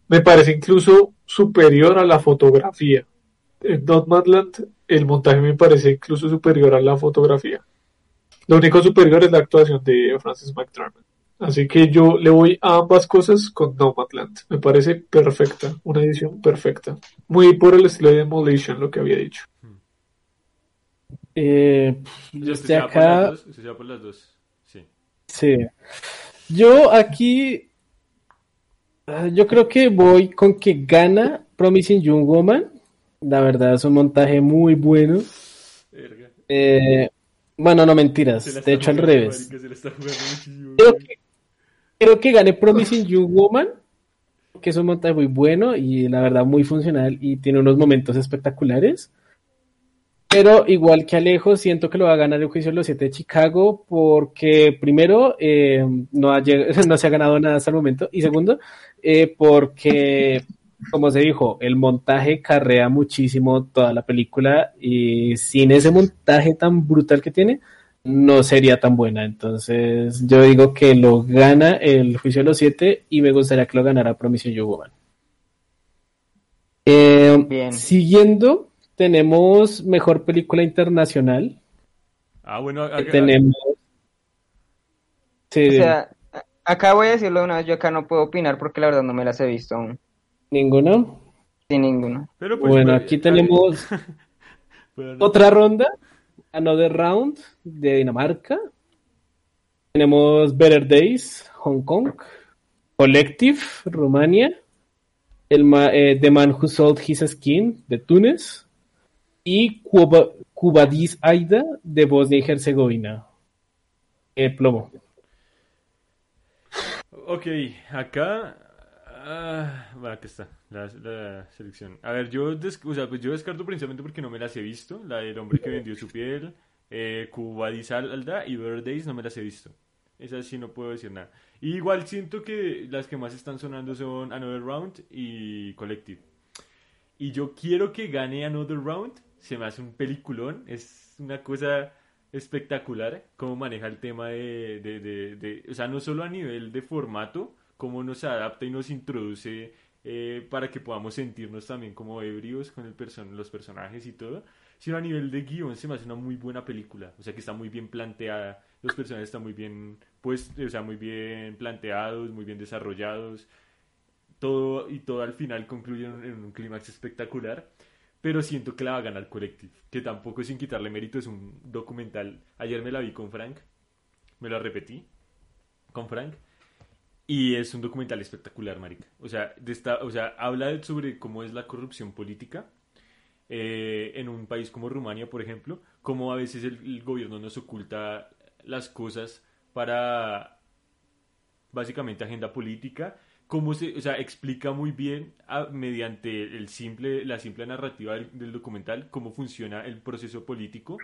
me parece incluso superior a la fotografía. En Nomadland el montaje me parece incluso superior a la fotografía. Lo único superior es la actuación de Francis McDormand. Así que yo le voy a ambas cosas con Nomadland. Me parece perfecta, una edición perfecta. Muy por el estilo de Demolition, lo que había dicho. Eh, Yo estoy ya por las acá, dos. Por las dos. Sí. sí. Yo aquí, ah, yo creo que voy con que gana Promising Young Woman. La verdad es un montaje muy bueno. Verga. Eh, bueno, no mentiras. De hecho, al revés. Creo que, creo que gane Promising Young Woman, que es un montaje muy bueno y la verdad muy funcional y tiene unos momentos espectaculares. Pero igual que Alejo, siento que lo va a ganar el juicio de los siete de Chicago porque primero eh, no, ha no se ha ganado nada hasta el momento y segundo eh, porque, como se dijo, el montaje carrea muchísimo toda la película y sin ese montaje tan brutal que tiene, no sería tan buena. Entonces, yo digo que lo gana el juicio de los siete y me gustaría que lo ganara Promising Young Woman. Eh, Bien. Siguiendo, tenemos mejor película internacional. Ah, bueno, que acá- tenemos. Sí, O sea, a- acá voy a decirlo de una vez, yo acá no puedo opinar porque la verdad no me las he visto aún. ninguno. Sin ninguno. pero pues, Bueno, pues, aquí tenemos bueno, otra ronda. Another Round de Dinamarca. Tenemos Better Days, Hong Kong. Collective, Rumania. El eh, The Man Who Sold His Skin, de Túnez. Y Cuba, Cubadis Aida, de Bosnia y Herzegovina. Eh, plomo. Ok, acá. ah, bueno, aquí está la, la selección. A ver, yo, des- o sea, pues yo descarto principalmente porque no me las he visto. La del hombre que vendió su piel, eh, Alda y Better no me las he visto. Esas sí no puedo decir nada. Igual siento que las que más están sonando son Another Round y Collective. Y yo quiero que gane Another Round. Se me hace un peliculón. Es una cosa espectacular cómo maneja el tema de, de, de- de- o sea, no solo a nivel de formato, cómo nos adapta y nos introduce eh, para que podamos sentirnos también como ebrios con el person los personajes y todo, sino a nivel de guion se me hace una muy buena película, o sea que está muy bien planteada, los personajes están muy bien pues, o sea, muy bien planteados, muy bien desarrollados, todo y todo al final concluye en, un clímax espectacular. Pero siento que la va a ganar Collective, que tampoco sin quitarle mérito es un documental. Ayer me la vi con Frank, me la repetí con Frank, y es un documental espectacular, marica. O sea, de esta, o sea habla sobre cómo es la corrupción política eh, en un país como Rumania, por ejemplo, cómo a veces el, gobierno nos oculta las cosas para básicamente agenda política, cómo se, o sea, explica muy bien mediante el simple, la simple narrativa del, del documental cómo funciona el proceso político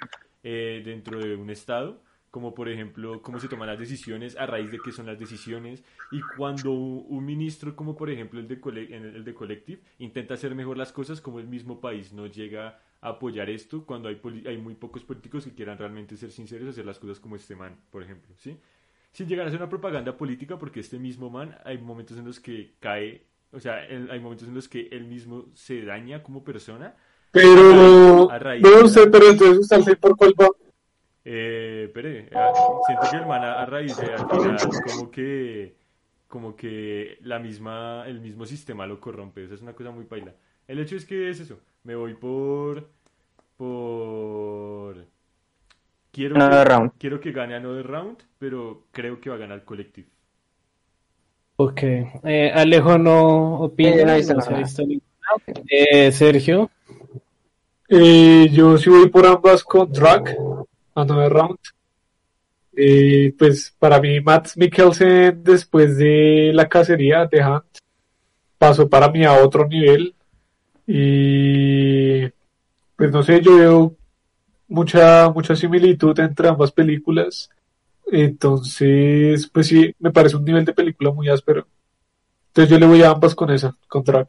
eh, dentro de un estado, como por ejemplo cómo se toman las decisiones, a raíz de qué son las decisiones, y cuando un, ministro como por ejemplo el de, el de Collective intenta hacer mejor las cosas, como el mismo país no llega a apoyar esto cuando hay, hay muy pocos políticos que quieran realmente ser sinceros y hacer las cosas como este man, por ejemplo, ¿sí? sin llegar a ser una propaganda política, porque este mismo man hay momentos en los que cae, o sea, él- hay momentos en los que él mismo se daña como persona. Pero, A raíz no de la- sé, pero entonces usted por cuál va. Eh, espere, ah, siento que el man a, a raíz de al final como que como que la misma el mismo sistema lo corrompe, eso es una cosa muy paila. El hecho es que es eso, me voy por por quiero Another que, round. quiero que gane Another Round, pero creo que va a ganar Collective. Ok. Eh, Alejo no opina, Eh, no no. Eh, Sergio. Eh, yo sí voy por ambas con Drag, Another Round. Eh, pues para mí, Matt Mikkelsen, después de la cacería de Hunt, pasó para mí a otro nivel. Y pues no sé, yo veo mucha, mucha similitud entre ambas películas. Entonces, pues sí, me parece un nivel de película muy áspero. Entonces yo le voy a ambas con esa, con Drag.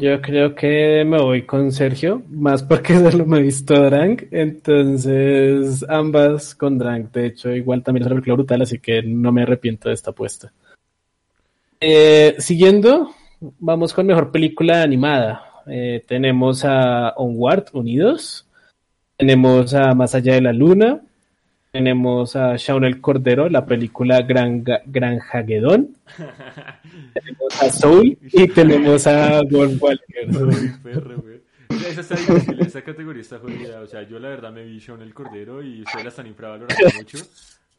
Yo creo que me voy con Sergio, más porque solo me he visto Drank, entonces ambas con Drank. De hecho, igual también es una brutal, así que no me arrepiento de esta apuesta. Eh, siguiendo, vamos con mejor película animada. Eh, tenemos a Onward, Unidos, tenemos a Más allá de la luna, tenemos a Shaun el Cordero, la película Gran, Granjagedón, tenemos a Soul y tenemos a Wolf Walker. Esa está difícil, esa categoría está jodida. O sea, yo la verdad me vi Shaun el Cordero y ustedes la están infravalorando mucho.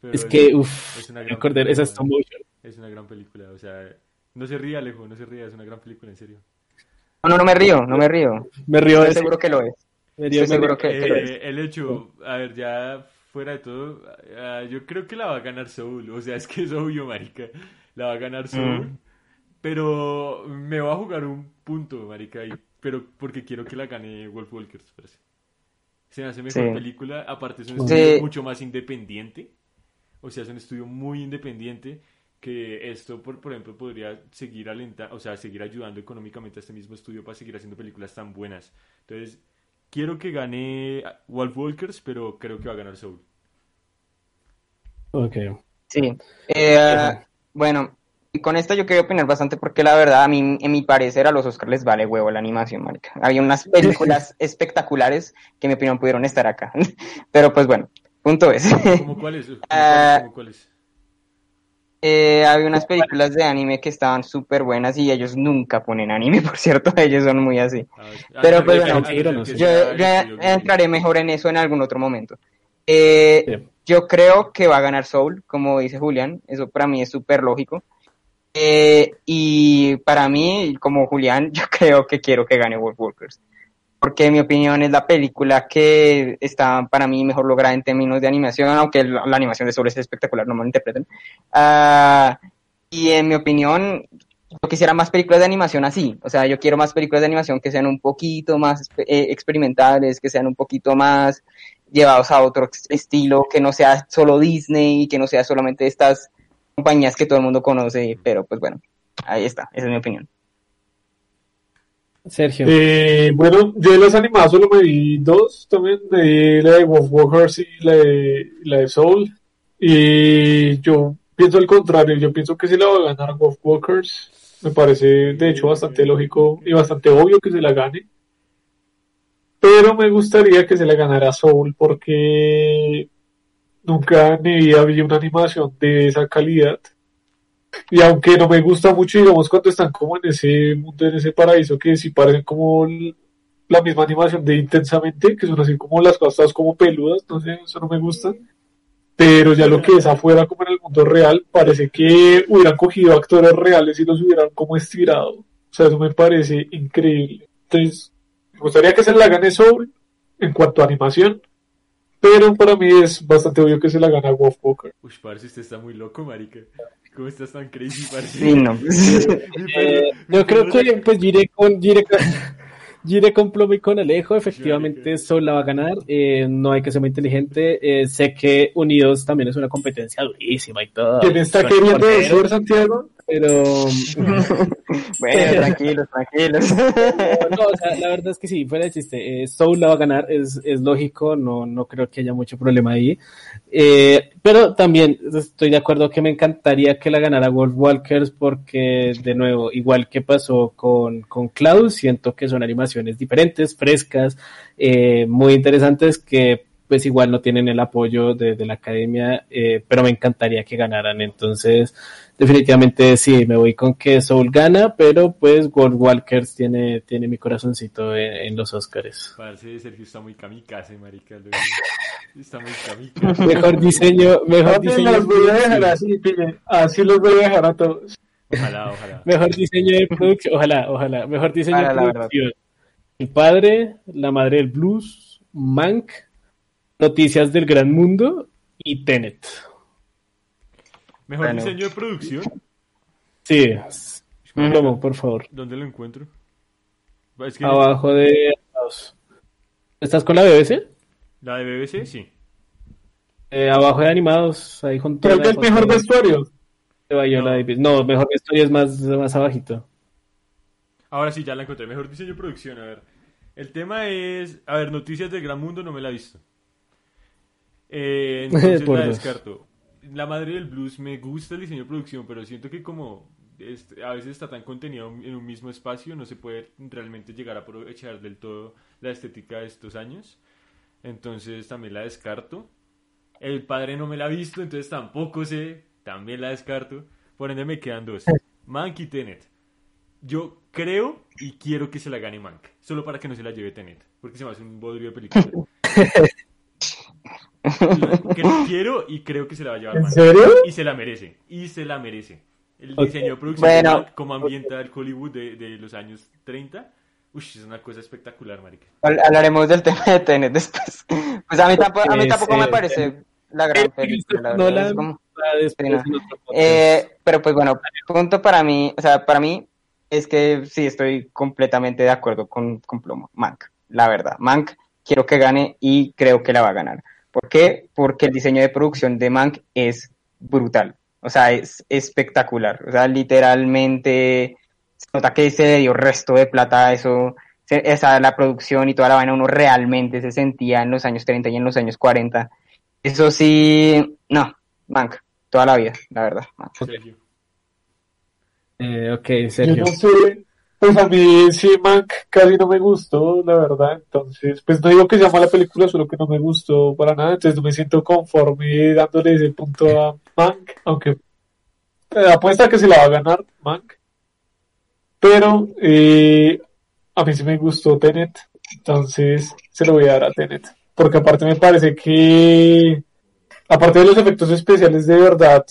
pero Es que, uff, es una el gran Cordero, esa película. es una gran película, o sea, no se ría, Alejo, no se ría, es una gran película, en serio. No, no, no me río, no me río. Me río de Estoy ese- seguro que lo es. me río- estoy me seguro río- que- que lo es. Eh, el hecho, a ver, ya fuera de todo, ah, yo creo que la va a ganar Soul, o sea, es que es obvio, marica, la va a ganar Soul, Mm. pero me va a jugar un punto, marica, y- pero porque quiero que la gane Wolf Walkers, parece. Se me hace mejor Sí. película, aparte es un Sí. estudio mucho más independiente, o sea, es un estudio muy independiente que esto, por, por ejemplo, podría seguir alentando, o sea, seguir ayudando económicamente a este mismo estudio para seguir haciendo películas tan buenas. Entonces, quiero que gane Wolf Walkers, pero creo que va a ganar Soul. Ok. Sí. Eh, bueno, Y con esta yo quería opinar bastante porque la verdad a mí, en mi parecer, a los Oscars les vale huevo la animación, marica. Había unas películas espectaculares que en mi opinión pudieron estar acá. Pero pues bueno, punto es. ¿Cómo cuáles? ¿Cómo Ah, cuáles? Eh, había unas películas de anime que estaban súper buenas y ellos nunca ponen anime, por cierto, ellos son muy así. Pero, pues, bueno. Yo, entraré mejor en eso en algún otro momento. Eh. Yo creo que va a ganar Soul, como dice Julián, eso para mí es súper lógico. Eh, y para mí, como Julián, yo creo que quiero que gane Wolf Walkers. Porque en mi opinión es la película que está para mí mejor lograda en términos de animación, aunque la, la animación de Soul es espectacular, no me lo interpreten. Ah, y en mi opinión, yo quisiera más películas de animación así. O sea, yo quiero más películas de animación que sean un poquito más eh, experimentales, que sean un poquito más llevados a otro estilo, que no sea solo Disney, que no sea solamente estas compañías que todo el mundo conoce. Pero pues bueno, ahí está, esa es mi opinión. Sergio. Eh, bueno, yo de las animadas solo me vi dos también, me vi la de Wolf Walkers y la de, la de Soul. Y yo pienso al contrario, yo pienso que se la va a ganar Wolf Walkers. Me parece de hecho bastante lógico y bastante obvio que se la gane. Pero me gustaría que se la ganara Soul porque nunca en mi vida vi una animación de esa calidad. Y aunque no me gusta mucho, digamos, cuando están como en ese mundo, en ese paraíso, que sí parecen como la misma animación de Intensamente, que son así como las cosas como peludas, no sé, eso no me gusta. Pero ya lo que es afuera, como en el mundo real, parece que hubieran cogido actores reales y los hubieran como estirado. O sea, eso me parece increíble. Entonces, me gustaría que se la gane Soul en cuanto a animación, pero para mí es bastante obvio que se la gana Wolf Walker. Uy, parce, usted está muy loco, marica. ¿Cómo estás tan crazy? Sí, no. Mi Eh, yo creo que pues con giré con, giré con Plomo y con Alejo, efectivamente Sol la va a ganar, eh, no hay que ser muy inteligente, eh, sé que Unidos también es una competencia durísima y todo. ¿Quién está queriendo decir, Santiago? Pero bueno, tranquilos, tranquilos. no, o sea, la verdad es que sí, fuera de chiste, eh, Soul la va a ganar, es, es lógico, no, no creo que haya mucho problema ahí. Eh, pero también estoy de acuerdo que me encantaría que la ganara Wolf Walkers porque, de nuevo, igual que pasó con, con Cloud, siento que son animaciones diferentes, frescas, eh, muy interesantes que pues igual no tienen el apoyo de, de la academia, eh, pero me encantaría que ganaran. Entonces, definitivamente sí, me voy con que Soul gana, pero pues Wolf Walkers tiene, tiene mi corazoncito en, en los Oscars. Parce, Sergio está muy kamikaze, marica. Está muy kamikaze. Mejor diseño, mejor diseño, los voy a dejar producción. así, pille. Así los voy a dejar a todos. Ojalá, ojalá. mejor diseño de producción, ojalá, ojalá, mejor diseño Ojalá, de producción. El padre, la madre del blues, Mank, Noticias del Gran Mundo y Tenet. Mejor Bueno. diseño de producción. Sí, Ujú. Plomo, por favor. ¿Dónde lo encuentro? Es que Abajo de... ¿Estás con la BBC? la de BBC, sí. Eh, abajo de animados, ahí junto a Creo que el foto mejor de- vestuario. de Viola No. Davis. No, mejor historia es más, más abajito. Ahora sí, ya la encontré. Mejor diseño de producción, a ver. El tema es... A ver, Noticias del Gran Mundo no me la he visto. Eh, entonces la descarto. La madre del blues me gusta el diseño de producción, pero siento que como a veces está tan contenido en un mismo espacio, no se puede realmente llegar a aprovechar del todo la estética de estos años. Entonces también la descarto. El padre no me la ha visto, entonces tampoco sé. También la descarto. Por ende me quedan dos. Mank y Tenet. Yo creo y quiero que se la gane Mank. Solo para que no se la lleve Tenet. Porque se me hace un bodrio de película. Cre- quiero y creo que se la va a llevar ¿En serio? Y se la merece. Y se la merece. El diseño de producción Bueno. como ambienta el Hollywood de, de los años 30. Uy, es una cosa espectacular, marica. Habl- Hablaremos del tema de Tenet después. Pues a mí tampoco, a mí Sí, tampoco sí, me parece la gran película, la como- no. otro podcast. Eh, pero pues bueno, punto para mí, o sea, para mí es que sí estoy completamente de acuerdo con, con Plomo, Mank, la verdad. Mank quiero que gane y creo que la va a ganar. ¿Por qué? Porque el diseño de producción de Mank es brutal, o sea, es espectacular, o sea, literalmente se nota que se dio resto de plata a eso, se- esa, la producción y toda la vaina uno realmente se sentía en los años 30 y en los años 40. Eso sí, no, Mank, toda la vida, la verdad. Eh, ok, Yo Sergio. no sé, pues a mí sí, Mank casi no me gustó, la verdad. Entonces, pues no digo que sea mala película, solo que no me gustó para nada. Entonces no me siento conforme dándole ese punto a Mank, aunque eh, apuesta que se la va a ganar Mank. Pero eh, a mí sí me gustó Tenet, entonces se lo voy a dar a Tenet. Porque aparte me parece que, aparte de los efectos especiales de verdad,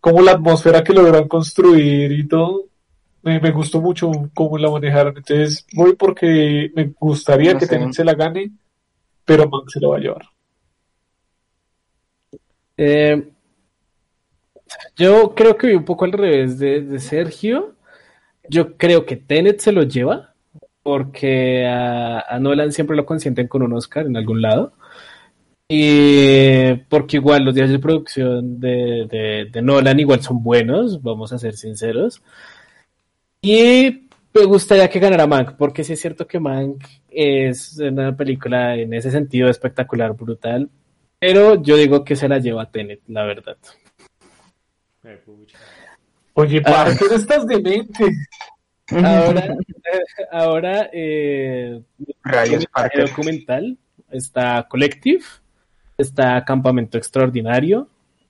como la atmósfera que lograron construir y todo, me, me gustó mucho cómo la manejaron. Entonces voy porque me gustaría No que. Tenet se la gane, pero Mank se lo va a llevar. Eh, yo creo que vi un poco al revés de, de Sergio. Yo creo que Tenet se lo lleva porque a, a Nolan siempre lo consienten con un Oscar en algún lado. Y porque igual los días de producción de, de- de Nolan igual son buenos, vamos a ser sinceros. Y me gustaría que ganara Mank, porque sí es cierto que Mank es una película en ese sentido espectacular, brutal, pero yo digo que se la lleva Tenet, la verdad. Eh. Oye, Ah. ¿para qué no estás demente? Ahora, ahora eh, Rayos, el documental está Collective, está Campamento Extraordinario,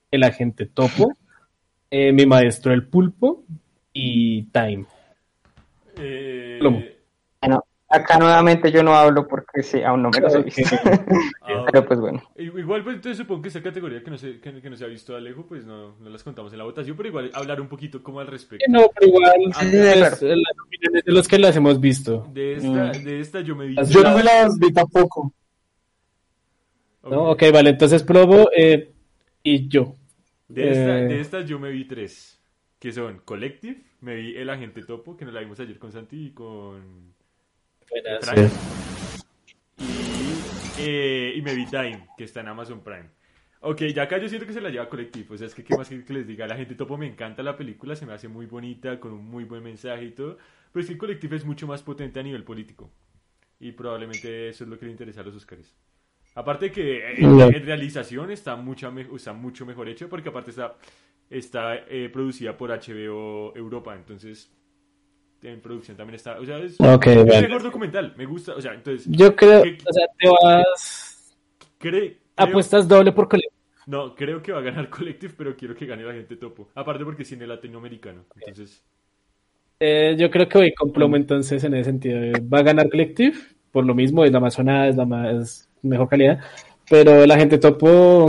El Agente Topo, eh, Mi Maestro el Pulpo y Time. Eh. Bueno, acá nuevamente yo no hablo porque sí, aún no me los he visto. ah, Pero pues bueno. Igual, pues entonces supongo que esta categoría que no se, que, que no se ha visto Alejo, pues no, no las contamos en la votación, pero igual hablar un poquito como al respecto. No, pero igual Sí, sí, pues, claro. las opiniones de los que las hemos visto. De esta, Mm. de esta yo me vi. Yo no me las vi tampoco. ¿no? Ok, vale, entonces Plomo eh, y yo. De, esta, Eh. de estas yo me vi tres, que son Collective, me vi El Agente Topo, que nos la vimos ayer con Santi y con y, eh, y me vi Time, que está en Amazon Prime. Ok, ya acá yo siento que se la lleva Collective, o sea, es que qué más que, que les diga, La Agente Topo me encanta la película, se me hace muy bonita, con un muy buen mensaje y todo, pero es que Collective es mucho más potente a nivel político, y probablemente eso es lo que le interesa a los Oscars. Aparte de que eh, en, No. en realización está, mucha me- está mucho mejor hecho porque aparte está, está eh, producida por HBO Europa, entonces en producción también está, o sea, es, Ok, es vale. mejor documental, me gusta, o sea, entonces, Yo creo, ¿Qué? o sea, te vas... cre- creo, Apuestas doble por Collective. no, creo que va a ganar Collective, pero quiero que gane la gente topo, aparte porque es cine latinoamericano, entonces, Eh, yo creo que voy con Plomo entonces en ese sentido. Va a ganar Collective, por lo mismo, es la más sonada, es la más mejor calidad. Pero la gente topo,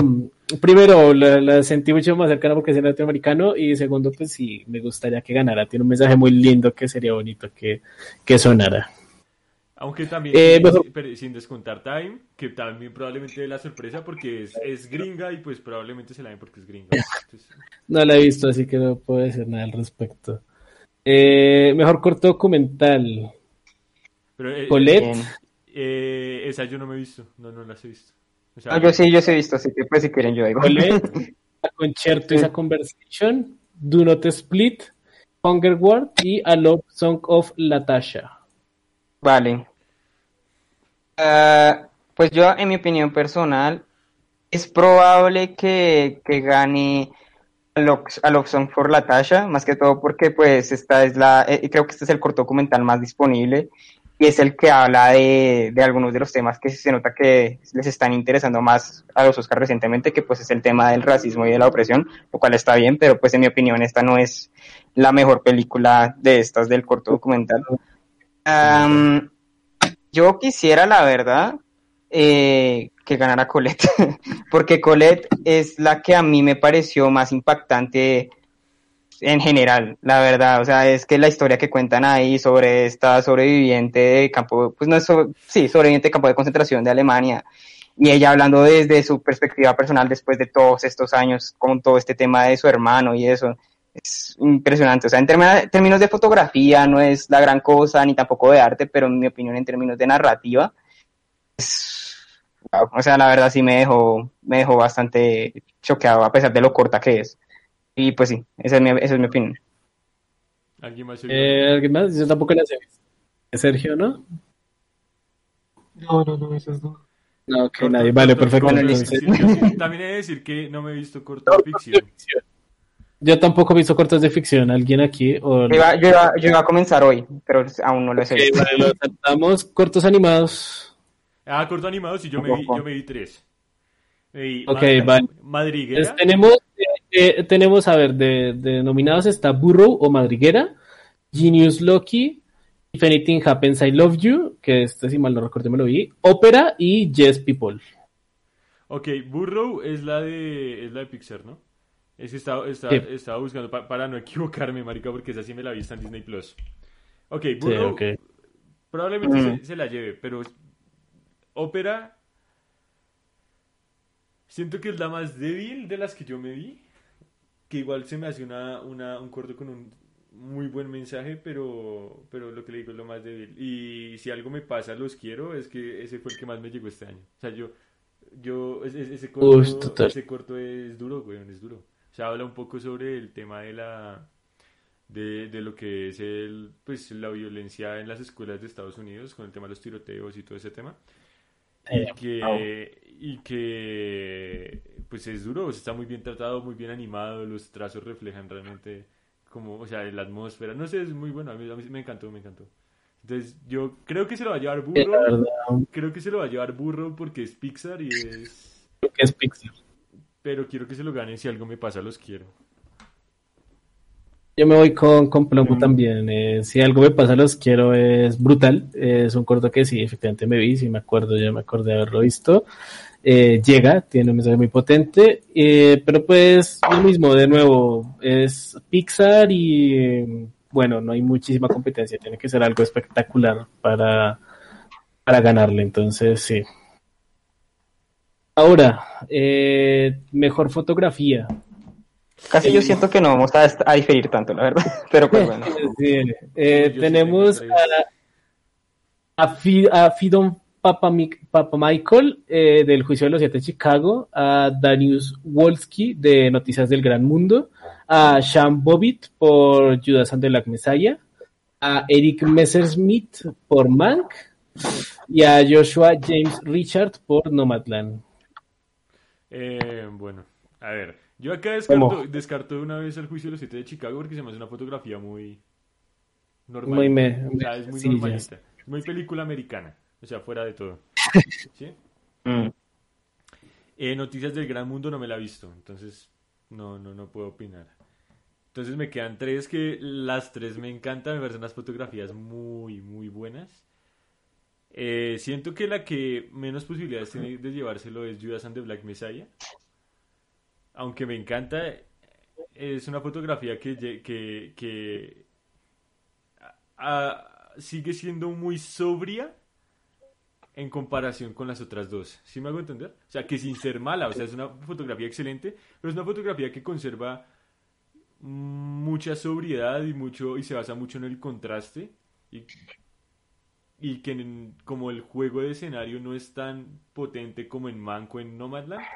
primero, la, la sentí mucho más cercana porque es latinoamericano. Y segundo, pues sí, me gustaría que ganara. Tiene un mensaje muy lindo que sería bonito que, que sonara. aunque también Eh, sin, mejor- pero sin descontar Time, que también probablemente dé la sorpresa porque es, es gringa y pues probablemente se la den porque es gringa, entonces, No la he visto, así que no puedo decir nada al respecto. Eh, mejor corto documental. pero, eh, Colette. Eh, esa yo no me he visto, no, no las he visto, o sea, No, yo sí, yo sí he visto, así que pues si quieren yo digo. A Concerto is a Conversation, Do Not Split, Hunger Ward y A Love Song of Latasha. Vale. Ah, pues yo, en mi opinión personal, es probable que, que gane a Love, a Love Song for Latasha, más que todo porque pues esta es la, eh, creo que este es el corto documental más disponible y es el que habla de, de algunos de los temas que se nota que les están interesando más a los Oscars recientemente, que pues es el tema del racismo y de la opresión, lo cual está bien, pero pues en mi opinión esta no es la mejor película de estas del corto documental. Yo quisiera, la verdad, eh, que ganara Colette, porque Colette es la que a mí me pareció más impactante en general, la verdad. O sea, es que la historia que cuentan ahí sobre esta sobreviviente de campo, pues no es, sí, sobreviviente de campo de concentración de Alemania, y ella hablando desde su perspectiva personal después de todos estos años con todo este tema de su hermano y eso. Es impresionante. O sea, en términos, de fotografía no es la gran cosa, ni tampoco de arte, pero en mi opinión, en términos de narrativa, es. O sea, la verdad sí me dejó, me dejó bastante choqueado, a pesar de lo corta que es. Y pues sí, esa es mi, esa es mi opinión. ¿alguien más? Eh, ¿Alguien más? Yo tampoco la sé. Sergio, ¿no? No, no, no, esas no. No, que Corto- nadie. Vale, perfecto. También he de decir que no me he visto corto de ficción. Yo tampoco he visto cortos de ficción. ¿Alguien aquí? O... Yo, iba, yo, iba, yo iba a comenzar hoy, pero aún no lo sé. Ok, vale, lo saltamos. Cortos animados. Ah, corto animado, sí, yo me vi, yo me vi tres. Me vi Ok, vale. Madriguera. Entonces, tenemos, eh, eh, tenemos, a ver, de, de nominados está Burrow o Madriguera, Genius Loki, If Anything Happens I Love You, que este si mal no recuerdo me lo vi, Ópera y Yes People. Ok, Burrow es la de, es la de Pixar, ¿no? Es que estaba, estaba, Sí. estaba buscando pa- para no equivocarme, marica, porque esa sí me la vi está en Disney Plus. Ok, Sí, Burrow probablemente Mm. se, se la lleve, pero Ópera siento que es la más débil de las que yo me vi, que igual se me hace una, una, un corto con un muy buen mensaje, pero, pero lo que le digo es lo más débil. Y si algo me pasa, los quiero, es que ese fue el que más me llegó este año. O sea, yo, yo, ese, ese corto, ese corto es duro, weón, es duro. O sea, habla un poco sobre el tema de la, de, de lo que es el, pues, la violencia en las escuelas de Estados Unidos, con el tema de los tiroteos y todo ese tema. Y que, y que, pues es duro, está muy bien tratado, muy bien animado, los trazos reflejan realmente como, o sea, la atmósfera, no sé, es muy bueno, a mí, a mí me encantó, me encantó. Entonces, yo creo que se lo va a llevar Burro, creo que se lo va a llevar Burro porque es Pixar y es... creo que es Pixar. Pero quiero que se lo ganen, si algo me pasa, los quiero. Yo me voy con, con Plomo también. eh, si algo me pasa, los quiero. Es brutal. eh, es un corto que sí, efectivamente me vi. Si me acuerdo, ya me acordé de haberlo visto. Eh, llega, tiene un mensaje muy potente. eh, pero pues, lo mismo, de nuevo, es Pixar y bueno, no hay muchísima competencia. Tiene que ser algo espectacular para, para ganarle. Entonces, sí. Ahora, eh, mejor fotografía. Casi yo siento que no vamos a, a diferir tanto, la verdad. Pero pues bueno. Sí, eh, tenemos a, a, Fi- a Fidon Papamic- Papamichael eh, del Juicio de los Siete de Chicago, a Danius Wolski de Noticias del Gran Mundo, a Sean Bobbitt por Judas and the Black Messiah, a Eric Messerschmidt por Mank y a Joshua James Richard por Nomadland. Eh, bueno, a ver, yo acá descarto, descarto de una vez el juicio de los siete de Chicago porque se me hace una fotografía muy normal. Muy me- o sea, es muy sí. Es muy película americana, o sea, fuera de todo. ¿Sí? Mm. Eh, Noticias del Gran Mundo no me la he visto, entonces no, no, no puedo opinar. Entonces me quedan tres que las tres me encantan, me parecen unas fotografías muy, muy buenas. Eh, siento que la que menos posibilidades tiene de llevárselo es Judas and the Black Messiah. Aunque me encanta, es una fotografía que, que, que sigue siendo muy sobria en comparación con las otras dos. ¿Sí me hago entender? O sea, que sin ser mala, o sea, es una fotografía excelente, pero es una fotografía que conserva mucha sobriedad y mucho y se basa mucho en el contraste y, y que como el juego de escenario no es tan potente como en Manco en Nomadland.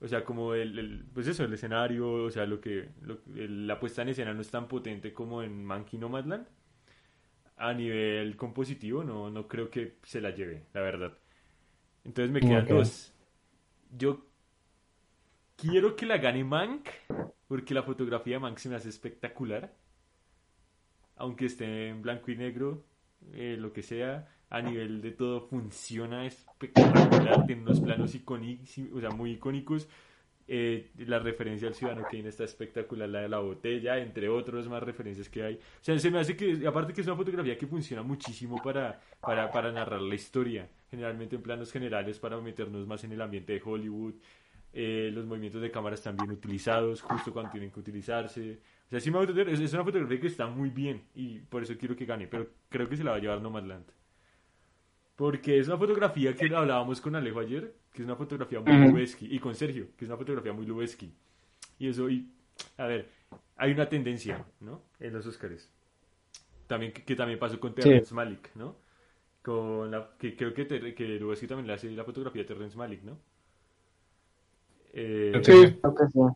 O sea, como el, el- pues eso, el escenario, o sea, lo que, la puesta en escena no es tan potente como en Monkey Nomadland. A nivel compositivo, no, no creo que se la lleve, la verdad. Entonces me quedan dos. Yo quiero que la gane Mank, porque la fotografía de Mank se me hace espectacular. Aunque esté en blanco y negro, eh, lo que sea, a nivel de todo funciona espectacular. Tiene unos planos icónicos, o sea, muy icónicos. Eh, la referencia al Ciudadano Kane está espectacular, la de la botella, entre otros más referencias que hay. O sea, se me hace que, aparte que es una fotografía que funciona muchísimo para, para, para narrar la historia, generalmente en planos generales para meternos más en el ambiente de Hollywood. Eh, los movimientos de cámara están bien utilizados, justo cuando tienen que utilizarse. O sea, sí me es, es una fotografía que está muy bien y por eso quiero que gane, pero creo que se la va a llevar Nomadland. Porque es una fotografía que hablábamos con Alejo ayer, que es una fotografía muy Ujú. Lubeski, y con Sergio, que es una fotografía muy Lubeski. Y eso, y, a ver, hay una tendencia, ¿no? En los Oscars. También, que, que también pasó con Terrence Malick, ¿no? Con la, que creo que, Ter- que Lubeski también le hace la fotografía a Terrence Malick, ¿no? Eh, Sí, sí.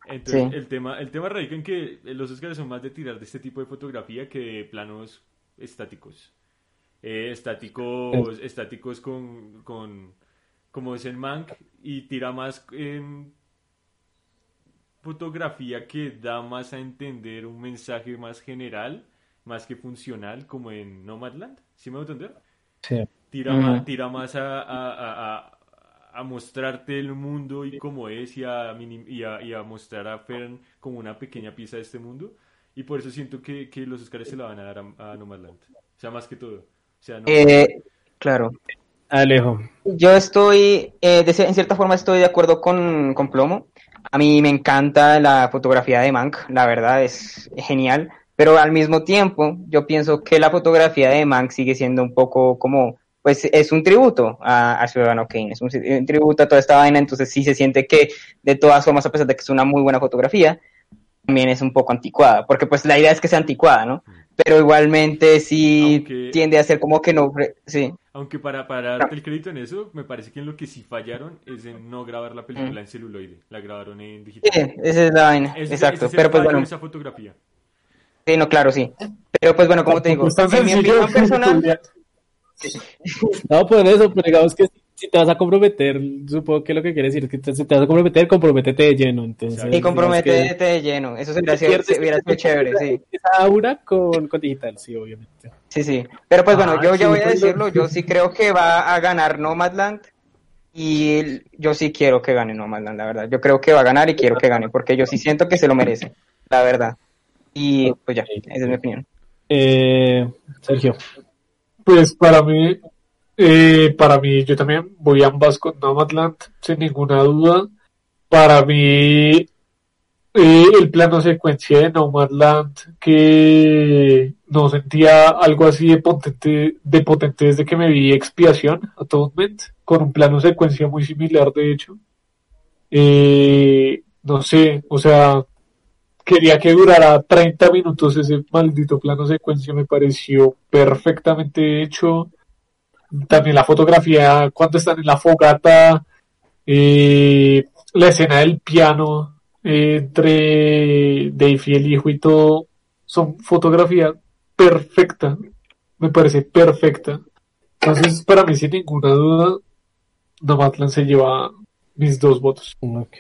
entonces, Sí. el tema, el tema radica en que los Oscars son más de tirar de este tipo de fotografía que de planos estáticos eh, estáticos, estáticos con, con, como es el Mank, y tira más en fotografía que da más a entender un mensaje más general, más que funcional, como en Nomadland, ¿sí me voy a entender? Sí. Tira, uh -huh. más, tira más a, a, a, a, mostrarte el mundo y cómo es y a, y a, y a mostrar a Fern como una pequeña pieza de este mundo. Y por eso siento que, que los Oscars se la van a dar a, Nomadland. O sea, más que todo. O sea, no, Eh, claro. Alejo. Yo estoy, eh, de en cierta forma estoy de acuerdo con, con Plomo. A mí me encanta la fotografía de Mank, la verdad es genial, pero al mismo tiempo yo pienso que la fotografía de Mank sigue siendo un poco como, pues es un tributo a, a Ciudadano Kane, es un, un tributo a toda esta vaina, entonces sí se siente que de todas formas, a pesar de que es una muy buena fotografía, también es un poco anticuada, porque pues la idea es que sea anticuada, ¿no? Pero igualmente sí Aunque- tiende a ser como que no, sí. Aunque para, para darte el crédito en eso, me parece que en lo que sí fallaron es en no grabar la película en celuloide. La grabaron en Sí, digital. esa es la vaina, Ese- ese exacto. Pero pues bueno, esa fotografía. sí, no, claro, sí. Pero pues bueno, como te digo, en mi opinión personal. No, por eso, pero digamos que si te vas a comprometer, supongo que lo que quiere decir es que te- si te vas a comprometer, comprométete de lleno. Entonces, Sí, y comprométete que de lleno, eso sería, sido chévere, sí. Esa aura con, con digital, sí, obviamente. Sí, sí. Pero pues bueno, yo ya sí, voy a pues, decirlo, sí. yo sí creo que va a ganar Nomadland y yo sí quiero que gane Nomadland, la verdad. Yo creo que va a ganar y quiero que gane, porque yo sí siento que se lo merece, la verdad. Y pues ya, esa es mi opinión. Eh, Sergio. Pues para mí, eh, para mí, yo también voy ambas con Nomadland, sin ninguna duda. Para mí, eh, el plano secuencia de Nomadland, que no sentía algo así de potente, de potente desde que me vi Expiación, Atonement, con un plano secuencia muy similar, de hecho. Eh, no sé, o sea, quería que durara 30 minutos ese maldito plano secuencia, me pareció perfectamente hecho. También la fotografía cuando están en la fogata, eh, la escena del piano eh, entre Dave y el hijo y todo, son fotografía perfecta, me parece perfecta. Entonces, para mí, sin ninguna duda, Nomadland se lleva mis dos votos. Ok.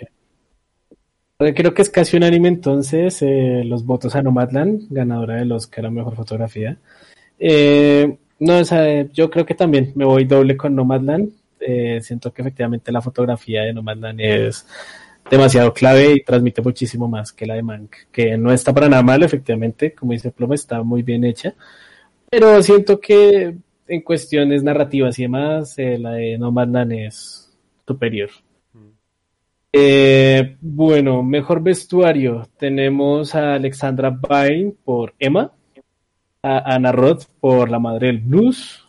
Eh, Creo que es casi unánime entonces los votos a Nomadland, ganadora del Oscar a Mejor Fotografía. Eh, no, o sea, yo creo que también me voy doble con Nomadland. Eh, siento que efectivamente la fotografía de Nomadland es demasiado clave y transmite muchísimo más que la de Mank, que no está para nada mal, efectivamente, como dice Ploma, está muy bien hecha. Pero siento que en cuestiones narrativas y demás, eh, la de Nomadland es superior. Eh, bueno, mejor vestuario. Tenemos a Alexandra Vine por Emma, a Anna Roth por La Madre del Blues,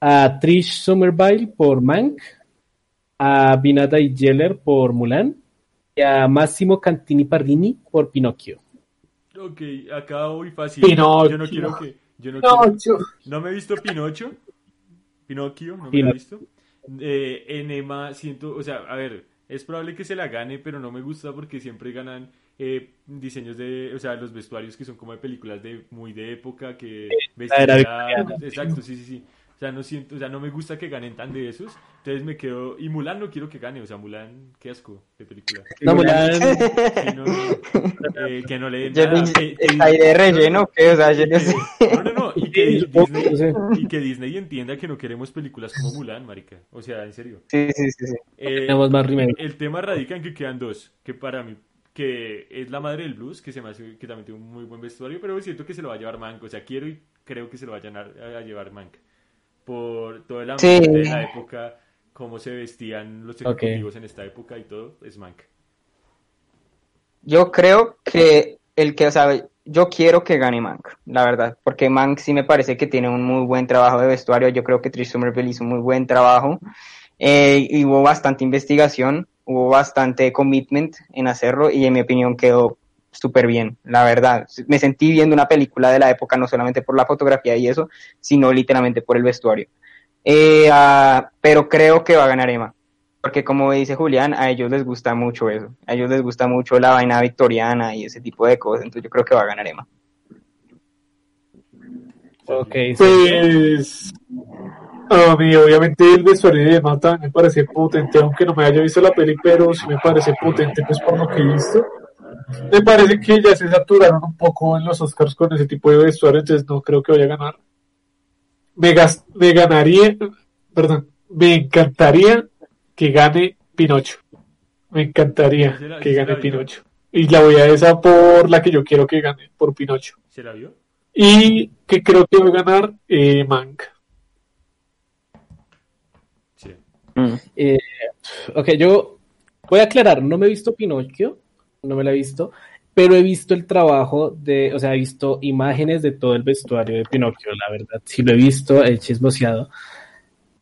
a Trish Somerville por Mank, a Vinada Yeller por Mulan y a Massimo Cantini Pardini por Pinocchio. Ok, acá voy fácil. Pinocho. Yo no quiero que. Yo no, quiero- no me he visto Pinocho. Pinocchio, no me he visto. Eh, en Emma siento, o sea, a ver, es probable que se la gane, pero no me gusta porque siempre ganan eh, diseños de, o sea, los vestuarios que son como de películas de muy de época, que era vestiría- exacto, sí, sí, sí. O sea, no siento, o sea, no me gusta que ganen tan de esos. Entonces me quedo, y Mulan no quiero que gane, o sea, Mulan, qué asco de película. No, Mulan, Sí, no, no, eh, que no le den nada, ¿Está ahí de relleno? ¿Qué? O sea, yo no sé. no, no, no, y que, Disney, y que Disney entienda que no queremos películas como Mulan, marica. O sea, en serio. Sí, sí, sí, sí. Eh, tenemos más remake. el tema radica en que quedan dos, que para mí, que es la madre del blues, que se me hace que también tiene un muy buen vestuario, pero siento que se lo va a llevar Mank. O sea, quiero y creo que se lo vayan a, a llevar Mank. Por todo el ambiente Sí. de la época, cómo se vestían los ejecutivos en esta época y todo, es Mank. Yo creo que el que, o sea, yo quiero que gane Mank, la verdad, porque Mank sí me parece que tiene un muy buen trabajo de vestuario. Yo creo que Trish Somerville hizo un muy buen trabajo. Eh, y hubo bastante investigación, hubo bastante commitment en hacerlo y en mi opinión quedó súper bien, la verdad. Me sentí viendo una película de la época no solamente por la fotografía y eso, sino literalmente por el vestuario. Eh, ah, pero creo que va a ganar Emma. Porque como dice Julián, a ellos les gusta mucho eso. A ellos les gusta mucho la vaina victoriana y ese tipo de cosas. Entonces yo creo que va a ganar Emma. Ok, Pues a mí obviamente el vestuario de también me parece potente, aunque no me haya visto la peli, pero sí me parece potente pues por lo que he visto. Me parece que ya se saturaron un poco en los Oscars con ese tipo de vestuario, entonces no creo que vaya a ganar. Me, ganaría, perdón, me encantaría que gane Pinocho. Me encantaría ¿Se la- que gane? Pinocho. Y la voy a esa por la que yo quiero que gane, por Pinocho. ¿Se la vio? Y que creo que va a ganar eh, Mank. Sí. Mm. Eh, ok, yo voy a aclarar, no me he visto Pinocchio, no me la he visto, pero he visto el trabajo de, o sea, he visto imágenes de todo el vestuario de Pinocchio, la verdad, sí lo he visto, he chismoseado.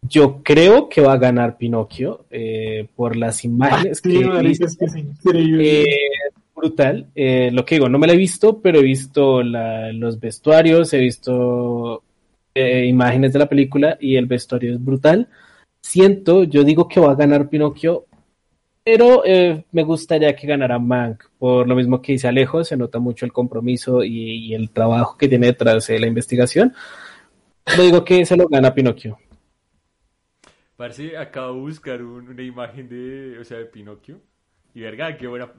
Yo creo que va a ganar Pinocchio eh, por las imágenes Sí, que he visto. es que es increíble. Eh, brutal. Eh, lo que digo, no me la he visto, pero he visto la- los vestuarios, he visto eh, imágenes de la película y el vestuario es brutal. Siento, yo digo que va a ganar Pinocchio, pero eh, me gustaría que ganara Mank. Por lo mismo que dice Alejo, se nota mucho el compromiso y, y el trabajo que tiene detrás de la investigación. Yo digo que se lo gana Pinocchio. Parce, acabo de buscar un- una imagen de, o sea, de Pinocchio. Y verga, qué buena,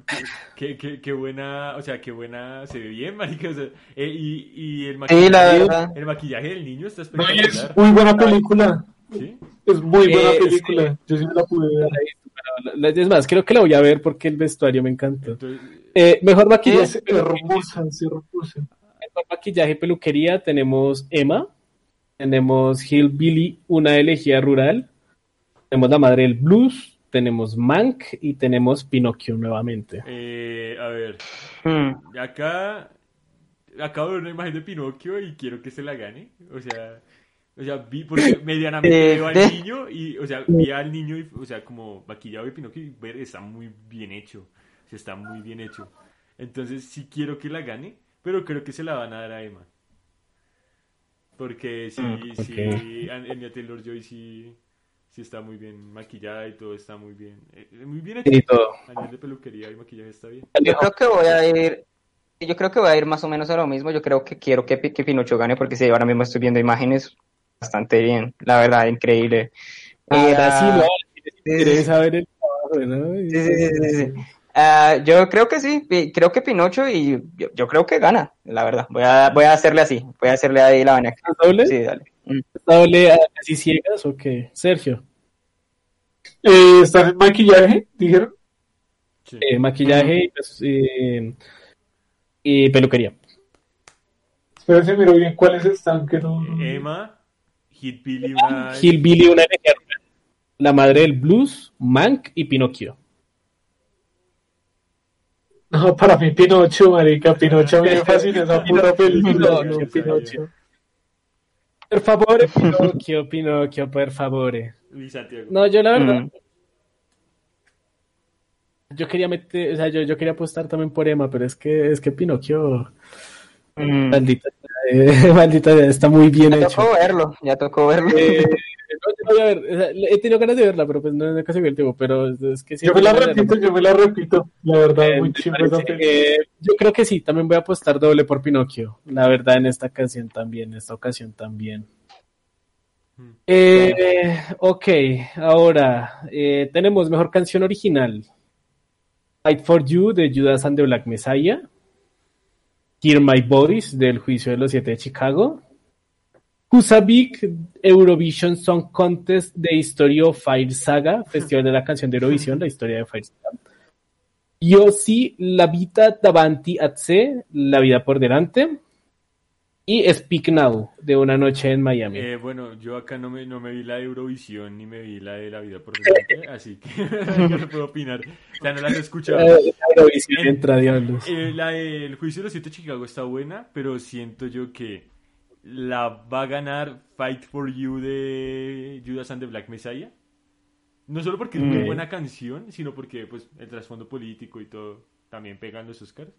qué, qué, qué buena, o sea, qué buena, se ve bien, marica. O sea, eh, y, y el Sí, la maquillaje, verdad. el maquillaje del niño está espectacular. muy buena película. ¿Sí? Es muy buena Eh, película. Yo sí me la pude ver. Es más, creo que la voy a ver porque el vestuario me encantó. Entonces, Eh, mejor maquillaje. Es hermosa, es hermosa. Mejor maquillaje y peluquería tenemos Emma, tenemos Hillbilly, una elegía rural, tenemos la madre del blues, tenemos Mank y tenemos Pinocchio nuevamente. eh, a ver, Mm. acá acabo de ver una imagen de Pinocchio y quiero que se la gane. O sea, o sea, vi porque medianamente Eh, veo al de- niño y, o sea, vi al niño y, o sea, como maquillado de Pinocchio y ver, está muy bien hecho. O sea, está muy bien hecho. Entonces, sí quiero que la gane, pero creo que se la van a dar a Emma. Porque sí, Mm, sí, An- Anya Taylor-Joy sí, sí está muy bien maquillada y todo está muy bien. eh, muy bien hecho. Y todo. A nivel de peluquería y maquillaje está bien. Yo creo que voy a ir, yo creo que voy a ir más o menos a lo mismo. Yo creo que quiero que, que Pinocho gane porque sí, ahora mismo estoy viendo imágenes bastante bien, la verdad, increíble. Ahora Ah, sí, no, sí, saber el trabajo, ¿no? sí, sí, sí, sí, sí. Ah, yo creo que sí, creo que Pinocho y yo, yo creo que gana, la verdad. Voy a, voy a hacerle así, voy a hacerle ahí la vaina. ¿Estás doble? Sí, dale. Mm. ¿Estás doble a casi ciegas o qué? Sergio, Eh, ¿Están en maquillaje? Dijeron. Sí. eh, maquillaje y, pues, eh, y peluquería. Espérense, miro bien cuáles están. Que no... Emma, Hit Billy, una... Hillbilly, una la madre del blues, Mank y Pinocchio. No, para mí Pinocho, marica. Pinocho a mí me fascina esa puta película. Pinocho, no, Pinocho. Per favore, Pinocchio, Pinocchio, per favore. Luis Santiago. No, yo la verdad, Mm. yo quería meter, o sea, yo, yo quería apostar también por Emma, pero es que, es que Pinocchio, Mm. maldita, eh, maldita, está muy bien Ya hecho. tocó verlo, ya tocó verlo. Eh, no, yo la voy a ver, o sea, he tenido ganas de verla, pero pues no, no he conseguido el tiempo, pero es que sí. Yo me la repito, yo me la repito. La verdad, Eh, muy que- yo creo que sí, también voy a apostar doble por Pinocchio. La verdad, en esta ocasión también, en esta ocasión también. Hmm. Eh, ok, ahora eh, tenemos mejor canción original. Fight for You de Judas and the Black Messiah. Hear My Voice del Juicio de los Siete de Chicago. Husavik Eurovision Song Contest de History of Fire Saga, Festival de la Canción de Eurovisión, la historia de Fire Saga. Yossi, La Vita Davanti a sé, La Vida por Delante. Y Speak Now, de Una Noche en Miami. Eh, bueno, yo acá no me, no me vi la de Eurovisión ni me vi la de La Vida por Delante, así que no puedo opinar. O sea, no las he escuchado. Eh, Eurovisión entra diablos. Eh, la del Juicio de los Siete de Chicago está buena, pero siento yo que la va a ganar Fight for You de Judas and the Black Messiah. No solo porque es muy buena canción, sino porque pues el trasfondo político y todo también pegan los Oscars.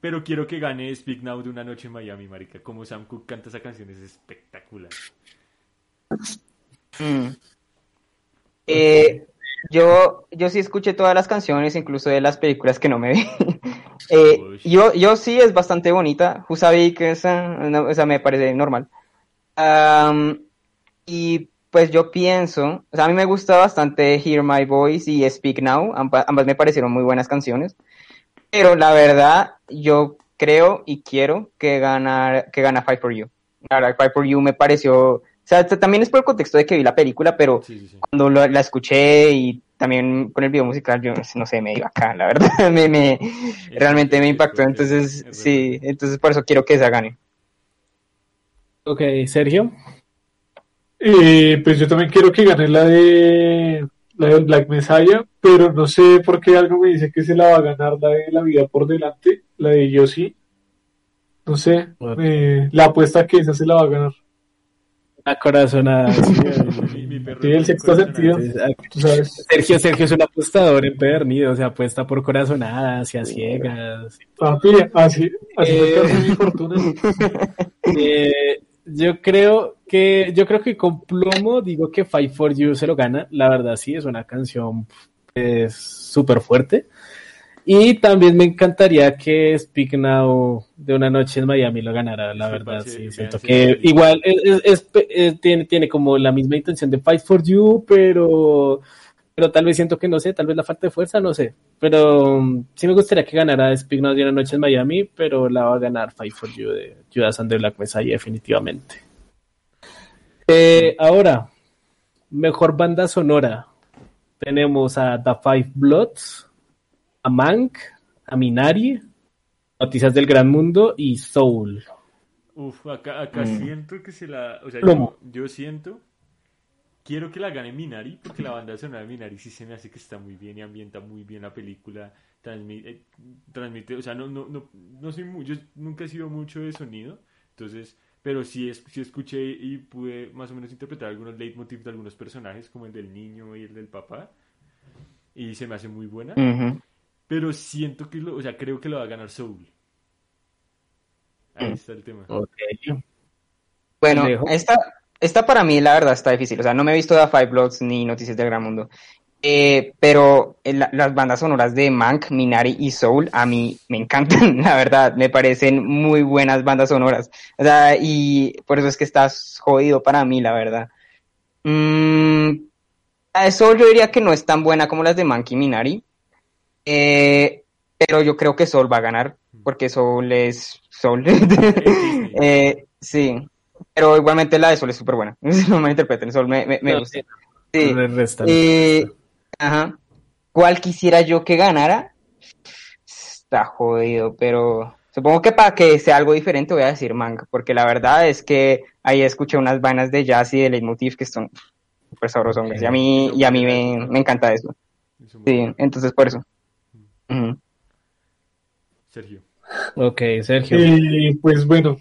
Pero quiero que gane Speak Now de Una Noche en Miami, marica. Como Sam Cooke canta esa canción es espectacular. Mm. Eh, yo, yo sí escuché todas las canciones, incluso de las películas que no me vi. Eh, yo, yo sí es bastante bonita. Husavik, esa, no, esa me parece normal. Am, y pues yo pienso, o sea, a mí me gusta bastante Hear My Voice y Speak Now, amba- ambas me parecieron muy buenas canciones. Pero la verdad, yo creo y quiero que ganar, que gana Fight for You. La verdad, Fight for You me pareció, o sea, también es por el contexto de que vi la película, pero Sí, sí, sí. cuando lo- la escuché y también con el video musical, yo no sé, me dio acá, la verdad, me, me, realmente me impactó. Entonces, es sí, entonces por eso quiero que esa gane. Ok, Sergio. Eh, pues yo también quiero que gane la de la del Black Messiah, pero no sé por qué algo me dice que se la va a ganar la de La Vida por Delante, la de Yossi. No sé, Bueno. eh, la apuesta que esa se la va a ganar. Una corazonada. sí, Mi, mi perro Sí, el sexto sentido. alto. sí, ah, Tú sabes. Sergio, Sergio es un apostador empedernido, o sea, apuesta por corazonadas y a ciegas. Papi, así, así me Eh. mi fortuna. Eh, yo creo que, yo creo que con plomo digo que Fight for You se lo gana. La verdad, sí, es una canción súper fuerte. Y también me encantaría que Speak Now de una noche en Miami lo ganara, la verdad, sí. Siento que igual es, es- es- es- tiene, tiene como la misma intención de Fight for You, pero, pero tal vez siento que no sé, tal vez la falta de fuerza, no sé. Pero um, sí me gustaría que ganara Speak Now de una noche en Miami, pero la va a ganar Fight for You de Judas and the Black Messiah, definitivamente. Eh, ahora, mejor banda sonora. Tenemos a The Five Bloods, a Mank, a Minari, Noticias del Gran Mundo y Soul. Uf, acá, acá Mm. siento que se la. O sea, yo siento. Quiero que la gane Minari, porque la banda sonora de Minari sí se me hace que está muy bien y ambienta muy bien la película. Transmite, eh, transmite o sea, no, no, no, no soy muy, yo nunca he sido mucho de sonido, entonces, pero sí, es, sí escuché y pude más o menos interpretar algunos leitmotivs de algunos personajes, como el del niño y el del papá, y se me hace muy buena. Pero siento que, lo, o sea, creo que lo va a ganar Soul. Ahí Mm. está el tema. Ok. Bueno, esta, esta para mí la verdad está difícil. O sea, no me he visto The Five Bloods ni Noticias del Gran Mundo. Eh, pero eh, la- las bandas sonoras de Mank, Minari y Soul a mí me encantan, la verdad. Me parecen muy buenas bandas sonoras. O sea, y por eso es que estás jodido para mí, la verdad. Mm, la de Soul yo diría que no es tan buena como las de Mank y Minari. Eh, pero yo creo que Soul va a ganar. Porque Soul es Soul. Eh, sí, pero igualmente la de Sol es súper buena. No me interpreten, Sol me, me, gusta. sí. Eh, ajá. ¿Cuál quisiera yo que ganara? Está jodido, pero supongo que para que sea algo diferente voy a decir Mank, porque la verdad es que ahí escuché unas vainas de jazz y de leitmotiv que son súper sabrosongas, y a mí, y a mí me, me encanta eso. Sí, entonces por eso. Ujú. Sergio. Ok, Sergio. Y pues bueno,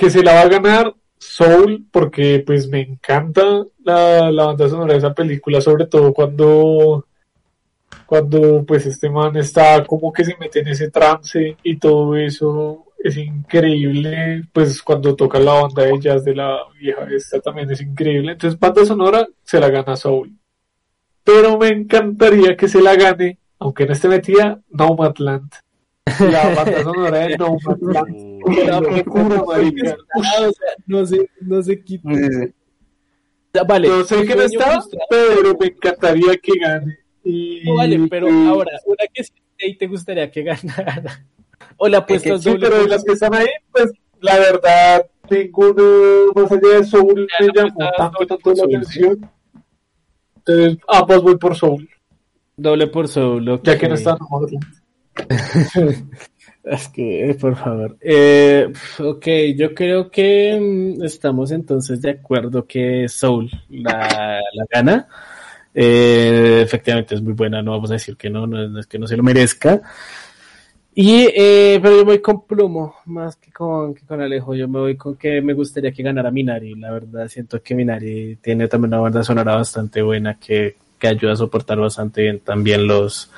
que se la va a ganar Soul porque pues me encanta la, la banda sonora de esa película, sobre todo cuando cuando pues este man está como que se mete en ese trance y todo eso es increíble, pues cuando toca la banda de jazz de la vieja esta también es increíble, entonces banda sonora se la gana Soul, pero me encantaría que se la gane, aunque no esté metida, Nomadland. La banda sonora de No, Qué. Ah, o sea, no sé, no sé qué. Sí, sí. Vale, No sé que no está, frustrado. pero me encantaría que gane. Y, No, vale, pero ahora, una que sí ahí te gustaría que ganara. O la apuestas Sí, doble. pero de las que están ahí, pues la verdad, ninguno más allá de Soul Ya, me la llamó tanto, tanto la Soul, atención. Entonces, ambos voy por Soul, Doble por solo. ya que no están. Es que, eh, por favor. Eh, ok, yo creo que mm, estamos entonces de acuerdo que Soul la, gana. Eh, efectivamente es muy buena, no vamos a decir que no, no, es- que no se lo merezca. Y, eh, pero yo voy con Plomo, más que con, que con Alejo. Yo me voy con que me gustaría que ganara Minari. La verdad, siento que Minari tiene también una banda sonora bastante buena que, que ayuda a soportar bastante bien también los,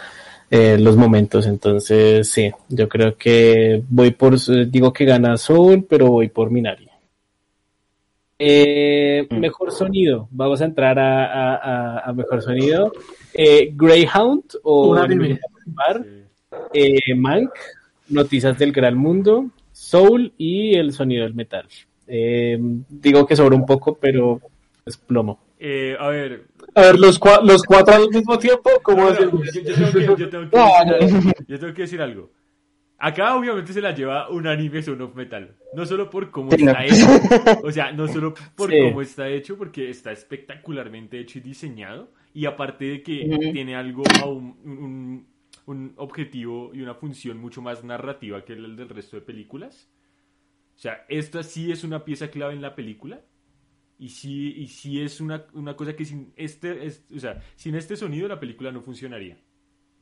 eh, los momentos. Entonces, sí, yo creo que voy por, digo que gana Soul, pero voy por Minari. Eh, Mm. Mejor sonido, vamos a entrar a, a- a- a mejor sonido. Eh, Greyhound o. Bar, eh, Mank, Noticias del Gran Mundo, Soul y el sonido del metal. Eh, digo que sobra un poco, pero es plomo. Eh, a ver, A ver, los, cua- los cuatro al mismo tiempo, ¿cómo No, no, yo, yo tengo que, yo tengo que No, decir, yo tengo que decir algo. Acá obviamente se la lleva un anime Son of Metal. No solo por cómo Sí, no. está hecho. O sea, no solo por Sí. cómo está hecho, porque está espectacularmente hecho y diseñado. Y aparte de que tiene algo, aún- un, un- un objetivo y una función mucho más narrativa que el del resto de películas. O sea, esta sí es una pieza clave en la película. Y sí, y sí es una, una cosa que sin este, es- o sea, sin este sonido la película no funcionaría.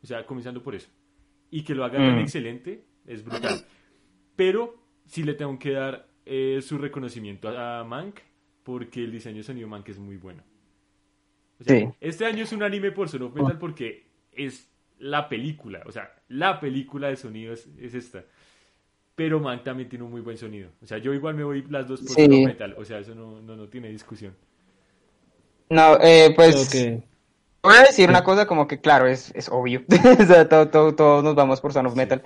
O sea, comenzando por eso. Y que lo haga tan Mm. excelente es brutal. Pero sí le tengo que dar eh, su reconocimiento a, a Mank porque el diseño de sonido Mank es muy bueno. O sea, Sí. Este año es un anime por Son of Metal porque es la película. O sea, la película de sonido es, es esta. Pero Mank también tiene un muy buen sonido. O sea, yo igual me voy las dos por Sí. Metal. O sea, eso no, no, no tiene discusión. No, eh, pues voy a decir una cosa como que, claro, es, es obvio. o sea, todo, todo- todos nos vamos por Son of Metal.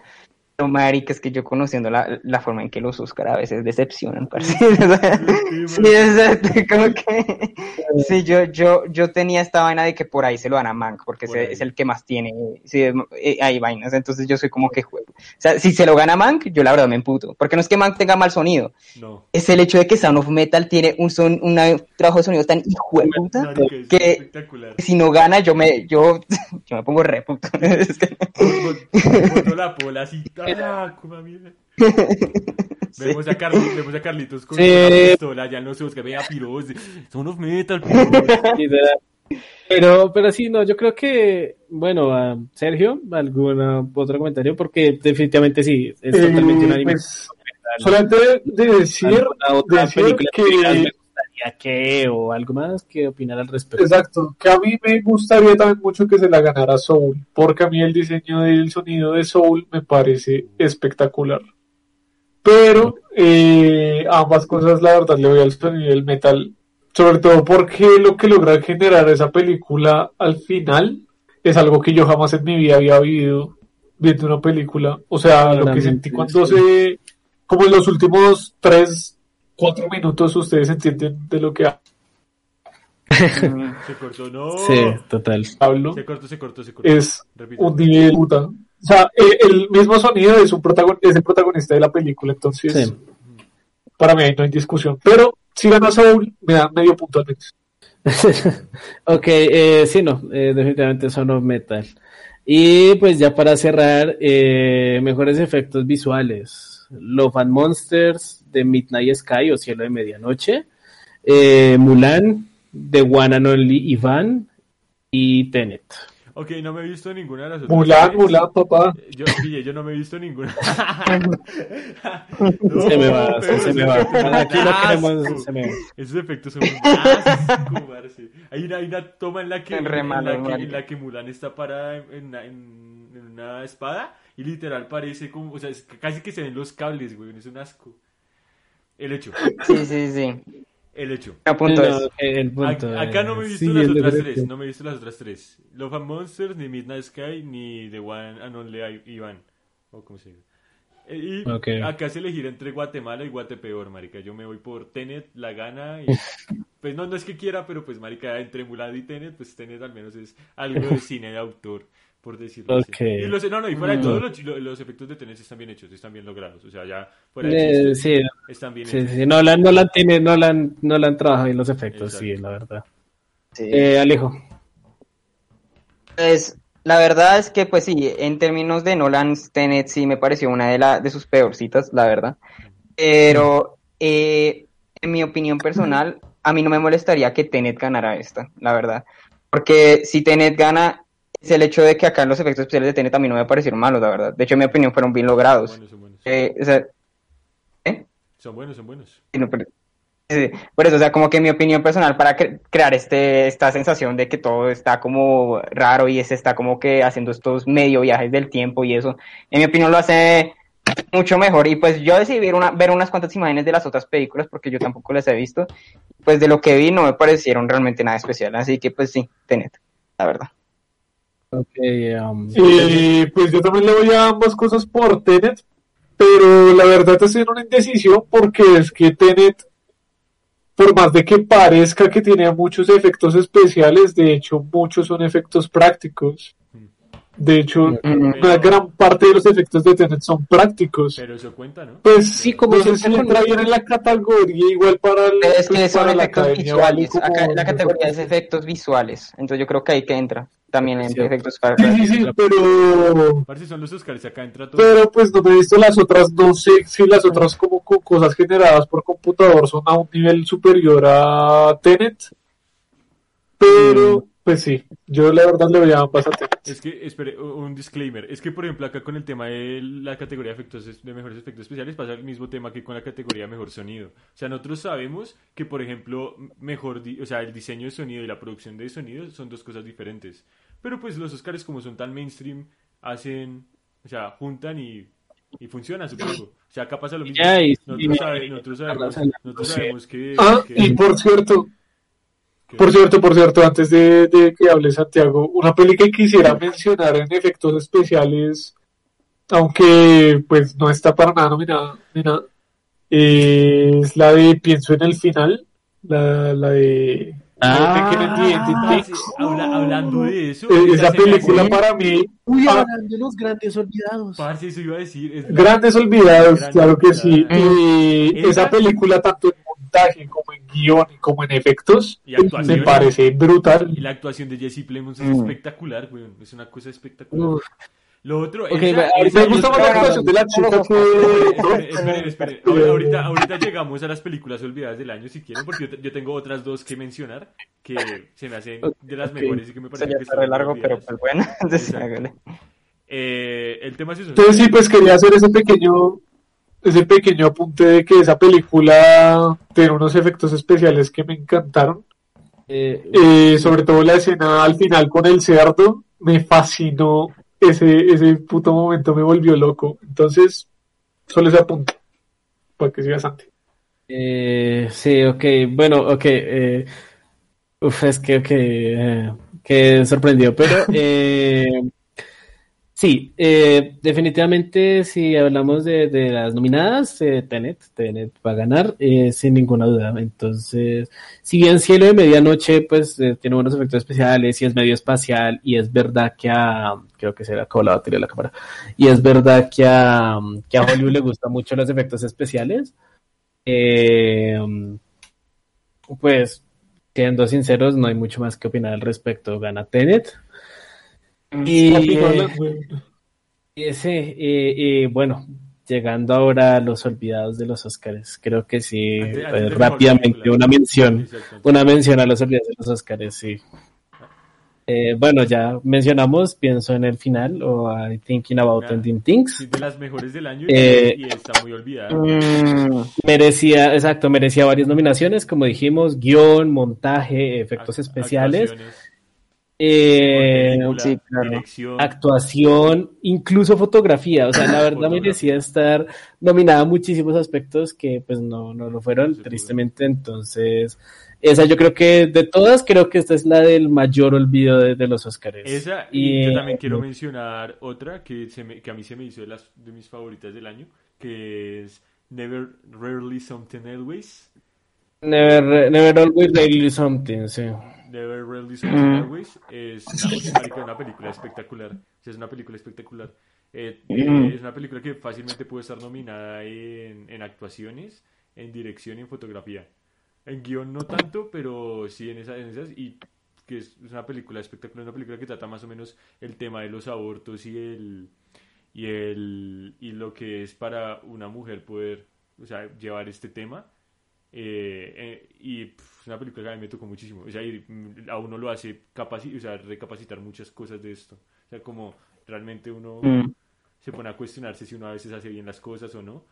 Pero, marica, es que yo conociendo la, la forma en que los Oscar a veces decepcionan, parce. Sí, exacto, como que... Sí, yo, yo, yo tenía esta vaina de que por ahí se lo dan a Mank, porque ese es el que más tiene, sí, eh, hay vainas, entonces yo soy como que juego. O sea, si se lo gana Mank, yo la verdad me emputo, porque no es que Mank tenga mal sonido, No. es el hecho de que Sound of Metal tiene un, son, una- un trabajo de sonido tan hijo de puta que si no gana yo me yo, yo me pongo re puto. Es que- Boto la pola así. ¡Ah, mierda! Vemos, a Carli- vemos a Carlitos con Sí. una pistola ya los ojos que vea piros. Son of metal, piros. Pero, pero sí, no, yo creo que, bueno, a Sergio, ¿algún otro comentario? Porque definitivamente sí, es Eh, totalmente un anime. pues, solamente de decir, ¿Alguna otra decir que- gustaría que, o algo más que opinar al respecto? Exacto, que a mí me gustaría también mucho que se la ganara Soul, porque a mí el diseño del sonido de Soul me parece espectacular. Pero eh, ambas cosas, la verdad, le voy al sonido del metal, sobre todo porque lo que logra generar esa película al final es algo que yo jamás en mi vida había vivido viendo una película. O sea, lo que sentí cuando se, como en los últimos tres, cuatro minutos, ustedes entienden de lo que Se cortó, no. Sí, total. hablo. Se cortó, se cortó, se cortó. es un nivel puta. O sea, eh, el mismo sonido es un protagon es el protagonista de la película, entonces Sí. para mí ahí no hay discusión. Pero si gana Soul, me da medio punto al menos. ok, eh, sí, no, eh, definitivamente Son of Metal. Y pues ya para cerrar, eh, mejores efectos visuales. Love and Monsters, The Midnight Sky o Cielo de Medianoche, eh, Mulan, The One and Only Ivan y Tenet. Ok, no me he visto ninguna de las otras. Mulan. Mulan, papá. Yo, pille, yo no me he visto ninguna. se me va, se, me va. Aquí asco. queremos, se me va. Esos efectos son un asco, parce. Hay una, hay una toma en la que, en, la que, marica. en la que Mulan está parada en, en una- en- en una espada y literal parece como, o sea, es casi que se ven los cables, güey, es un asco. El hecho, Sí, sí, sí. el hecho. A punto No, es. el punto Ac- Acá no me he visto sí, las el otras tres, no me he visto las otras tres. Love and Monsters, ni Midnight Sky, ni The One and Only Ivan. O como se diga. Eh, Y Ok. acá se elegirá entre Guatemala y Guatepeor, marica. Yo me voy por Tenet, La Gana y... Pues no, no es que quiera, pero pues marica, entre Mulan y Tenet, pues Tenet al menos es algo de cine de autor, por decirlo Ok. así. Y los, no, no, y fuera de Mm. todo, los, lo- los efectos de Tenet están bien hechos, están bien logrados. O sea, ya fuera de Eh, sí, están bien sí, hechos. sí, no la, no la tiene, no la, han- no la han trabajado bien los efectos, sí, la verdad. Sí. Eh, Alejo. Pues la verdad es que, pues sí, en términos de Nolan, Tenet sí me pareció una de, la, de sus peorcitas, la verdad. Pero eh, en mi opinión personal, a mí no me molestaría que Tenet ganara esta, la verdad. Porque si Tenet gana, el hecho de que acá los efectos especiales de Tenet mí no me parecieron malos, la verdad. De hecho, en mi opinión fueron bien Son logrados. buenos, son buenos. Eh, o sea, ¿eh? Son buenos, son buenos. No, pero- por eso, o sea, como que mi opinión personal para cre- crear este, esta sensación de que todo está como raro y se está como que haciendo estos medio viajes del tiempo y eso, en mi opinión lo hace mucho mejor. Y pues yo decidí ver, una, ver unas cuantas imágenes de las otras películas porque yo tampoco las he visto. Pues de lo que vi no me parecieron realmente nada especial. Así que pues sí, Tenet, la verdad. Ok, um, Y pues yo también le voy a ambas cosas por Tenet, pero la verdad estoy en una indecisión porque es que Tenet por más de que parezca que tiene muchos efectos especiales, de hecho muchos son efectos prácticos. De hecho, Mm. una gran parte de los efectos de Tenet son prácticos. Pero eso cuenta, ¿no? Pues Sí, como no sé siempre si entra bien en la categoría igual para, el- es pues, que son para la efectos visuales. como- Acá la categoría es efectos visuales. Entonces yo creo que ahí que entra también en efectos para. Sí, sí, sí, pero, Parece son los Oscars, acá entra todo. pero pues no me he visto las otras, no sé si las otras como co- cosas generadas por computador son a un nivel superior a Tenet, pero pues sí, yo la verdad le voy a ambas a Tenet. Es que, espere, un disclaimer. Es que, por ejemplo, acá con el tema de la categoría de efectos de mejores efectos especiales pasa el mismo tema que con la categoría de mejor sonido. O sea, nosotros sabemos que, por ejemplo, mejor, o sea, el diseño de sonido y la producción de sonido son dos cosas diferentes. Pero pues los Oscars como son tan mainstream, hacen, o sea, juntan y, y funciona, supongo. O sea, acá pasa lo mismo. Ya, y- Nosotros, y- sabe- nosotros sabemos, nosotros sabemos que... Ah, que- y por cierto, Por cierto, por cierto, antes de, de que hable Santiago, una peli que quisiera mencionar en efectos especiales, aunque pues no está para nada nominada, es la de Pienso en el final, la, la de... Ah, Ah, sí, habla- hablando de eso, Eh, Esa película para mí, Uy, Ah. hablando de los grandes olvidados. Parce, eso iba a decir. es Grandes Olvidados, Grandes claro que sí. Y Esa- esa película, tanto en montaje como en guion y como en efectos, me parece brutal. Y la actuación de Jesse Plemons es Mm. espectacular, güey. Es una cosa espectacular. Uf. Lo otro, Ok, esa- esa- Me gusta más la actuación de la chica Esperen, que... esperen, esperen. Ahorita, ahorita llegamos a las películas olvidadas del año, si quieren, porque yo, yo tengo otras dos que mencionar que se me hacen de las Ok. mejores y que me parecen ya que está están largo, pero pues bueno. Entonces, Exacto. hágale. Eh, el tema es eso. Entonces sí, pues quería hacer ese pequeño, ese pequeño apunte de que esa película tiene unos efectos especiales que me encantaron. Eh, Eh, sobre todo la escena al final con el cerdo, me fascinó. Ese, ese puto momento me volvió loco. Entonces, solo ese apunte. Para que siga Santi. eh, sí, ok, bueno, ok. Eh, uf, es que, ok, eh, que sorprendió, pero eh, sí, eh, definitivamente si hablamos de, las nominadas, eh, Tenet, Tenet va a ganar, eh, sin ninguna duda. Entonces, si bien Cielo de Medianoche, pues tiene buenos efectos especiales y es medio espacial, y es verdad que a, creo que se le la batería de la cámara, y es verdad que a, que a Hollywood le gustan mucho los efectos especiales. Pues, siendo sinceros, no hay mucho más que opinar al respecto. Gana Tenet. Y, eh, y ese, eh, bueno, llegando ahora a los olvidados de los Oscars, creo que sí, eh, rápidamente una mención, una mención a los olvidados de los Oscars, sí. Eh, bueno, ya mencionamos, pienso en el final, o I Thinking About Nah. Ending Things. Sí, de las mejores del año y, Eh, y está muy olvidada. Mm, Merecía, exacto, merecía varias nominaciones, como dijimos, guion, montaje, efectos especiales, actuaciones, eh, película, sí, claro. actuación, incluso fotografía. O sea, la verdad Fotografía. merecía estar nominada a muchísimos aspectos que pues no, no lo fueron, tristemente. Entonces, esa yo creo que de todas, creo que esta es la del mayor olvido de, de los Oscars. Esa, y yo también eh, quiero mencionar otra que, se me- que a mí se me hizo de, las, de mis favoritas del año, que es Never Rarely Something Always. Never, never always really something, sí. Never Rarely Something Always es una, película espectacular. Es una película espectacular. Eh, eh, es una película que fácilmente puede estar nominada en, en actuaciones, en dirección y en fotografía. En guion no tanto, pero sí en, esa- en esas. Y que es, es una película espectacular, una película que trata más o menos el tema de los abortos y el y el y lo que es para una mujer poder o sea, llevar este tema. Eh, eh, y pff, es una película que a mí me tocó muchísimo. O sea, y, a uno lo hace capaci- o sea, recapacitar muchas cosas de esto. O sea, como realmente uno mm. se pone a cuestionarse si uno a veces hace bien las cosas o no.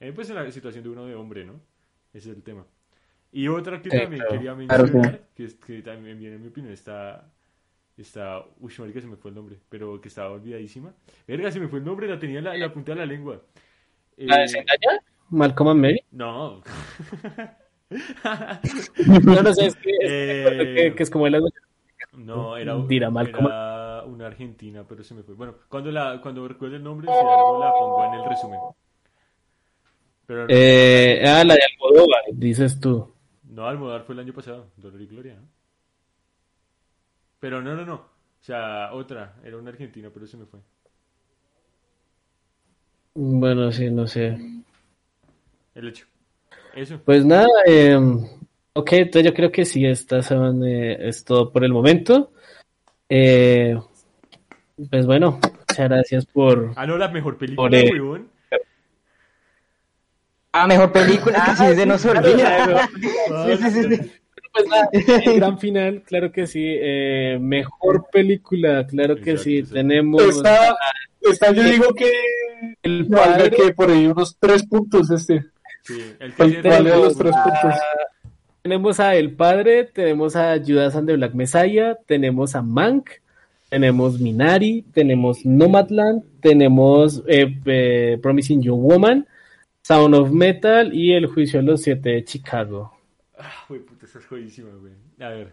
Eh, pues en la situación de uno de hombre, ¿no? Ese es el tema. Y otra que Sí, también claro. quería Claro, mencionar, que, que también viene en mi opinión, está... Está... Uy, marica, se me fue el nombre, pero que estaba olvidadísima. Verga, se me fue el nombre, la tenía en la, en la punta de la lengua. ¿La de Eh, Zendaya? ¿Malcolm and Mary? no. No, no sé, es que, es Eh, que, que es como el No, era, una argentina, pero se me fue. Bueno, cuando la cuando recuerde el nombre, si algo la pongo en el resumen. Pero Eh, ah, la de Almodóvar, dices tú. No, Almodóvar fue el año pasado, Dolor y Gloria, ¿no? Pero no, no, no. O sea, otra, era una argentina, pero se me fue. Bueno, sí, no sé. El hecho. Eso. Pues nada, eh, ok, entonces yo creo que sí, estas son, eh, es todo por el momento. Eh, pues bueno, muchas gracias por... Ah, no, la mejor película, Por, eh, huevón. Ah, mejor película, que sí se nos olvida. Sí, sí, sí, sí. Pues nada, el gran final, claro que sí. Eh, mejor película, claro que Exacto, sí. exacto. Tenemos Está, está, yo digo que el padre, que por ahí unos tres puntos este. Sí, el que los tres puntos. tenemos a El Padre, tenemos a Judas and the Black Messiah, tenemos a Mank, tenemos Minari, tenemos Nomadland, tenemos eh, eh, Promising Young Woman, Sound of Metal y El Juicio de los Siete de Chicago. Ah, güey, puta, esa es güey. A ver,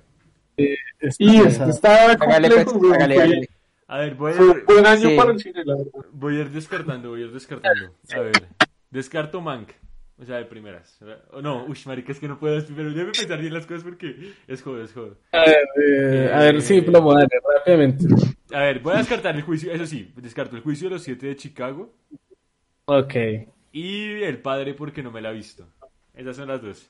Está Y está complejo, pues, güey. hágale, a ver, voy a, Fue buen año Sí. para el cine, la verdad. voy a ir descartando, voy a ir descartando. A ver, descarto Mank. O sea, de primeras. No, uy, marica, es que no puedo, debe pensar bien las cosas porque es joder, es joder. A ver, eh, a ver, sí, plomo, dale, rápidamente. A ver, voy a descartar el juicio, eso sí, descarto el juicio de los siete de Chicago Ok. y el padre porque no me la he visto. Esas son las dos.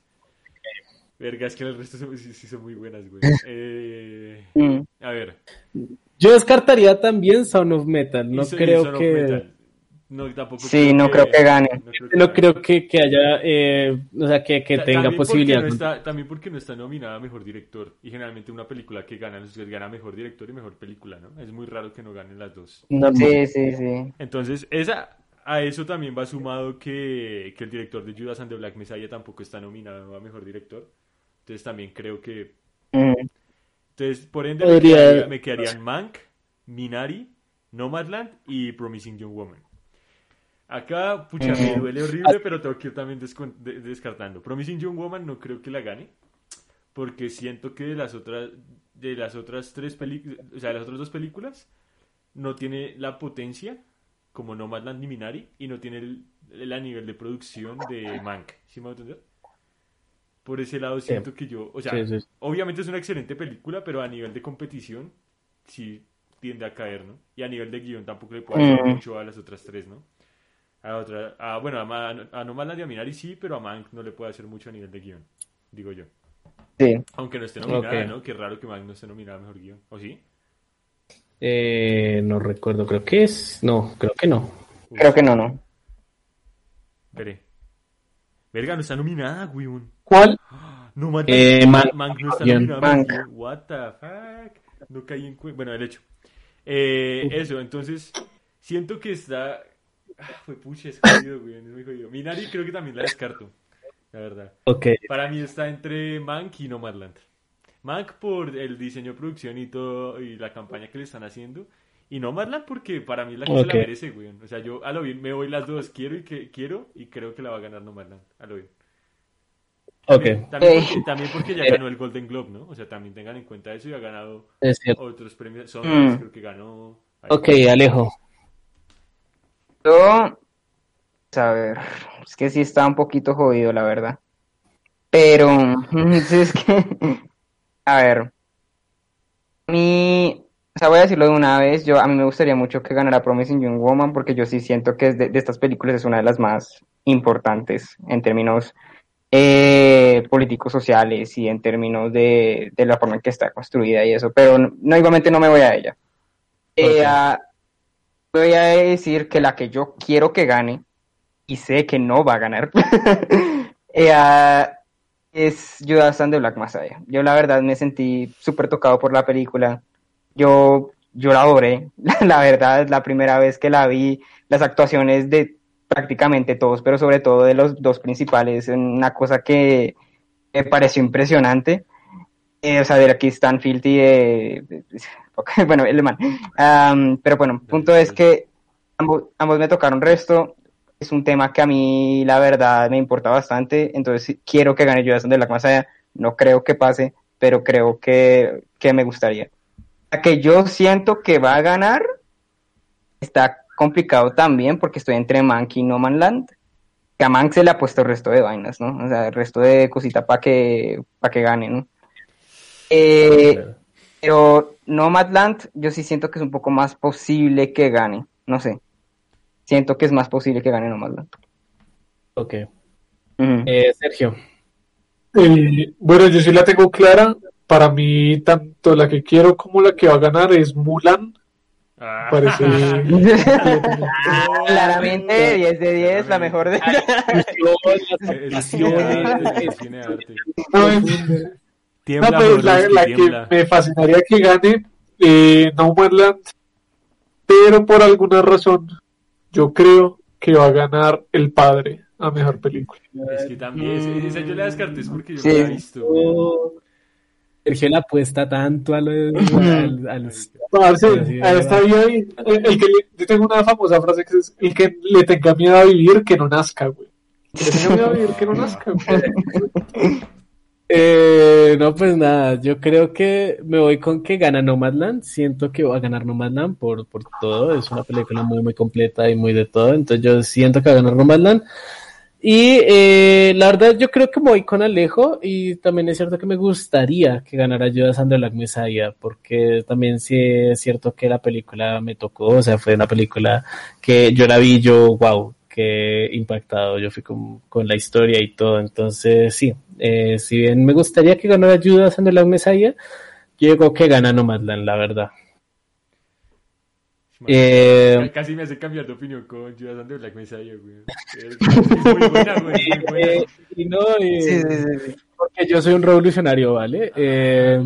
Verga, es que el resto son, sí, sí son muy buenas, güey. Eh, Mm. a ver. Yo descartaría también Sound of Metal, no y y creo of que... No, tampoco Sí, no creo que gane. creo que No creo que, que haya, eh, o sea, que, que Ta- tenga posibilidad. no está- también porque no está nominada a mejor director. Y generalmente una película que gana, entonces gana mejor director y mejor película, ¿no? Es muy raro que no ganen las dos. Sí, sí, sí. Entonces, esa, a eso también va sumado que, que el director de Judas and the Black Messiah tampoco está nominado a mejor director. Entonces también creo que. Mm. Entonces, por ende, me, quedaría- me quedarían Mank, Minari, Nomadland y Promising Young Woman. Acá, pucha, me duele horrible, pero tengo que ir también de- descartando. Promising Young Woman no creo que la gane, porque siento que de las otras, de las otras tres películas, o sea, de las otras dos películas, no tiene la potencia como Nomadland ni Minari, y no tiene el, el a nivel de producción de Mank. ¿Sí me va a entender? Por ese lado siento que yo, o sea, Sí, sí. obviamente es una excelente película, pero a nivel de competición sí tiende a caer, ¿no? Y a nivel de guion tampoco le puede hacer Mm. mucho a las otras tres, ¿no? A otra, a, bueno, a, Ma- a Nomadland y a Minari sí, pero a Mank no le puede hacer mucho a nivel de guion, digo yo. Sí. Aunque no esté nominada. ¿no? Qué raro que Mank no esté nominada a mejor guion, ¿o sí? Eh, no recuerdo, creo que es. No, creo que no. Creo que no, no. Veré. Verga, no está nominada, weón. ¿Cuál? No, Mank, Eh, Mank- Mank no está nominada. guion. What the fuck. No caí en cuenta. Bueno, el hecho. Eh, eso, entonces, siento que está. Ah, fue pucha, es jodido, güey, es muy jodido. Minari creo que también la descarto, la verdad. Ok. Para mí está entre Mank y Nomadland. Mank por el diseño, producción y todo, y la campaña que le están haciendo. Y Nomadland porque para mí es la que se la merece, güey. O sea, yo a lo bien me voy las dos, quiero y que quiero y creo que la va a ganar Nomadland, a lo bien. Ok, También Eh. porque, también porque ya ganó el Golden Globe, ¿no? O sea, también tengan en cuenta eso y ha ganado es otros premios. Son Mm. creo que ganó. Ok, Alejo. Yo, a ver, es que sí está un poquito jodido, la verdad. Pero, es que, a ver, a mí, o sea, voy a decirlo de una vez, yo, a mí me gustaría mucho que ganara Promising Young Woman, porque yo sí siento que es de, de estas películas es una de las más importantes en términos eh, políticos sociales y en términos de, de la forma en que está construida y eso, pero no, no, igualmente no me voy a ella. Eh, Ok. Voy a decir que la que yo quiero que gane, y sé que no va a ganar, eh, ah, es Judas and the Black Messiah. Yo la verdad me sentí súper tocado por la película. Yo, yo la adoré, la verdad, la primera vez que la vi, las actuaciones de prácticamente todos, pero sobre todo de los dos principales, una cosa que me pareció impresionante. Eh, o sea, de aquí Stanfield y de, de- ok, bueno, el man. Am, pero bueno, punto es que ambos, ambos me tocaron resto. Es un tema que a mí, la verdad, me importa bastante. Entonces, quiero que gane Judas and the Black Messiah. No creo que pase, pero creo que, que me gustaría. La que yo siento que va a ganar está complicado también porque estoy entre Mank y No Man Land. que a Mank se le ha puesto el resto de vainas, ¿no? O sea, el resto de cosita para que, para que gane, ¿no? Eh. Pero Nomadland, yo sí siento que es un poco más posible que gane, no sé. Siento que es más posible que gane Nomadland. Ok. Ujú. Eh, Sergio. Eh, bueno, yo sí la tengo clara. Para mí, tanto la que quiero como la que va a ganar es Mulan. Ah. Parece. Claramente 10 de 10, la mejor de... No, es- Tiembla, no, pues, la, la que me fascinaría que gane eh, No Man's Land, pero por alguna razón yo creo que va a ganar El Padre a mejor película. Es que también, esa- esa yo la descarté es porque yo Sí. no la he visto. Oh, Sergio le apuesta tanto a los, al- a los- sí, a es esta vida, el, el que le- yo tengo una famosa frase que es el que le tenga miedo a vivir que no nazca, güey. Que le tenga miedo a vivir que no nazca, güey. Eh, no, pues nada, yo creo que me voy con que gana Nomadland. Siento que va a ganar Nomadland por, por todo. Es una película muy, muy completa y muy de todo. Entonces yo siento que va a ganar Nomadland. Y eh, la verdad, yo creo que me voy con Alejo. Y también es cierto que me gustaría que ganara and the Black Messiah. Porque también sí es cierto que la película me tocó. O sea, fue una película que yo la vi, yo, wow, que impactado. Yo fui con, con la historia y todo. Entonces, sí, eh, si bien me gustaría que ganara Judas and the Black Messiah, yo creo que gana Nomadland, la verdad. Eh, Casi me hace cambiar de opinión con Judas and the Black Messiah, güey. Es, es muy buena, güey. es muy buena. eh, y no, eh, Sí, sí, sí, porque yo soy un revolucionario, ¿vale? Eh,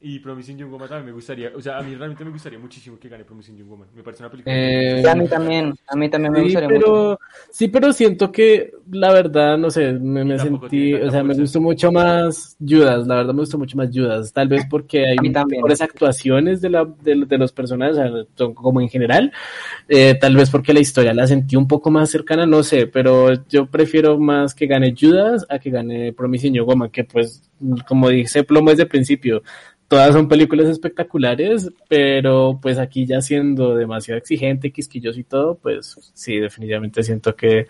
Y Promising Young Woman también me gustaría, o sea, a mí realmente me gustaría muchísimo que gane Promising Young Woman. Me parece una película. Eh, Sí, a mí también, a mí también me Sí, gustaría mucho. pero, sí, pero siento que la verdad, no sé, me, me sentí, o sea, me gustó mucho más Judas, la verdad me gustó mucho más Judas, tal vez porque hay mejores actuaciones de, la, de, de los personajes, o sea, son como en general, eh, tal vez porque la historia la sentí un poco más cercana, no sé, pero yo prefiero más que gane Judas a que gane Promising Young Woman, que pues, como dice Plomo desde el principio, todas son películas espectaculares, pero pues aquí ya siendo demasiado exigente, quisquilloso y todo, pues sí, definitivamente siento que Es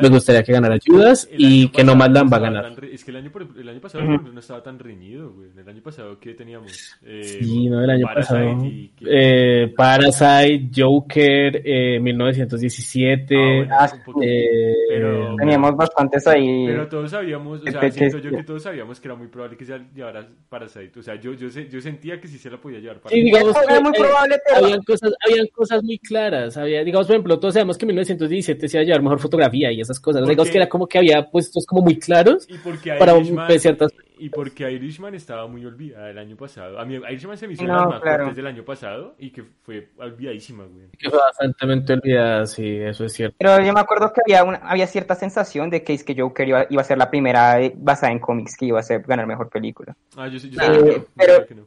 que gustaría que ganara Judas el y que no Nomadland va a ganar. tan Es que el año, el año pasado por ejemplo, no estaba tan reñido, güey. El año pasado, ¿qué teníamos? Eh, Sí, no, el año Parasite pasado. y- Eh, Parasite, Joker, eh, 1917. Ah, bueno, Ah, poquito. eh, Pero- Teníamos bastantes ahí. Pero todos sabíamos, o sea, siento yo que- que todos sabíamos que era muy probable que se llevara Parasite. O sea, yo, yo, yo sentía que sí se la podía llevar Sí, Parasite. digamos Era muy eh, probable, pero- habían cosas, habían cosas muy claras. Había, digamos, por ejemplo, todos sabemos que 1917 se iba a llevar mejor fotografía y esas cosas. ¿Por Digamos que era como que había puestos como muy claros. Y porque para Irishman, pues, ciertas- y porque Irishman estaba muy olvidada el año pasado. A mí Irishman se me hizo No, las más claro. fuertes del año pasado y que fue olvidadísima, güey. Que fue bastante olvidada, sí, eso es cierto. Pero yo me acuerdo que había, una, había cierta sensación de que es que Joker iba, iba a ser la primera eh, basada en cómics que iba a ser ganar mejor película. Ah, yo, sí- yo Eh, sabía que no, yo pero- sabía que no.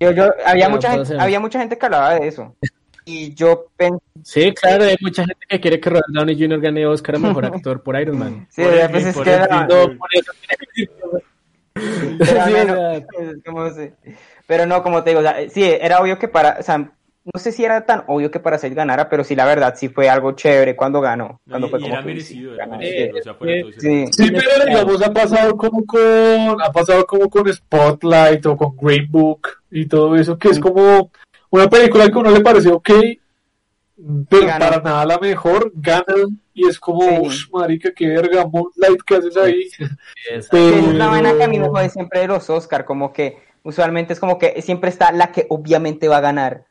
Yo, yo, había, mucha gente, ser. había mucha gente que hablaba de eso. Y yo pensé, Sí, claro, hay mucha gente que quiere que Robert Downey Jr. gane Oscar a mejor actor por Iron Man. sí, Por pues es por que el. No, por eso. Pero, Sí, no, como se- pero no, como te digo, o sea, sí, era obvio que para, o sea, no sé si era tan obvio que para ser ganara, pero sí, la verdad, sí fue algo chévere cuando ganó. Cuando y, fue y como era que, merecido, sí, era ganó. merecido. O sea, fuera de todo, Sí. Sí, pero digamos, ha pasado como con, ha pasado como con Spotlight o con Green Book y todo eso, que es como una película que a uno le parece ok, pero Gana. para nada la mejor, gana y es como, Sí. uff, marica, qué verga, Moonlight, ¿qué haces ahí? es- Sí, esa es la vaina que a mí me jode siempre de los Oscar, como que usualmente es como que siempre está la que obviamente va a ganar.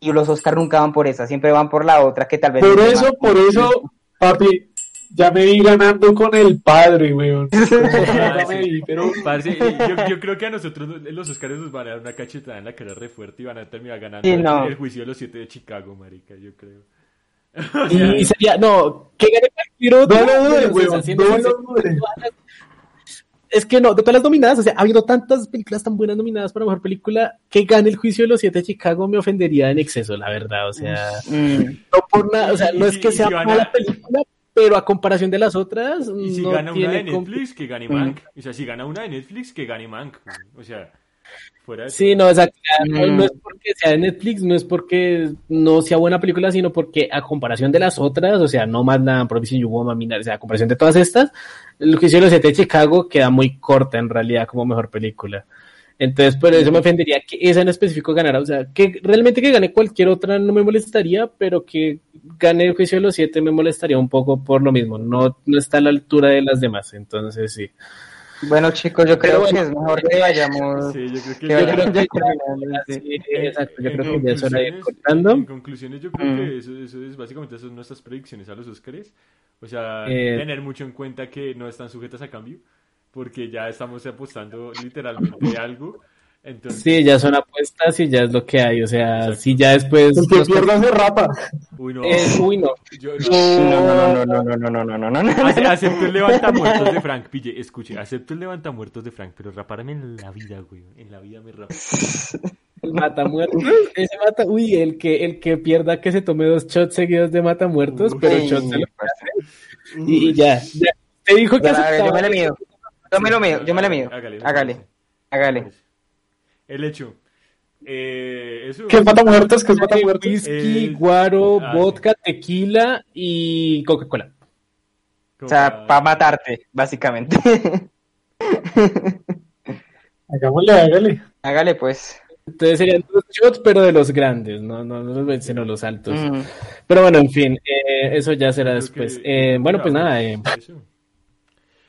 Y los Oscar nunca van por esa, siempre van por la otra que tal vez... Por es eso, por eso, papi, ya me vi ganando con el padre, weón. Ah, Ya me sí. vi, pero Parce, yo, yo creo que a nosotros los Oscars nos van a dar una cachetada en la cara re fuerte y van a terminar ganando Sí, no. el juicio de los siete de Chicago, marica, yo creo. Y, y sería, no, que gane otro. no lo dudes, weón, no dudes. Es que no, de todas las nominadas, o sea, ha habido tantas películas tan buenas nominadas para mejor película que gane el juicio de los siete de Chicago me ofendería en exceso, la verdad, o sea, Mm. no por nada, o sea, no es que si sea gana- mala película, pero a comparación de las otras, Y si no gana una de Netflix, que gane Mank. O sea, si gana una de Netflix, que gane Mank. O sea, Fuera de Sí, no, exacto. No, Mm. no es porque sea de Netflix, no es porque no sea buena película, sino porque a comparación de las otras, o sea, no más nada, Promising You Woman, o sea, a comparación de todas estas, el juicio de los siete de Chicago queda muy corta en realidad como mejor película. Entonces, por eso me ofendería que esa en específico ganara. O sea, que realmente que gane cualquier otra no me molestaría, pero que gane el juicio de los siete me molestaría un poco por lo mismo. No, no está a la altura de las demás. Entonces, sí. Bueno, chicos, yo creo Pero que es mejor que vayamos. Sí, yo creo que que ya- Yo creo vayamos que terminando, sí. sí, En- exacto. Yo en creo que ya es hora de ir conclusiones- cortando. En conclusiones, yo creo Mm. que eso, eso es básicamente esas son nuestras predicciones a los Oscars. O sea, Eh, tener mucho en cuenta que no están sujetas a cambio, porque ya estamos apostando literalmente algo. Entonces, sí, ya son apuestas y ya es lo que hay. O sea, exacto. si ya después. El que pierda se rapa. Uy, no. Uy, no. Yo, no. no. No, no, no, no, no, no, no, no, Acepto el levantamuertos de Frank, pille. Escuche, acepto el levantamuertos de Frank, pero raparme en la vida, güey. En la vida me rapa. El matamuertos. Ese mata. Uy, el que, el que pierda que se tome dos shots seguidos de matamuertos, uy, pero shots se lo hace. Y, y ya, ya, Te dijo que. Aceptaba. Yo me lo mido. Yo me lo mido. Yo me lo mido. Hágale. Hágale. hágale. El hecho. Eh, eso. ¿Qué es mata muertos? ¿Qué es mata muertos? Whisky, Eh, guaro, ah, vodka, tequila y Coca-Cola. O sea, para matarte, básicamente. Hagámosle, hágale. Hágale, pues. Entonces serían dos shots, pero de los grandes, no, no, no los sino los altos. Mm. Pero bueno, en fin, eh, eso ya será Creo después. que- Eh, bueno, pues nada, eh.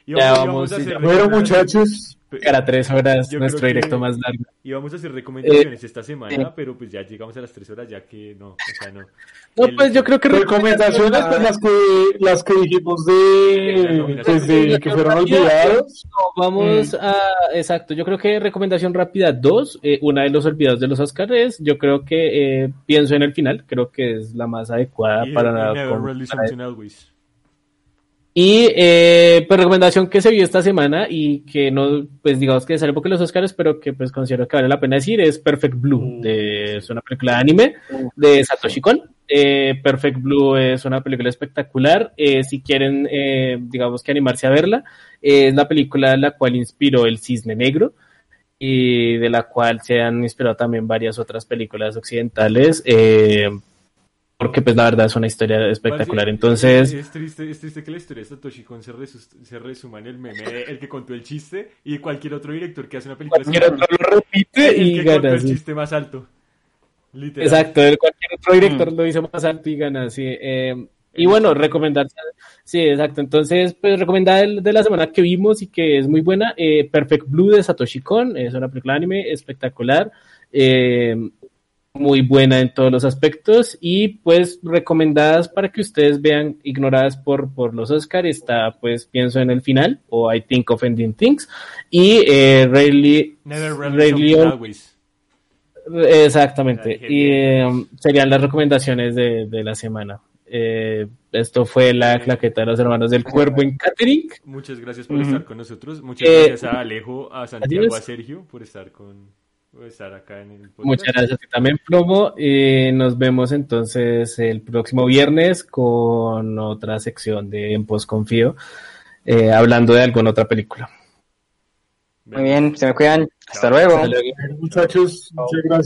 Y Ya vamos, y vamos, vamos a hacer ya. Bueno, muchachos, para tres horas, Yo nuestro directo más largo. Y vamos a hacer recomendaciones esta semana, pero pues ya llegamos a las tres horas, ya que no, o sea, no. No, El- pues yo creo que recomendaciones, pues las que, las que dijimos de, pues, de que fueron olvidados. No, vamos Mm. a, exacto, yo creo que recomendación rápida dos, eh, una de los olvidados de los Oscars, yo creo que eh, pienso en el final, creo que es la más adecuada Y- para, never really para-. Y eh, pues recomendación que se vio esta semana y que no, pues digamos que sale poco en los Oscars, pero que pues considero que vale la pena decir es Perfect Blue, Mm. de, es una película de anime de Satoshi Kon. Eh, Perfect Blue es una película espectacular. Eh, si quieren, eh, digamos que animarse a verla, es la película la cual inspiró El Cisne Negro y de la cual se han inspirado también varias otras películas occidentales. eh, porque pues la verdad es una historia espectacular. Entonces, Es triste, es triste que la historia de Satoshi Kon se, resus- se resuma en el meme, el que contó el chiste y cualquier otro director que hace una película cualquier otro lo repite el y que contó gana. el sí. chiste más alto. Literal. Exacto, el- cualquier otro director lo hizo más alto y gana, sí. Eh, y bueno, recomendar, sí, exacto. Entonces, pues recomendar el de la semana que vimos y que es muy buena, eh, Perfect Blue de Satoshi Kon, es una película anime espectacular, eh, muy buena en todos los aspectos y pues recomendadas para que ustedes vean, ignoradas por, por los Oscar, está pues pienso en el final o I Think of Ending Things y eh, Rayleigh, always. Exactamente. Y eh, serían las recomendaciones de, de la semana. Eh, esto fue la claqueta de los hermanos del cuervo en catering. Muchas gracias por estar con nosotros. Muchas Eh, gracias a Alejo, a Santiago, adiós. a Sergio por estar con estar acá en el podcast. Muchas gracias también, Plomo. Y nos vemos entonces el próximo viernes con otra sección de En Pos Confío, eh, hablando de alguna otra película. Muy bien, se me cuidan. Hasta luego. Hasta luego. Muchachos, muchas gracias.